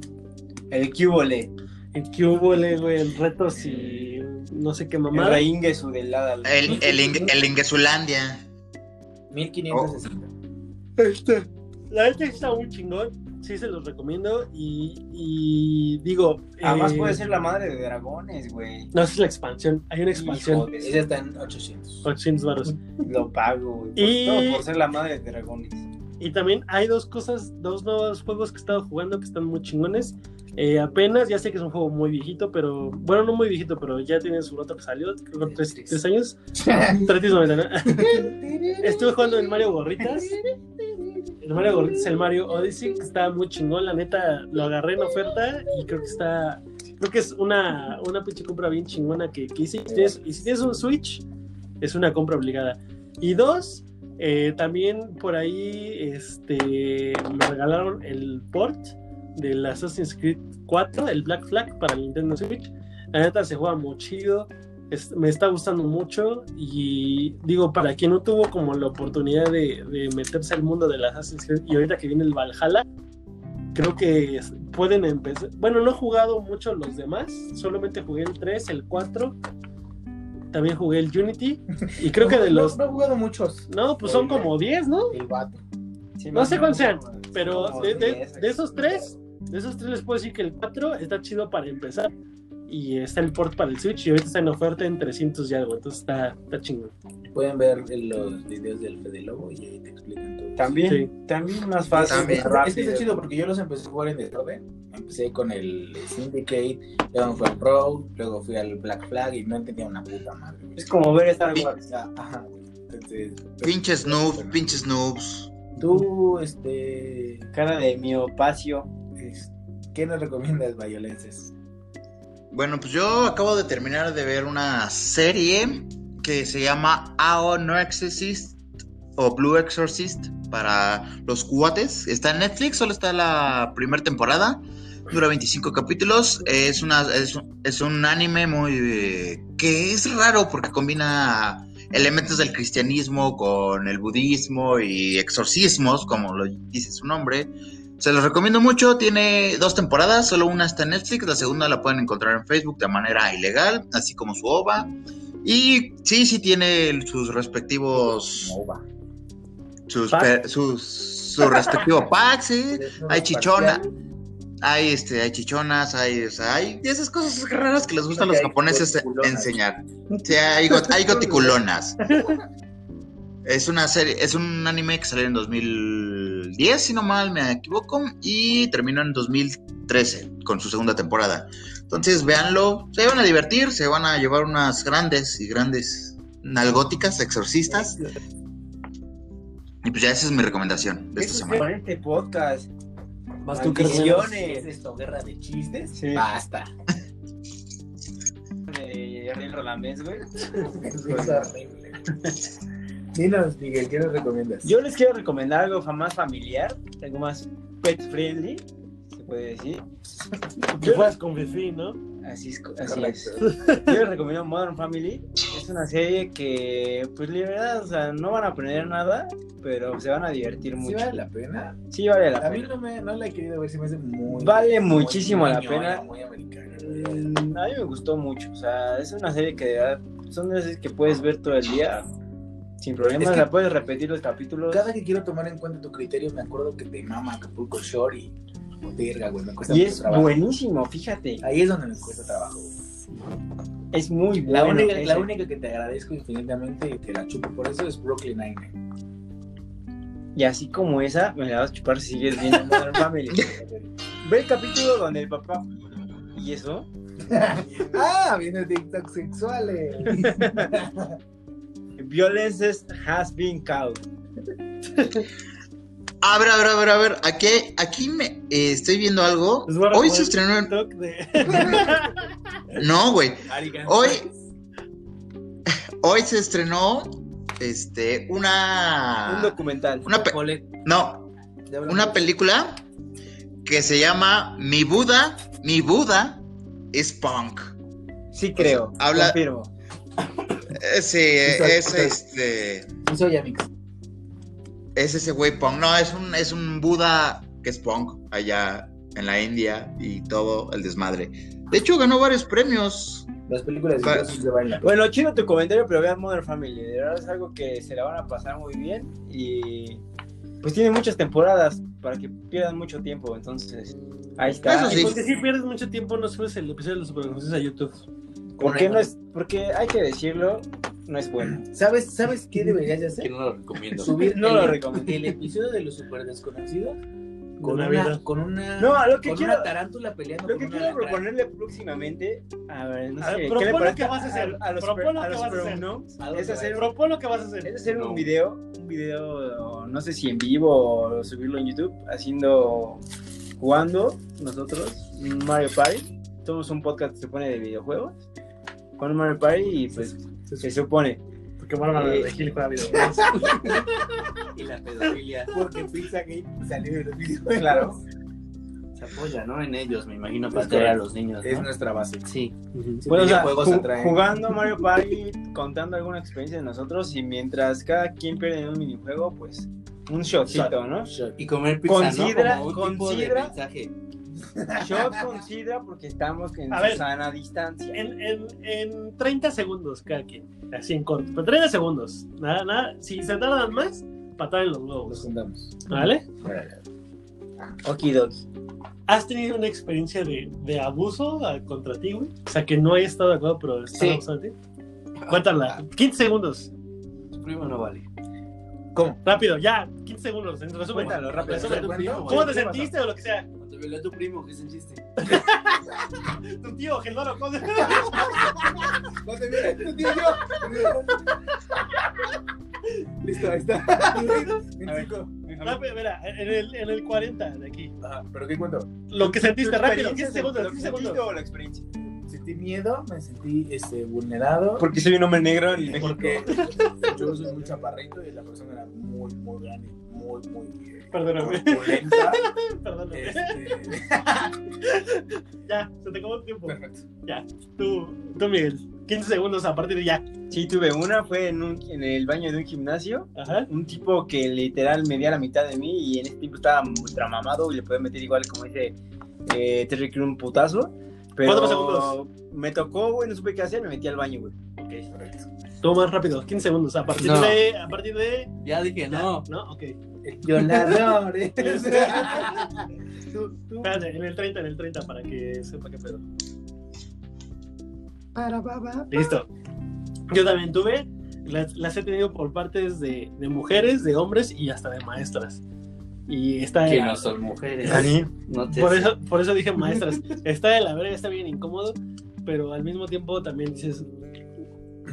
C: El Cubole.
B: En Cubole, güey, en retos y no sé qué
C: El
B: mamada.
C: Reingesu del Lada.
E: El, el, Ing- el Ingesulandia.
A: 1560.
B: Este, la neta sí está muy chingón. Sí, se los recomiendo. Y, y digo.
C: Además
B: eh,
C: puede ser la madre de dragones, güey.
B: No, es la expansión. Hay una expansión.
A: Ella está en 800.
B: 800 baros.
C: Lo pago, güey.
B: Y-
C: todo por ser la madre de dragones.
B: Y también hay dos cosas, dos nuevos juegos que he estado jugando que están muy chingones. Eh, apenas, ya sé que es un juego muy viejito, pero. Bueno, no muy viejito, pero ya tiene su nota que salió, creo que tres, tres años. Tres. Estuve jugando en Mario Gorritas. El Mario Gorritas, el Mario Odyssey, que está muy chingón. La neta, lo agarré en oferta y creo que está. Creo que es una, una pinche compra bien chingona que, que hice. Y si tienes- y si tienes un Switch, es una compra obligada. Y dos, eh, también por ahí este, me regalaron el port del Assassin's Creed 4, el Black Flag para el Nintendo Switch. La neta se juega muy chido, es- me está gustando mucho y digo, para quien no tuvo como la oportunidad de, de meterse al mundo del Assassin's Creed y ahorita que viene el Valhalla, creo que es- pueden empezar. Bueno, no he jugado mucho los demás, solamente jugué el 3, el 4, también jugué el Unity y creo que de
A: No-
B: los...
A: No, he jugado muchos.
B: No, pues son como 10, ¿no?
A: El vato.
C: Sí,
B: No sé cuántos sean. Pero de, de- de esos tres, de esos tres les puedo decir que el 4 está chido para empezar. Y está el port para el Switch y ahorita está en oferta en 300 y algo. Entonces está, está chingón.
A: Pueden ver los videos del Fede Lobo y ahí te explican todo.
C: También,
B: Sí.
C: también más fácil,
E: También.
C: más
A: Es
C: rápido.
A: que está chido porque yo los empecé a jugar en desorden. Empecé con el Syndicate, luego fui al Pro, luego fui al Black Flag y no entendía una puta madre.
C: Es como ver Star. Wars.
A: Ah, Ajá. Entonces.
E: Pinches noobs,
A: Bueno.
E: pinches noobs.
A: Tú, este.
C: Cara de miopacio.
A: es- ¿Qué nos recomiendas, Violences?
E: Bueno, pues yo acabo de terminar de ver una serie que se llama AO No Exorcist o Blue Exorcist para los cuates. Está en Netflix, solo está la primera temporada. Dura 25 capítulos. Es, una, es, es un anime muy... que es raro porque combina elementos del cristianismo con el budismo y exorcismos, como lo dice su nombre. Se los recomiendo mucho, tiene dos temporadas, solo una está en Netflix, la segunda la pueden encontrar en Facebook de manera ilegal, así como su OVA. Y sí, sí tiene sus respectivos
A: Nova.
E: sus, sus- su respectivo pack, sí. Hay chichona, hay este, hay chichonas, hay, hay esas cosas raras que les gustan a los japoneses enseñar. Sí, hay, got- hay goticulonas. Es una serie, es un anime que salió en 2010, si no mal me equivoco, y terminó en 2013 con su segunda temporada. Entonces, véanlo, se van a divertir, se van a llevar unas grandes y grandes nalgóticas, exorcistas. Y pues ya esa es mi recomendación de esta semana.
C: este podcast.
B: Vas tú, ¿qué
C: Maldiciones.
B: recomiendas?
A: ¿Es esto guerra de chistes?
C: Sí.
A: Basta.
C: De Ariel Rolamés, güey.
A: Es horrible. Dinos, Miguel, ¿qué nos recomiendas?
C: Yo les quiero recomendar algo más familiar, algo más pet friendly, se puede decir.
B: Que juegas con Fifi, ¿no?
C: Así es. Así es. Yo les recomiendo Modern Family. Es una serie que, pues, la verdad, o sea, no van a aprender nada, pero se van a divertir
A: ¿Sí
C: mucho.
A: vale la pena?
C: Sí, vale la
A: A mí
C: pena.
A: no, me, no la he querido ver, se me hace muy...
C: Vale
A: muy
C: muchísimo la pena.
A: Muy americana.
C: Mm, A mí me gustó mucho. O sea, es una serie que de verdad, son de esas que puedes ver todo el día sin problemas.
A: Es que-
C: la puedes repetir los capítulos.
A: Cada que quiero tomar en cuenta tu criterio, me acuerdo que te mama Acapulco Shore y... Verga, güey, me cuesta
C: Y
A: mucho
C: es
A: trabajo.
C: buenísimo, fíjate.
A: Ahí es donde me cuesta trabajo.
C: Es muy
A: La,
C: bueno.
A: única, la única que te agradezco infinitamente y te la chupo por eso es Brooklyn Nine-Nine.
C: Y así como esa, me la vas a chupar si sigues viendo Modern Family. Ve el capítulo donde el papá. ¿Y eso?
A: ah, viene TikTok sexuales.
C: Violences has been caught.
E: A ver, a ver, a ver, a ver, aquí, aquí me eh, estoy viendo algo. Hoy se estrenó en...
B: de...
E: No, güey. Hoy, hoy se estrenó este una
C: Un documental.
E: una pe- no, una película que se llama Mi Buda, Mi Buda es punk.
C: Sí, creo.
E: Habla-
C: Confirmo.
E: Ese
A: Exacto,
E: es
A: exacto.
E: este
A: Y soy Amix.
E: es ese güey punk. No, es un es un Buda que es punk allá en la India y todo el desmadre. De hecho ganó varios premios.
A: Las películas de baila.
C: Bueno, chido tu comentario, pero vean Modern Family. De verdad es algo que se la van a pasar muy bien. Y pues tiene muchas temporadas para que pierdan mucho tiempo. Entonces, ahí está.
E: Eso sí.
B: Porque si pierdes mucho tiempo, no subes el episodio de los superconocidos a YouTube.
C: Porque no es, porque hay que decirlo, no es bueno.
A: ¿Sabes, ¿Sabes qué deberías de
D: Que
A: hacer?
D: no lo recomiendo.
A: Subir
C: No
A: el,
C: lo recomiendo.
A: el episodio de los super desconocidos con una, con una,
C: No, lo que
A: con
C: quiero-
A: una tarántula peleando
C: Lo que quiero
A: alacrán.
C: proponerle próximamente, a ver, no
B: A
C: sé,
B: ver,
C: ¿qué le parece
B: que vas a hacer.
C: a, a los,
B: Propon lo
C: a
B: que vas a hacer.
A: ¿A
C: Es hacer,
B: Propon lo que vas a hacer.
C: es hacer
D: No.
C: un video, un video, no sé si en vivo o subirlo en YouTube, haciendo, jugando nosotros Mario Party. Somos un podcast que se pone de videojuegos. Con Mario Party y pues se supone.
B: Porque bueno, a
C: Eh.
B: de Gil juega videojuegos.
D: Y la pedofilia
A: Porque Pizzagate salió de los videos.
C: Claro.
D: se apoya, ¿no? En ellos, me imagino, para
A: Es
D: atraer a los niños,
A: Es
D: ¿no?
A: nuestra base.
D: Sí.
A: Sí,
C: Bueno, o sea,
A: videojuegos
C: ju-
A: atraen.
C: jugando Mario Party, contando alguna experiencia de nosotros y mientras cada quien pierde en un minijuego, pues un shotcito, ¿no?
A: Shot.
D: Y comer pizza,
C: Considera-
D: ¿no? Como un tipo de
C: considera-
D: mensaje.
C: Shot considera porque estamos en
B: A
C: su
B: ver.
C: sana distancia.
B: En, en, en 30 segundos cada quien. Así en corto. Pero 30 segundos. Nada, nada. Si se tardan más, patada en los
A: Nos
B: globos.
A: juntamos.
B: ¿Vale?
C: Okidoki.
B: ¿Has tenido una experiencia de, de abuso a- contra ti, güey? O sea, que no hayas estado de acuerdo, pero están
A: Sí.
B: abusando de ti. Cuéntala. 15 segundos.
D: Tu primo no vale.
A: ¿Cómo?
B: Rápido, ya. 15 segundos. En resumen.
C: Cuéntalo, rápido.
B: ¿Cómo
C: Sí,
B: te sentiste o lo que sea?
D: Cuando violó a tu primo, ¿qué sentiste?
B: Tu tío, Geldoro, ¿cómo te-
A: No te mires, tu tío, yo. Listo, ahí está.
B: Rápido, mira, en el, en el 40 de aquí.
A: Ajá, ¿Pero qué cuento?
B: Lo que sentiste, rápido.
C: experiencia
B: 15 segundos,
C: ¿Lo que
B: 15
C: sentiste
B: segundos.
C: o la experiencia?
A: Sentí miedo, me sentí este, vulnerado.
C: Porque soy un hombre negro en México.
A: Porque yo soy muy chaparrito y la persona era muy, muy grande, muy, muy eh,
B: Perdóname. Perdóname.
A: Este,
B: Ya, se te acabó el tiempo.
A: perfecto.
B: Ya, tú, tú, Miguel. 15 segundos a partir de ya.
C: Sí, tuve una, fue en, un- en el baño de un gimnasio.
B: Ajá.
C: Un tipo que literal medía la mitad de mí y en ese tiempo estaba ultra mamado y le podía meter igual, como dice eh, Terry Crew, un putazo. Pero
B: Cuatro segundos.
C: me tocó, güey, no supe qué hacer, me metí al baño, güey.
B: Todo más rápido, 15 segundos. A partir
D: No.
B: de. A partir de.
D: Ya dije, no.
B: ¿No? Ok.
A: Violador.
B: Espérate, en el 30, en el 30, para que sepa qué pedo. Listo. Yo también tuve. Las, las he tenido por partes de, de mujeres, de hombres y hasta de maestras. Y está
D: Que no son mujeres.
B: Dani,
D: No te
B: Por eso, por eso dije maestras. Está de la verga, está bien incómodo, pero al mismo tiempo también dices,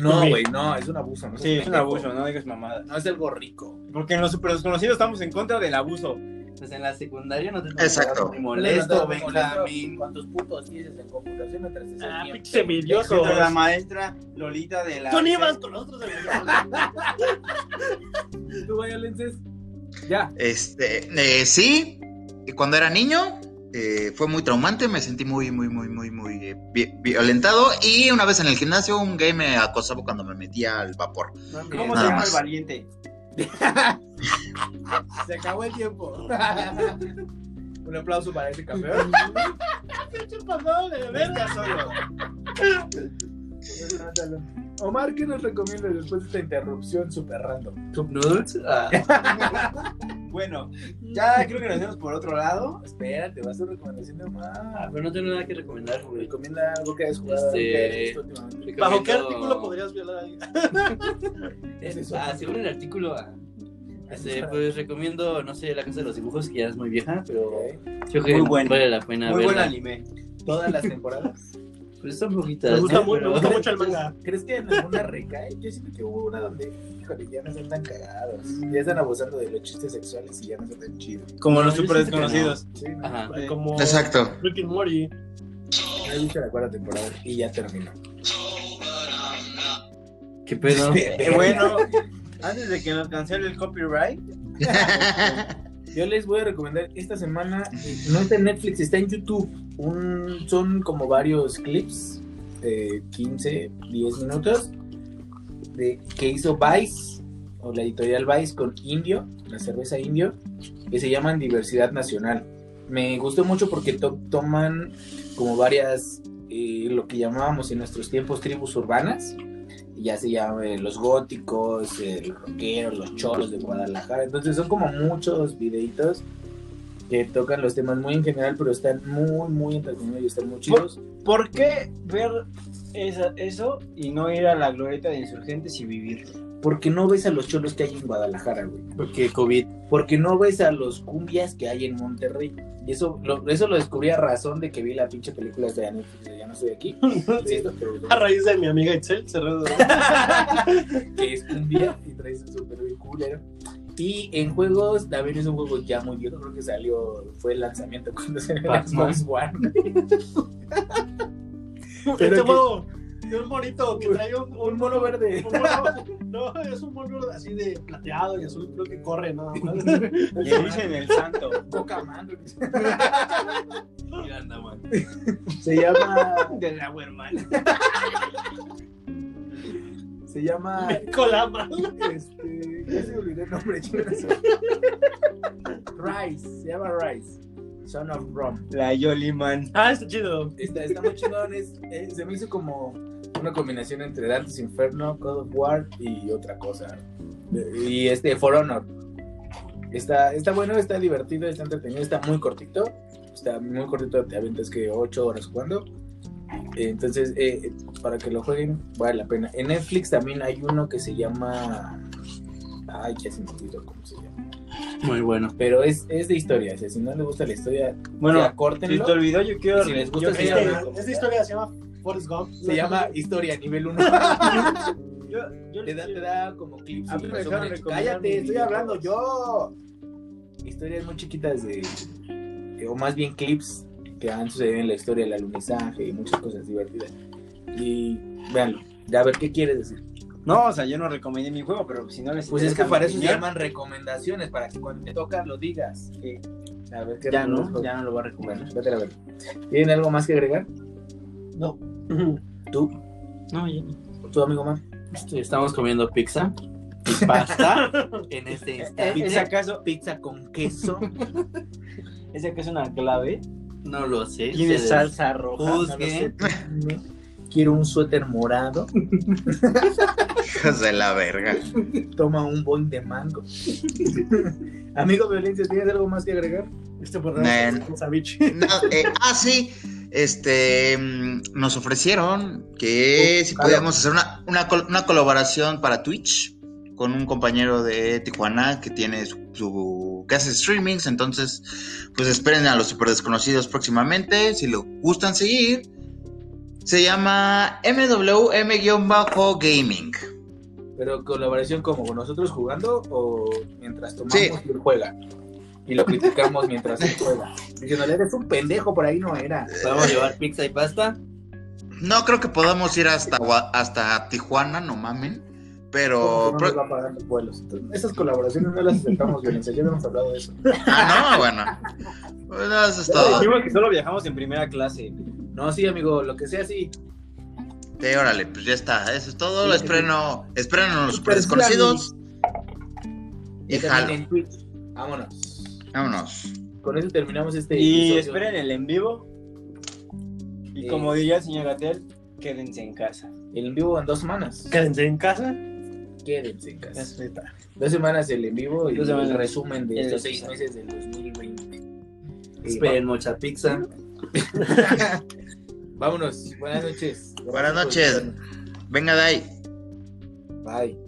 A: No, güey, no, es un abuso. No
C: Sí, es un abuso, no digas mamada.
A: No es algo rico.
C: Porque en los super desconocidos estamos en contra del abuso.
D: Pues en la secundaria no te
E: Exacto.
D: muy molesto, Benjamín.
A: Benjamín. ¿Cuántos putos tienes en computación mientras
B: ah, pinche envidioso.
C: La maestra Lolita de la.
B: Tú ni ibas con los otros envidiosos.
A: ¿Tú, violences? Ya.
E: Este, eh, sí, y cuando era niño eh, fue muy traumante, me sentí muy, muy, muy, muy, muy eh, vi- violentado. Y una vez en el gimnasio, un gay me acosaba cuando me metía al vapor.
C: ¿Cómo se llama
E: más.
C: el valiente?
A: Se acabó el tiempo. Un aplauso para ese campeón.
B: Pinche pasado de verga.
A: Omar, ¿qué nos recomiendas después de esta interrupción super random?
D: ¿Cup Noodles? Ah,
C: Bueno, ya creo que nos vemos por otro lado.
A: Espérate, va a ser recomendación de
D: ah,
A: Omar.
D: pero no tengo nada que recomendar, güey.
A: Recomienda algo que hayas jugado.
D: Este-
A: que últimamente.
B: ¿Bajo qué
D: Recomiendo-
B: artículo podrías violar a alguien?
A: Es.
D: Ah, según el artículo, ah, este, pues recomiendo, no sé, La Casa de los Dibujos, que ya es muy vieja, pero
A: Ok.
D: creo que
C: Muy bueno.
D: vale la pena
C: Muy buen
D: verla.
C: anime.
A: Todas las temporadas.
D: Pues están poquitas.
B: Me gusta, me gusta mucho el manga.
A: ¿Crees que en alguna recae? Yo siento que hubo una donde, híjole, ya no son tan cagados. Ya están abusando de los chistes sexuales y ya no son tan chidos.
C: Como
D: No,
C: los super
D: no.
C: desconocidos.
A: Sí, no.
D: Ajá.
B: Como
E: Exacto.
B: Rick and Morty.
A: He visto la cuarta temporada y ya terminó.
D: ¿Qué pedo?
C: Bueno, antes de que nos cancele el copyright,
A: Yo les voy a recomendar esta semana, eh, no está en Netflix, está en YouTube. Un, son como varios clips, de 15, 10 minutos, de, que hizo Vice, o la editorial Vice con Indio, la cerveza Indio, que se llaman Diversidad Nacional. Me gustó mucho porque to- toman como varias, eh, lo que llamábamos en nuestros tiempos tribus urbanas, ya se llama eh, los góticos, eh, los rockeros, los cholos de Guadalajara. Entonces son como muchos videitos que tocan los temas muy en general, pero están muy, muy entretenidos y están muy chidos.
C: ¿por qué ver esa- eso y no ir a la glorieta de insurgentes y vivir?
A: Porque no ves a los cholos que hay en Guadalajara, güey.
D: Porque COVID.
A: Porque no ves a los cumbias que hay en Monterrey. Y eso lo, eso lo descubrí a razón de que vi la pinche película de Ya no, Ya no estoy aquí. Sí, esto, pero-
B: A raíz de mi amiga Itzel, cerrado.
A: que es cumbia y traes un super culero. Y en juegos, también es un juego ya muy viejo, creo que salió, fue el lanzamiento cuando se. Xbox One.
B: Este
A: que-
B: juego de un monito que trae un,
A: Un mono verde.
B: un mono- no, es un mono así de plateado y azul, creo que corre, ¿no?
C: Y le dicen el santo.
A: Coca Man.
D: Mira, anda, man.
A: Se llama.
C: Del agua hermana.
A: Se llama.
B: Colama.
A: Este. Ya se me olvidó el nombre, chicos. Rice. Se llama Rice. Son of Rum.
C: La Yoliman.
B: Ah, está chido.
A: Está, está muy es- eh, se me hizo como una combinación entre Dante's Inferno, God of War y otra cosa. Y este, For Honor. Está, está bueno, está divertido, está entretenido, está muy cortito. Está muy cortito, te aventas que 8 horas jugando. Entonces, eh, para que lo jueguen, vale la pena. En Netflix también hay uno que se llama. Ay, ya se me olvidó cómo se llama.
D: Muy bueno.
A: Pero es, es de historia. O sea, si no les gusta la historia,
C: Bueno,
A: ya
C: si
A: córtenlo.
C: te olvidó, yo quiero.
A: Si les gusta,
C: yo
B: Este, esta historia se llama Forrest Gump.
A: Se llama Historia nivel 1.
C: yo, yo
A: te, da, te da como clips.
C: A mí me dejaron
A: Cállate, estoy hablando yo. Historias muy chiquitas de. de- o más bien clips que han sucedido en la historia del alunizaje y muchas cosas divertidas. Y véanlo. Ya a ver qué quieres decir.
C: No, o sea, yo no recomendé mi juego, pero si no les
A: Pues es que para eso se llaman recomendaciones, para que cuando te toca lo digas.
C: Sí.
A: A ver qué
C: Ya no, ya no lo voy a recomendar.
A: vete a ver. ¿Tienen algo más que agregar?
B: No.
A: ¿Tú?
C: No, ya.
A: ¿Tu amigo más?
D: Estamos comiendo pizza y pasta en este
C: ¿Es,
D: instante.
C: es acaso,
A: Pizza con queso.
C: ¿Es acaso una clave?
D: No lo sé.
F: Tiene salsa roja. no lo sé. Quiero un suéter morado.
E: Hijos de la verga.
A: Toma un boing de mango. Amigo Violencia, ¿tienes algo más que agregar?
B: Este un Savich.
E: No, eh, ah, sí. Este nos ofrecieron que si podíamos hacer una, una, col- una colaboración para Twitch con un compañero de Tijuana que tiene su, su- que hace streamings. Entonces, pues esperen a los super desconocidos próximamente. Si lo gustan seguir, se llama MWM-Gaming.
A: Pero colaboración como con nosotros jugando o mientras tomamos
E: Sí.
A: y juega. Y lo criticamos mientras él juega. Diciéndole, eres un pendejo, por ahí no era.
D: Vamos a llevar pizza y pasta.
E: No creo que podamos ir hasta, hasta Tijuana, no mamen. Pero.
A: No nos va a pagar los vuelos. Entonces, esas colaboraciones no las aceptamos, Violencia. Ya hemos hablado de eso.
E: Ah, no, bueno. Bueno, eso es todo.
C: Dijimos que solo viajamos en primera clase.
A: No, sí, amigo, lo que sea, sí.
E: Sí, órale, pues ya está. Eso es todo.
A: Sí,
E: esperen, esperen a los desconocidos.
A: Y
E: jalo.
A: en Twitch. Vámonos.
E: Vámonos.
A: Con eso terminamos este
C: Y
A: episodio.
C: esperen el en vivo. Y
A: Eh.
C: como diría el señor Gatel, quédense en casa.
A: El en vivo en dos semanas.
B: Quédense en casa.
A: Quédense en casa. Dos semanas el en vivo y
C: Dos
A: el resumen de estos seis
C: pizza.
A: meses del 2020. Eh,
D: Esperen mucha pizza.
A: Vámonos. Buenas noches.
E: Buenas noches. Venga de ahí.
A: Bye.